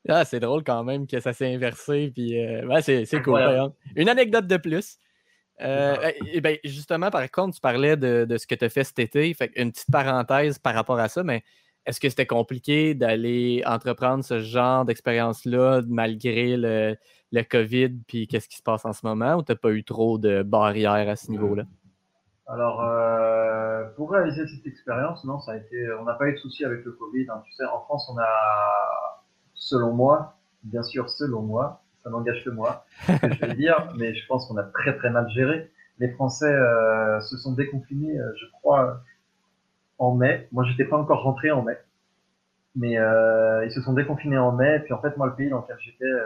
[SPEAKER 1] Ah, c'est drôle quand même que ça s'est inversé. Puis, euh, ouais, c'est, c'est cool. Hein. Une anecdote de plus. Euh, et ben, justement, par contre, tu parlais de, de ce que tu as fait cet été. Fait une petite parenthèse par rapport à ça, mais est-ce que c'était compliqué d'aller entreprendre ce genre d'expérience-là malgré le, le COVID puis qu'est-ce qui se passe en ce moment ou tu n'as pas eu trop de barrières à ce niveau-là?
[SPEAKER 2] Alors, euh, pour réaliser cette expérience, non, ça a été, on n'a pas eu de soucis avec le Covid. Hein. Tu sais, en France, on a, selon moi, bien sûr, selon moi, ça n'engage que moi, que je vais dire, mais je pense qu'on a très très mal géré. Les Français euh, se sont déconfinés, euh, je crois, en mai. Moi, j'étais pas encore rentré en mai, mais euh, ils se sont déconfinés en mai. Puis en fait, moi, le pays dans lequel j'étais euh,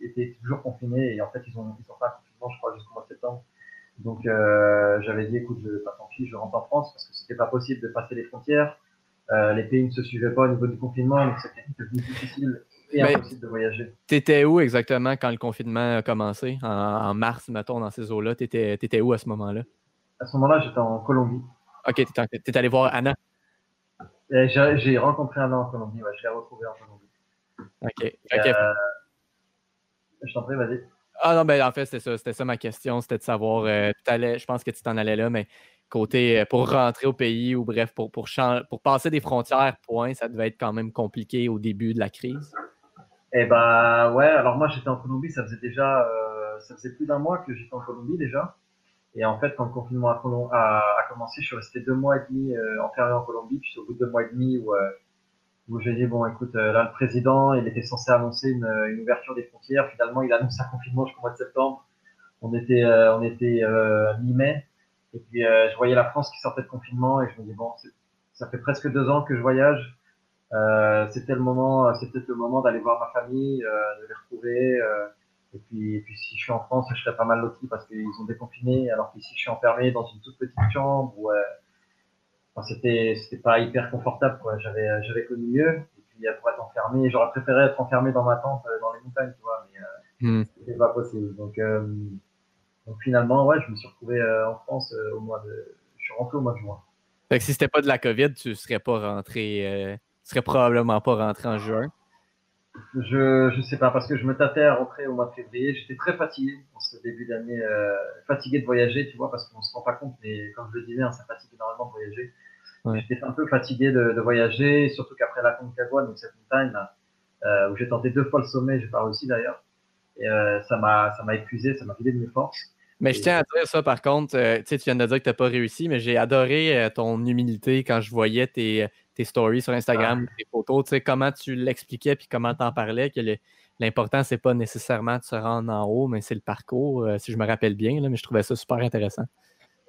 [SPEAKER 2] était toujours confiné et en fait, ils ont ils ont un confinement, je crois, jusqu'au mois de septembre. Donc euh, j'avais dit, écoute, je, pas tant pis, je rentre en France parce que c'était pas possible de passer les frontières. Les pays ne se suivaient pas au niveau du confinement, donc c'était devenu difficile et impossible de voyager.
[SPEAKER 1] T'étais où exactement quand le confinement a commencé? En, mars, mettons, dans ces eaux-là. T'étais étais où à ce moment-là?
[SPEAKER 2] À ce moment-là, j'étais en Colombie.
[SPEAKER 1] Ok, t'es allé voir Anna
[SPEAKER 2] J'ai rencontré Anna en Colombie, ouais, je l'ai retrouvée en Colombie.
[SPEAKER 1] Ok. ok. Euh,
[SPEAKER 2] je t'en prie, vas-y.
[SPEAKER 1] Ah non, ben en fait, c'était ça, c'était ça ma question, c'était de savoir, euh, je pense que tu t'en allais là, mais côté euh, pour rentrer au pays ou bref, pour, pour, pour passer des frontières, point, ça devait être quand même compliqué au début de la crise.
[SPEAKER 2] Eh ben ouais, alors moi j'étais en Colombie, ça faisait déjà, euh, ça faisait plus d'un mois que j'étais en Colombie déjà. Et en fait, quand le confinement a, commencé, je suis resté deux mois et demi enfermé en Colombie. Puis au bout de deux mois et demi où où j'ai dit bon écoute euh, là le président il était censé annoncer une, une ouverture des frontières. Finalement il annonce un confinement jusqu'au mois de septembre. On était euh, on était euh, mi-mai. Et puis je voyais la France qui sortait de confinement et je me dis bon ça fait presque deux ans que je voyage. C'était le moment c'était le moment d'aller voir ma famille de les retrouver et puis, et puis si je suis en France je serais pas mal loti parce qu'ils ont déconfiné alors qu'ici je suis enfermé dans une toute petite chambre où c'était c'était pas hyper confortable quoi. J'avais euh, j'avais connu mieux et puis pour être enfermé j'aurais préféré être enfermé dans ma tente euh, dans les montagnes tu vois mais euh, hmm. c'était pas possible. Donc donc finalement ouais je me suis retrouvé en France au mois de je suis rentré au mois de juin.
[SPEAKER 1] Fait que si c'était pas de la Covid tu serais pas rentré tu serais probablement pas rentré en juin
[SPEAKER 2] je je sais pas parce que je me tâtais à rentrer au mois de février j'étais très fatigué en ce début d'année fatigué de voyager tu vois parce qu'on se rend pas compte mais comme je le disais hein, ça fatigue énormément de voyager J'étais un peu fatigué de, de voyager, surtout qu'après la Concagua, donc cette montagne euh, où j'ai tenté deux fois le sommet, j'ai pas réussi d'ailleurs. Et euh, ça m'a épuisé, ça m'a vidé de mes forces.
[SPEAKER 1] Mais je tiens à dire ça par contre, euh, tu viens de dire que tu n'as pas réussi, mais j'ai adoré euh, ton humilité quand je voyais tes, tes stories sur Instagram, ah. tes photos, tu sais, comment tu l'expliquais puis comment tu en parlais, que l'important, c'est pas nécessairement de se rendre en haut, mais c'est le parcours, si je me rappelle bien, là, mais je trouvais ça super intéressant.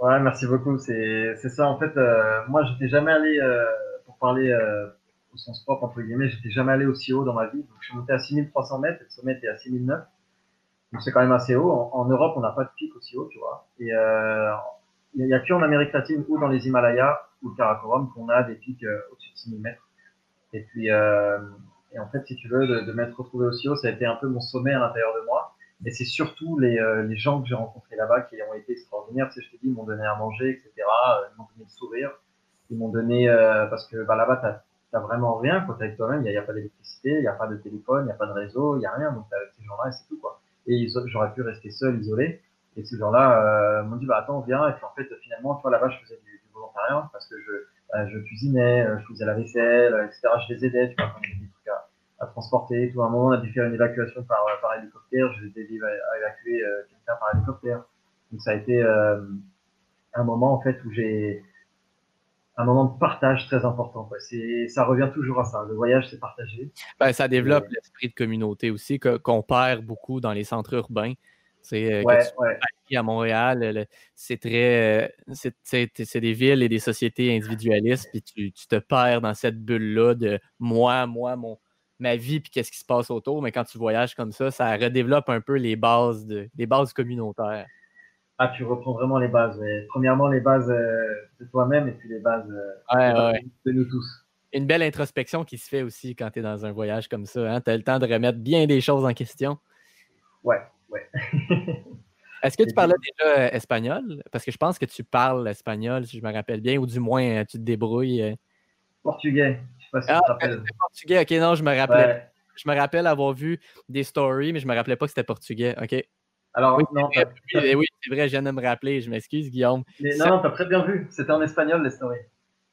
[SPEAKER 2] Ouais, merci beaucoup. C'est ça, en fait, euh, moi, j'étais jamais allé, euh, pour parler euh, au sens propre, entre guillemets, j'étais jamais allé aussi haut dans ma vie. Donc, je suis monté à 6300 mètres, et le sommet était à 6009. Donc, c'est quand même assez haut. En, Europe, on n'a pas de pic aussi haut, tu vois. Et il n'y a, a que en Amérique latine ou dans les Himalayas ou le Karakoram qu'on a des pics au-dessus de 6000 mètres. Et puis, et en fait, si tu veux, de, m'être retrouvé aussi haut, ça a été un peu mon sommet à l'intérieur de moi. Mais c'est surtout les, euh, les, gens que j'ai rencontrés là-bas qui ont été extraordinaires. Tu sais, je te dis, ils m'ont donné à manger, etc. Euh, ils m'ont donné le sourire. Ils m'ont donné, euh, parce que bah, là-bas, t'as n'as vraiment rien quand t'es avec toi-même. Il n'y a, a, pas d'électricité, il n'y a pas de téléphone, il n'y a pas de réseau, il n'y a rien. Donc, avec ces gens-là, c'est tout, quoi. Et j'aurais pu rester seul, isolé. Et ces gens-là euh, m'ont dit, bah, attends, viens. Et puis, en fait, finalement, tu vois, là-bas, je faisais du, parce que je, bah, je cuisinais, je faisais la vaisselle, etc. Je les aidais, tu vois, quand il y avait des trucs à, à transporter. Tout. À un moment, on a dû faire une évacuation par, par hélicoptère. Je les ai dit à évacuer euh, quelqu'un par hélicoptère. Donc ça a été euh, un moment en fait où j'ai un moment de partage très important. Quoi. Ça revient toujours à ça. Le voyage, c'est partager.
[SPEAKER 1] Ben, ça développe l'esprit de communauté aussi qu'on perd beaucoup dans les centres urbains. C'est
[SPEAKER 2] ouais, ouais.
[SPEAKER 1] À Montréal, c'est très, c'est des villes et des sociétés individualistes, puis tu, tu te perds dans cette bulle-là de moi, moi, mon, ma vie puis qu'est-ce qui se passe autour. Mais quand tu voyages comme ça, ça redéveloppe un peu les bases, de, les bases communautaires.
[SPEAKER 2] Ah, tu reprends vraiment les bases. Premièrement, les bases euh, de toi-même et puis les bases euh, de nous tous.
[SPEAKER 1] Une belle introspection qui se fait aussi quand tu es dans un voyage comme ça. Hein? Tu as le temps de remettre bien des choses en question.
[SPEAKER 2] Ouais, ouais.
[SPEAKER 1] Est-ce que tu parlais déjà euh, espagnol? Parce que je pense que tu parles espagnol, si je me rappelle bien, ou du moins tu te débrouilles.
[SPEAKER 2] Portugais
[SPEAKER 1] ah, portugais. Ok, non, je me rappelais. Je me rappelle avoir vu des stories, mais je me rappelais pas que c'était portugais. Ok.
[SPEAKER 2] Alors, oui, non,
[SPEAKER 1] oui, c'est vrai, je viens de me rappeler. Je m'excuse, Guillaume.
[SPEAKER 2] Mais non, t'as très bien vu. C'était en espagnol, les stories.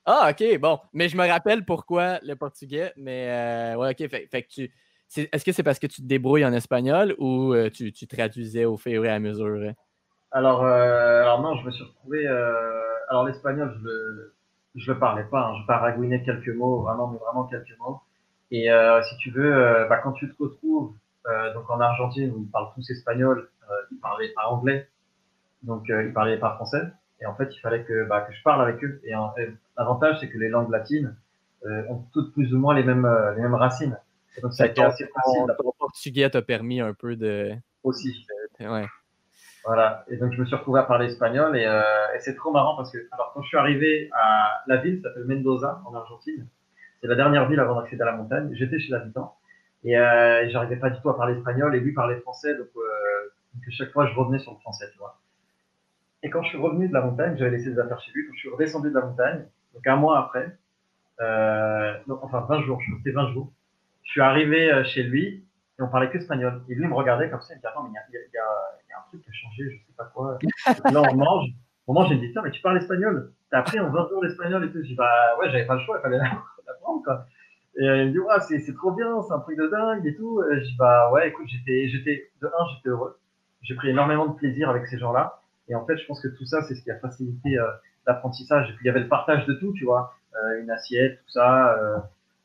[SPEAKER 1] Ah, ok, bon. Mais je me rappelle pourquoi le portugais. Mais euh, ouais, ok. Fait, que tu. Est-ce que c'est parce que tu te débrouilles en espagnol ou euh, tu, traduisais au fur et à mesure?
[SPEAKER 2] Alors, euh, non, je me suis retrouvé. alors l'espagnol, je le, le parlais pas, hein, je paragouinais quelques mots, vraiment, mais vraiment quelques mots. Et euh, si tu veux, euh, bah, quand tu te retrouves euh, donc en Argentine où ils parlent tous espagnol, euh, ils parlaient pas anglais, donc euh, ils parlaient pas français. Et en fait, il fallait que, bah, je parle avec eux. Et, l'avantage, c'est que les langues latines ont toutes plus ou moins les mêmes, les mêmes racines.
[SPEAKER 1] Donc ça a été assez facile. Le portugais t'a permis un peu de.
[SPEAKER 2] Aussi.
[SPEAKER 1] ouais.
[SPEAKER 2] Voilà. Et donc, je me suis retrouvé à parler espagnol et, euh, et c'est trop marrant parce que, alors, quand je suis arrivé à la ville, ça s'appelle Mendoza, en Argentine. C'est la dernière ville avant d'accéder à la montagne. J'étais chez l'habitant et euh, j'arrivais pas du tout à parler espagnol et lui parlait français. Donc, euh, donc, chaque fois, je revenais sur le français, tu vois. Et quand je suis revenu de la montagne, j'avais laissé des affaires chez lui. Quand je suis redescendu de la montagne, donc un mois après, euh, enfin 20 jours, je suis resté 20 jours, je suis arrivé euh, chez lui et on parlait que espagnol. Et lui, me regardait comme ça, il me dit Attends, mais il y a, un truc qui a changé, je sais pas quoi. Là, on mange. On mange, il me dit Tiens, mais tu parles espagnol T'as appris en 20 jours l'espagnol et tout. Je dis Bah ouais, j'avais pas le choix, il fallait l'apprendre, quoi. Et euh, il me dit Ouais, c'est, trop bien, c'est un truc de dingue et tout. Et je dis Bah ouais, écoute, j'étais, j'étais, de un, j'étais heureux. J'ai pris énormément de plaisir avec ces gens-là. Et en fait, je pense que tout ça, c'est ce qui a facilité euh, l'apprentissage. Et puis, il y avait le partage de tout, tu vois, une assiette, tout ça.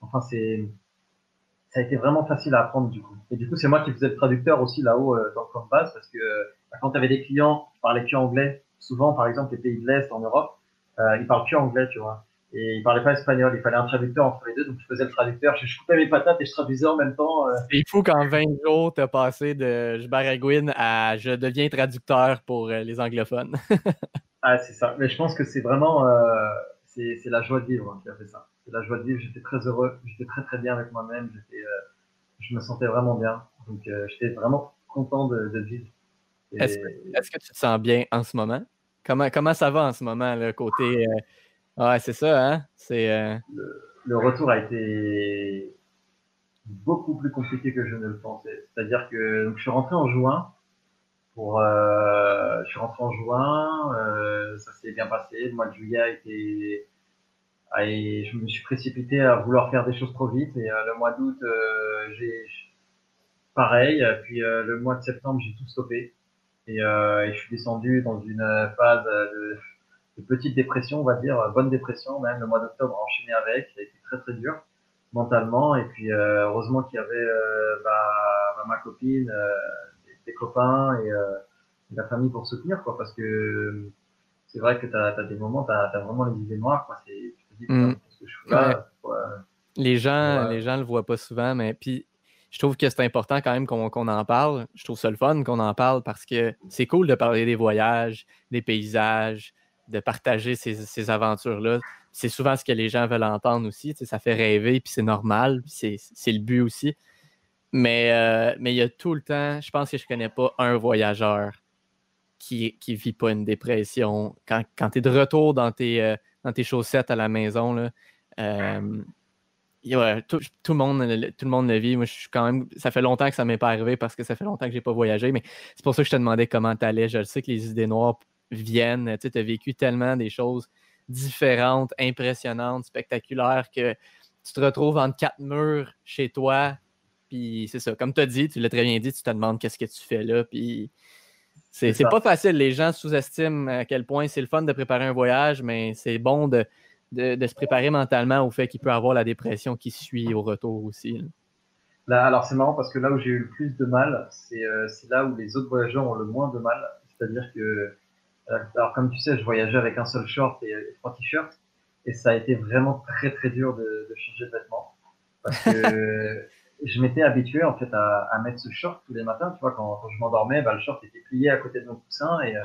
[SPEAKER 2] Enfin, c'est, ça a été vraiment facile à apprendre du coup. Et du coup, c'est moi qui faisais le traducteur aussi là-haut euh, dans le base parce que bah, quand tu avais des clients qui parlaient que anglais, souvent, par exemple, les pays de l'Est en Europe, euh, ils parlent que anglais, tu vois. Et ils parlaient pas espagnol, il fallait un traducteur entre les deux, donc je faisais le traducteur, je, je coupais mes patates et je traduisais en même temps. Euh,
[SPEAKER 1] C'est fou qu'en 20 jours, tu as passé de je baragouine à je deviens traducteur pour euh, les anglophones.
[SPEAKER 2] Ah, c'est ça. Mais je pense que c'est vraiment, euh, c'est la joie de vivre hein, qui a fait ça. C'est la joie de vivre. J'étais très heureux. J'étais très très bien avec moi-même. J'étais, euh, je me sentais vraiment bien. Donc euh, j'étais vraiment content de, de vivre. Et-
[SPEAKER 1] Est-ce que, est-ce que tu te sens bien en ce moment? Comment, comment ça va en ce moment, le côté. euh, Ouais, c'est ça, hein? C'est.
[SPEAKER 2] le retour a été beaucoup plus compliqué que je ne le pensais. C'est-à-dire que donc, je suis rentré en juin. Pour, je suis rentré en juin, ça s'est bien passé. Le mois de juillet a été, et je me suis précipité à vouloir faire des choses trop vite. Et euh, le mois d'août, euh, j'ai pareil. Puis euh, le mois de septembre, j'ai tout stoppé. Et, je suis descendu dans une phase de, petite dépression, on va dire, bonne dépression même. Le mois d'octobre, enchaîné avec, ça a été très très dur mentalement. Et puis heureusement qu'il y avait bah, ma copine, des, copains et, la famille pour soutenir, quoi. Parce que c'est vrai que tu as, des moments, tu as, vraiment les idées noires, quoi. Tu
[SPEAKER 1] Mm. Ouais.
[SPEAKER 2] quoi.
[SPEAKER 1] Les gens,
[SPEAKER 2] Ouais.
[SPEAKER 1] les gens le voient pas souvent, mais puis je trouve que c'est important quand même qu'on en parle. Je trouve ça le fun qu'on en parle parce que c'est cool de parler des voyages, des paysages, de partager ces, ces aventures-là. C'est souvent ce que les gens veulent entendre aussi. tu sais, ça fait rêver, puis c'est normal, puis c'est c'est le but aussi. Mais euh, mais il y a tout le temps, je pense que je connais pas un voyageur qui qui vit pas une dépression. Quand, quand tu es de retour dans tes, euh, dans tes chaussettes à la maison, là, tout, le monde, tout le monde le vit. Moi, je suis quand même. Ça fait longtemps que ça m'est pas arrivé parce que ça fait longtemps que j'ai pas voyagé, mais c'est pour ça que je te demandais comment tu allais. Je le sais que les idées noires viennent. Tu as vécu tellement des choses différentes, impressionnantes, spectaculaires que tu te retrouves entre quatre murs chez toi. Puis c'est ça. Comme tu as dit, tu l'as très bien dit, tu te demandes qu'est-ce que tu fais là. Puis c'est pas facile. Les gens sous-estiment à quel point c'est le fun de préparer un voyage, mais c'est bon de, de, de se préparer mentalement au fait qu'il peut avoir la dépression qui suit au retour aussi. là.
[SPEAKER 2] Là, alors c'est marrant parce que là où j'ai eu le plus de mal, c'est euh, là où les autres voyageurs ont le moins de mal. C'est-à-dire que, euh, alors comme tu sais, je voyageais avec un seul short et, et trois t-shirts, et ça a été vraiment très très dur de, de changer de vêtements parce que je m'étais habitué en fait à, à mettre ce short tous les matins. Tu vois, quand, quand je m'endormais, bah, le short était plié à côté de mon coussin et euh,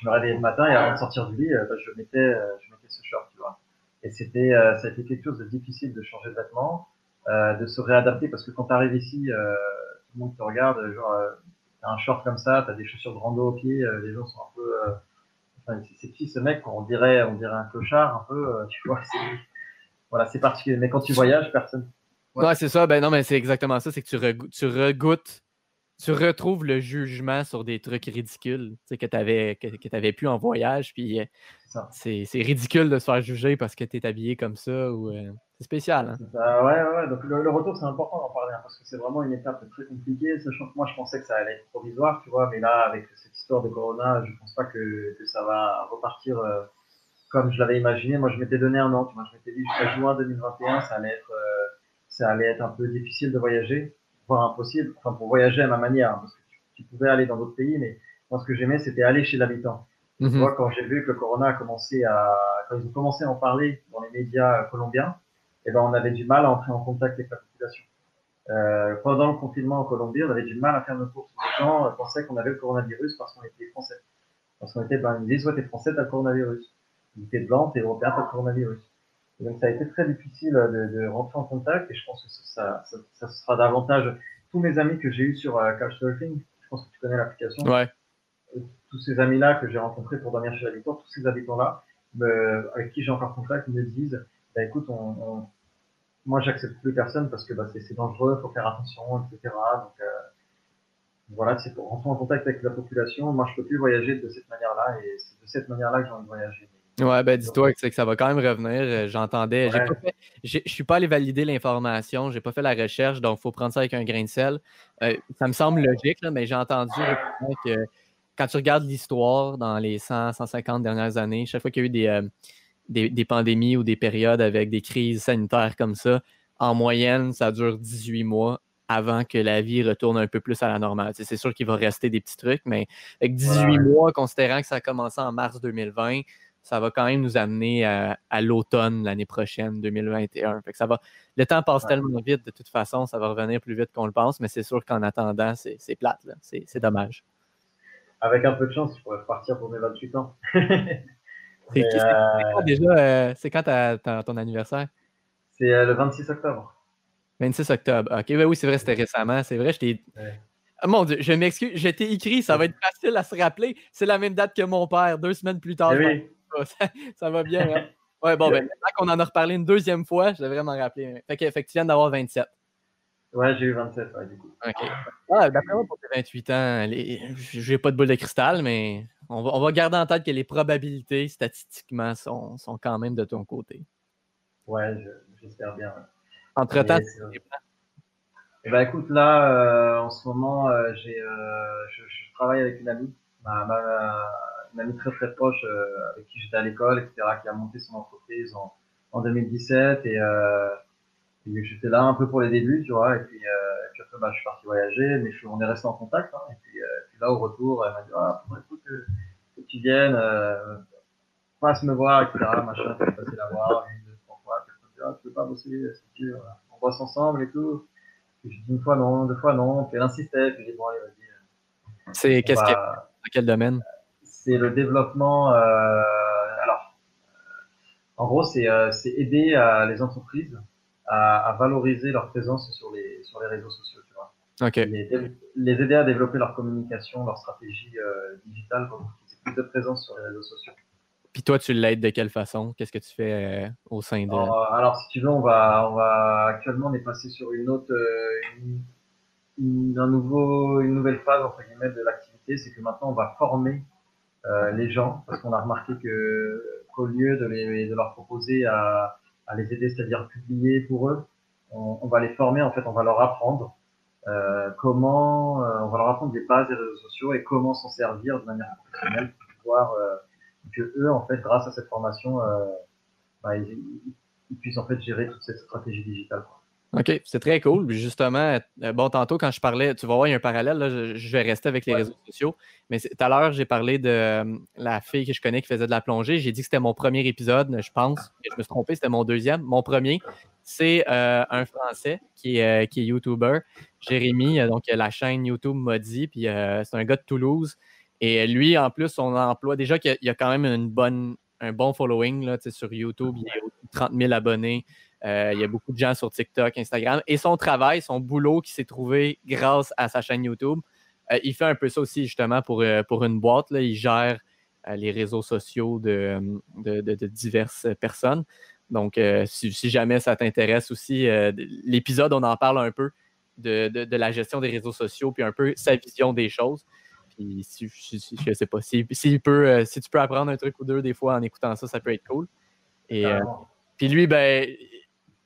[SPEAKER 2] je me réveillais le matin et avant de sortir du lit, euh, bah, je mettais euh, je mettais ce short, tu vois. Et c'était euh, ça a été quelque chose de difficile de changer de vêtements de se réadapter parce que quand tu arrives ici, tout le monde te regarde, genre t'as un short comme ça, t'as des chaussures de rando aux pieds, les gens sont un peu, enfin c'est qui ce mec On dirait, on dirait un clochard un peu, tu vois. Voilà, c'est particulier. Mais quand tu voyages, personne. Ouais.
[SPEAKER 1] Ouais, c'est ça. Ben non, mais c'est exactement ça. C'est que tu, regou- tu regoutes, tu retrouves le jugement sur des trucs ridicules que tu avais, que, que pu en voyage. Puis euh,
[SPEAKER 2] C'est
[SPEAKER 1] ridicule de se faire juger parce que tu es habillé comme ça. ou euh, C'est spécial. Hein?
[SPEAKER 2] Ça, ouais, ouais, ouais. Donc le, le retour, c'est important d'en parler hein, parce que c'est vraiment une étape très compliquée. Sachant que moi, je pensais que ça allait être provisoire, tu vois, mais là, avec cette histoire de Corona, je pense pas que, que ça va repartir euh, comme je l'avais imaginé. Moi, je m'étais donné un an, tu vois. Je m'étais dit jusqu'à juin 2021, ça allait être, euh, ça allait être un peu difficile de voyager, voire impossible. Enfin, pour voyager à ma manière, hein, parce que tu, tu pouvais aller dans d'autres pays, mais moi, ce que j'aimais, c'était aller chez l'habitant. Tu
[SPEAKER 1] Mhm.
[SPEAKER 2] vois, quand j'ai vu que le corona a commencé à, quand ils ont commencé à en parler dans les médias euh, colombiens, eh ben, on avait du mal à entrer en contact avec la population. pendant le confinement en Colombie, on avait du mal à faire nos courses. Les gens pensaient qu'on avait le coronavirus parce qu'on était français. Parce qu'on était, ben, ils disaient, soit t'es français, t'as le coronavirus. Si t'es blanc, t'es européen, t'as le coronavirus. Et donc, ça a été très difficile de, de, rentrer en contact et je pense que ça, ça, ça sera davantage tous mes amis que j'ai eu sur euh, Couchsurfing. Je pense que tu connais l'application.
[SPEAKER 1] Ouais.
[SPEAKER 2] Euh, tous ces amis-là que j'ai rencontrés pour dormir chez la Victoire, tous ces habitants-là, avec qui j'ai encore contact, me disent, bah, écoute, on, on moi, j'accepte plus personne parce que bah, c'est dangereux, faut faire attention, etc. Donc, euh, voilà, c'est pour rentrer en contact avec la population. Moi, je peux plus voyager de cette manière-là et c'est de cette manière-là que j'ai envie de voyager.
[SPEAKER 1] Ouais, ben dis-toi que, que, ça va quand même revenir. Euh, j'entendais. Je suis pas allé valider l'information, j'ai pas fait la recherche, donc il faut prendre ça avec un grain de sel. Euh, ça me semble logique, là, mais j'ai entendu que quand tu regardes l'histoire dans les 100, 150 dernières années, chaque fois qu'il y a eu des, euh, des, des, pandémies ou des périodes avec des crises sanitaires comme ça, en moyenne, ça dure 18 mois avant que la vie retourne un peu plus à la normale. C'est sûr qu'il va rester des petits trucs, mais avec 18 mois, considérant que ça a commencé en mars 2020, ça va quand même nous amener à, l'automne l'année prochaine, 2021. Fait que ça va, le temps passe tellement vite, de toute façon, ça va revenir plus vite qu'on le pense, mais c'est sûr qu'en attendant, c'est plate. C'est dommage.
[SPEAKER 2] Avec un peu de chance, tu pourrais partir pour mes 28 ans.
[SPEAKER 1] c'est euh... déjà, c'est quand ton anniversaire?
[SPEAKER 2] C'est euh, le 26 octobre.
[SPEAKER 1] 26 octobre. OK, oui, c'est vrai, c'était récemment. C'est vrai, je t'ai. Ah, mon Dieu, je m'excuse, je t'ai écrit, ça va être facile à se rappeler. C'est la même date que mon père, deux semaines plus tard.
[SPEAKER 2] Oui.
[SPEAKER 1] ça, va bien. Hein? Ouais, bon, ben, maintenant qu'on en a reparlé une deuxième fois, je devrais m'en rappeler. Fait que, fait que tu viens d'avoir 27.
[SPEAKER 2] Ouais, j'ai eu 27, ouais, du coup.
[SPEAKER 1] OK. Ah, d'après moi, pour tes 28 ans, les... j'ai pas de boule de cristal, mais on va, on va, garder en tête que les probabilités, statistiquement, sont, sont quand même de ton côté.
[SPEAKER 2] Ouais, j'espère bien.
[SPEAKER 1] Entre-temps,
[SPEAKER 2] eh ben, écoute, là, euh, en ce moment, euh, j'ai, euh, je, je, travaille avec une amie, ma, ma, une amie très très proche euh, avec qui j'étais à l'école, etc., qui a monté son entreprise en, en 2017 et, euh, et j'étais là un peu pour les débuts, tu vois, et puis, euh, et puis après bah, je suis parti voyager, mais je, on est resté en contact, hein, et puis, puis, là au retour, elle m'a dit ah écoute que, que tu viennes, passe me voir, etc., machin, tu peux passer la voir une, deux, trois fois, puis elle dit ah tu peux pas bosser, c'est sûr, on bosse ensemble et tout. Puis je dis une fois non, deux fois non, puis elle insistait, puis j'ai dit bon allez vas-y.
[SPEAKER 1] C'est qu'est-ce que dans quel domaine?
[SPEAKER 2] C'est le développement. Euh, alors, en gros, c'est euh, aider euh, les entreprises à, à, valoriser leur présence sur les, sur les réseaux sociaux. Tu vois.
[SPEAKER 1] Okay.
[SPEAKER 2] Les, les, aider à développer leur communication, leur stratégie digitale pour qu'ils aient plus de présence sur les réseaux sociaux.
[SPEAKER 1] Puis toi, tu l'aides de quelle façon? Qu'est-ce que tu fais euh, au sein de
[SPEAKER 2] alors, alors, si tu veux, on va, on va actuellement on est passé sur une autre, une, une, un nouveau, une nouvelle phase entre guillemets de l'activité, c'est que maintenant on va former euh, les gens, parce qu'on a remarqué que qu'au lieu de, les, de leur proposer à, à les aider, c'est-à-dire publier pour eux, on, on, va les former, en fait, on va leur apprendre euh, comment, euh, on va leur apprendre des bases des réseaux sociaux et comment s'en servir de manière professionnelle pour pouvoir euh, que eux, en fait, grâce à cette formation, euh, bah, ils, ils, puissent en fait gérer toute cette stratégie digitale.
[SPEAKER 1] OK, c'est très cool. Justement, euh, bon, tantôt, quand je parlais, tu vas voir, il y a un parallèle, là, je, vais rester avec les réseaux sociaux. Mais tout à l'heure, j'ai parlé de euh, la fille que je connais qui faisait de la plongée. J'ai dit que c'était mon premier épisode, je pense. je me suis trompé, c'était mon deuxième. Mon premier, c'est euh, un Français qui est, qui est YouTuber, Jérémy, donc la chaîne YouTube Modi, puis c'est un gars de Toulouse. Et lui, en plus, son emploi, déjà qu'il y a quand même une bonne, un bon following là, sur YouTube, il y a 30 000 abonnés. Euh, il y a beaucoup de gens sur TikTok, Instagram. Et son travail, son boulot qui s'est trouvé grâce à sa chaîne YouTube, euh, il fait un peu ça aussi justement pour, euh, pour une boîte. Là. Il gère les réseaux sociaux de, de, de, diverses personnes. Donc, si, si, jamais ça t'intéresse aussi, l'épisode, on en parle un peu de, de, la gestion des réseaux sociaux, puis un peu sa vision des choses. Puis, si, je sais pas, si, si, peut, si tu peux apprendre un truc ou deux des fois en écoutant ça, ça peut être cool. Et, puis lui, ben,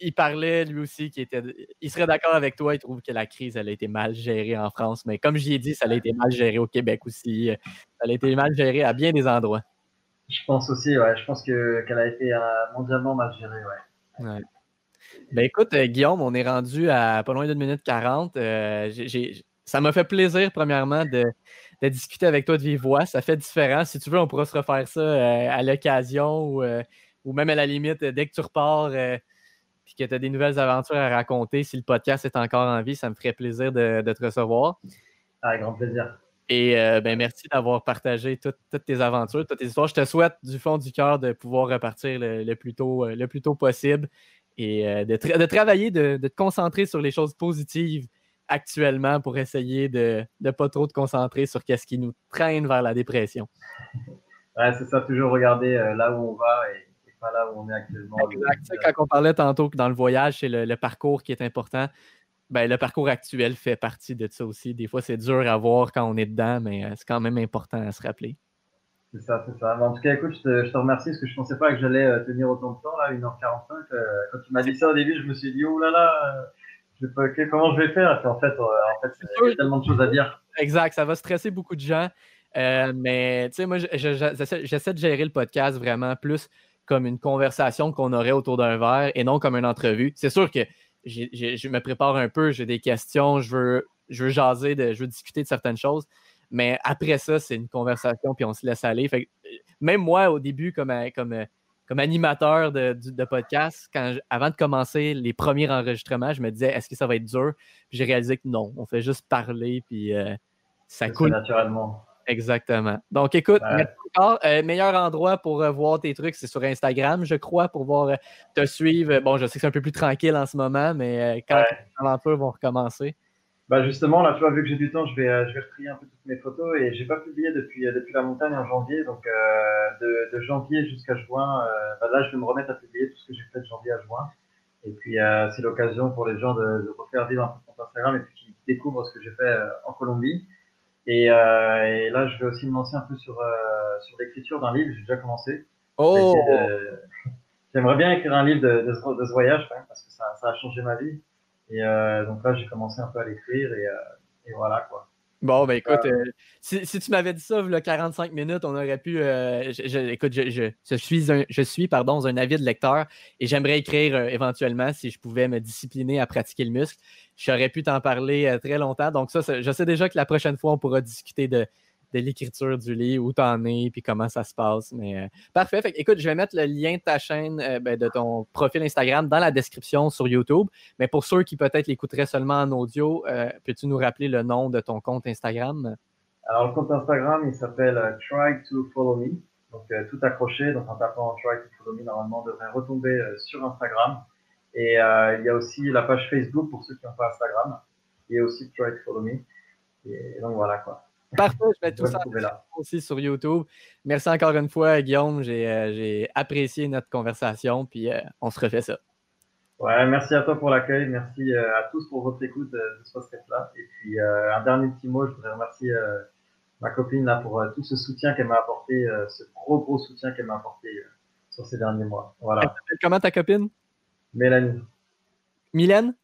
[SPEAKER 1] il parlait lui aussi qu'il était. Il serait d'accord avec toi, il trouve que la crise, elle a été mal gérée en France. Mais comme j'y ai dit, ça a été mal géré au Québec aussi. Ça a été mal géré à bien des endroits.
[SPEAKER 2] Je pense aussi, ouais. Je pense qu'elle a été euh, mondialement mal gérée, ouais.
[SPEAKER 1] ouais. Ben écoute, euh, Guillaume, on est rendu à pas loin d'une minute quarante. Euh, ça m'a fait plaisir, premièrement, de, de, discuter avec toi de vive voix. Ça fait différent. Si tu veux, on pourra se refaire ça à l'occasion ou, ou, même à la limite, dès que tu repars puis que tu as des nouvelles aventures à raconter, si le podcast est encore en vie, ça me ferait plaisir de, te recevoir.
[SPEAKER 2] Avec grand plaisir.
[SPEAKER 1] Et euh, ben, merci d'avoir partagé toutes, tes aventures, toutes tes histoires. Je te souhaite du fond du cœur de pouvoir repartir le, plus, tôt, le plus tôt possible et de, de, travailler, de, te concentrer sur les choses positives actuellement pour essayer de ne pas trop te concentrer sur ce qui nous traîne vers la dépression.
[SPEAKER 2] Ouais, c'est ça, toujours regarder euh, là où on va et, pas là où on est actuellement.
[SPEAKER 1] Exact. Quand on parlait tantôt que dans le voyage, c'est le, parcours qui est important. Ben, le parcours actuel fait partie de ça aussi. Des fois, c'est dur à voir quand on est dedans, mais euh, c'est quand même important à se rappeler.
[SPEAKER 2] C'est ça, c'est ça. En tout cas, écoute, je te, remercie parce que je ne pensais pas que j'allais euh, tenir autant de temps, là, 1h45. quand tu m'as dit ça au début, je me suis dit, oh là là, comment je vais faire? En fait, euh, en fait il y a tellement de choses à dire.
[SPEAKER 1] Exact, ça va stresser beaucoup de gens. Euh, mais tu sais, moi, j'essaie de gérer le podcast vraiment plus comme une conversation qu'on aurait autour d'un verre et non comme une entrevue. C'est sûr que je me prépare un peu, j'ai des questions, je veux, je veux jaser, de, je veux discuter de certaines choses. Mais après ça, c'est une conversation, puis on se laisse aller. même moi, au début, comme, comme comme animateur de, podcast, quand avant de commencer les premiers enregistrements, je me disais est-ce que ça va être dur? J'ai réalisé que non, on fait juste parler, puis euh, ça coule.
[SPEAKER 2] Naturellement.
[SPEAKER 1] Exactement. Donc écoute, euh, meilleur endroit pour euh, voir tes trucs, c'est sur Instagram, je crois, pour voir te suivre. Bon, je sais que c'est un peu plus tranquille en ce moment, mais quand les aventures vont recommencer.
[SPEAKER 2] Bah justement, là, tu vois, vu que j'ai du temps, je vais, euh, je vais retrier un peu toutes mes photos et j'ai pas publié depuis, euh, depuis la montagne en janvier. Donc, euh, de, de, janvier jusqu'à juin, bah là, je vais me remettre à publier tout ce que j'ai fait de janvier à juin. Et puis, c'est l'occasion pour les gens de, de, refaire vivre un peu compte Instagram et puis qu'ils découvrent ce que j'ai fait en Colombie. Et, et, là, je vais aussi me lancer un peu sur, sur l'écriture d'un livre. J'ai déjà commencé.
[SPEAKER 1] Oh
[SPEAKER 2] J'aimerais bien écrire un livre de, de, ce voyage quand même, parce que ça, ça a changé ma vie. Et euh, donc là, j'ai commencé un peu à l'écrire et, euh, voilà quoi.
[SPEAKER 1] Bon, ben écoute, euh, si, tu m'avais dit ça, il 45 minutes, on aurait pu. écoute, je, suis, un, je suis pardon, un de lecteur et j'aimerais écrire éventuellement si je pouvais me discipliner à pratiquer le muscle. J'aurais pu t'en parler très longtemps. Donc, ça, je sais déjà que la prochaine fois, on pourra discuter de, de l'écriture du livre, où tu en es, puis comment ça se passe. Mais euh, parfait. écoute, je vais mettre le lien de ta chaîne, euh, ben, de ton profil Instagram dans la description sur YouTube. Mais pour ceux qui peut-être l'écouteraient seulement en audio, euh, peux-tu nous rappeler le nom de ton compte Instagram?
[SPEAKER 2] Alors, le compte Instagram, il s'appelle Try to Follow Me. Donc, tout accroché. Donc, en tapant Try to Follow Me, normalement, devrait retomber sur Instagram. Et il y a aussi la page Facebook pour ceux qui n'ont pas Instagram. A aussi Try to Follow Me. Et donc, voilà quoi.
[SPEAKER 1] Parfait, je mets tout ça aussi sur YouTube. Merci encore une fois, Guillaume. J'ai euh, apprécié notre conversation, puis euh, on se refait ça.
[SPEAKER 2] Ouais, merci à toi pour l'accueil. Merci euh, à tous pour votre écoute de ce podcast-là. Et puis, un dernier petit mot, je voudrais remercier ma copine là, pour tout ce soutien qu'elle m'a apporté, ce gros, gros soutien qu'elle m'a apporté sur ces derniers mois. Voilà.
[SPEAKER 1] Comment ta copine?
[SPEAKER 2] Mélanie.
[SPEAKER 1] Mylène?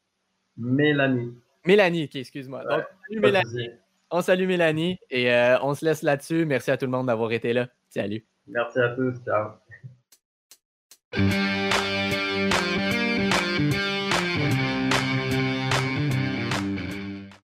[SPEAKER 2] Mélanie.
[SPEAKER 1] Mélanie, excuse-moi. Donc, salut Mélanie. On salue Mélanie et euh, on se laisse là-dessus. Merci à tout le monde d'avoir été là. Salut.
[SPEAKER 2] Merci à tous. Ciao.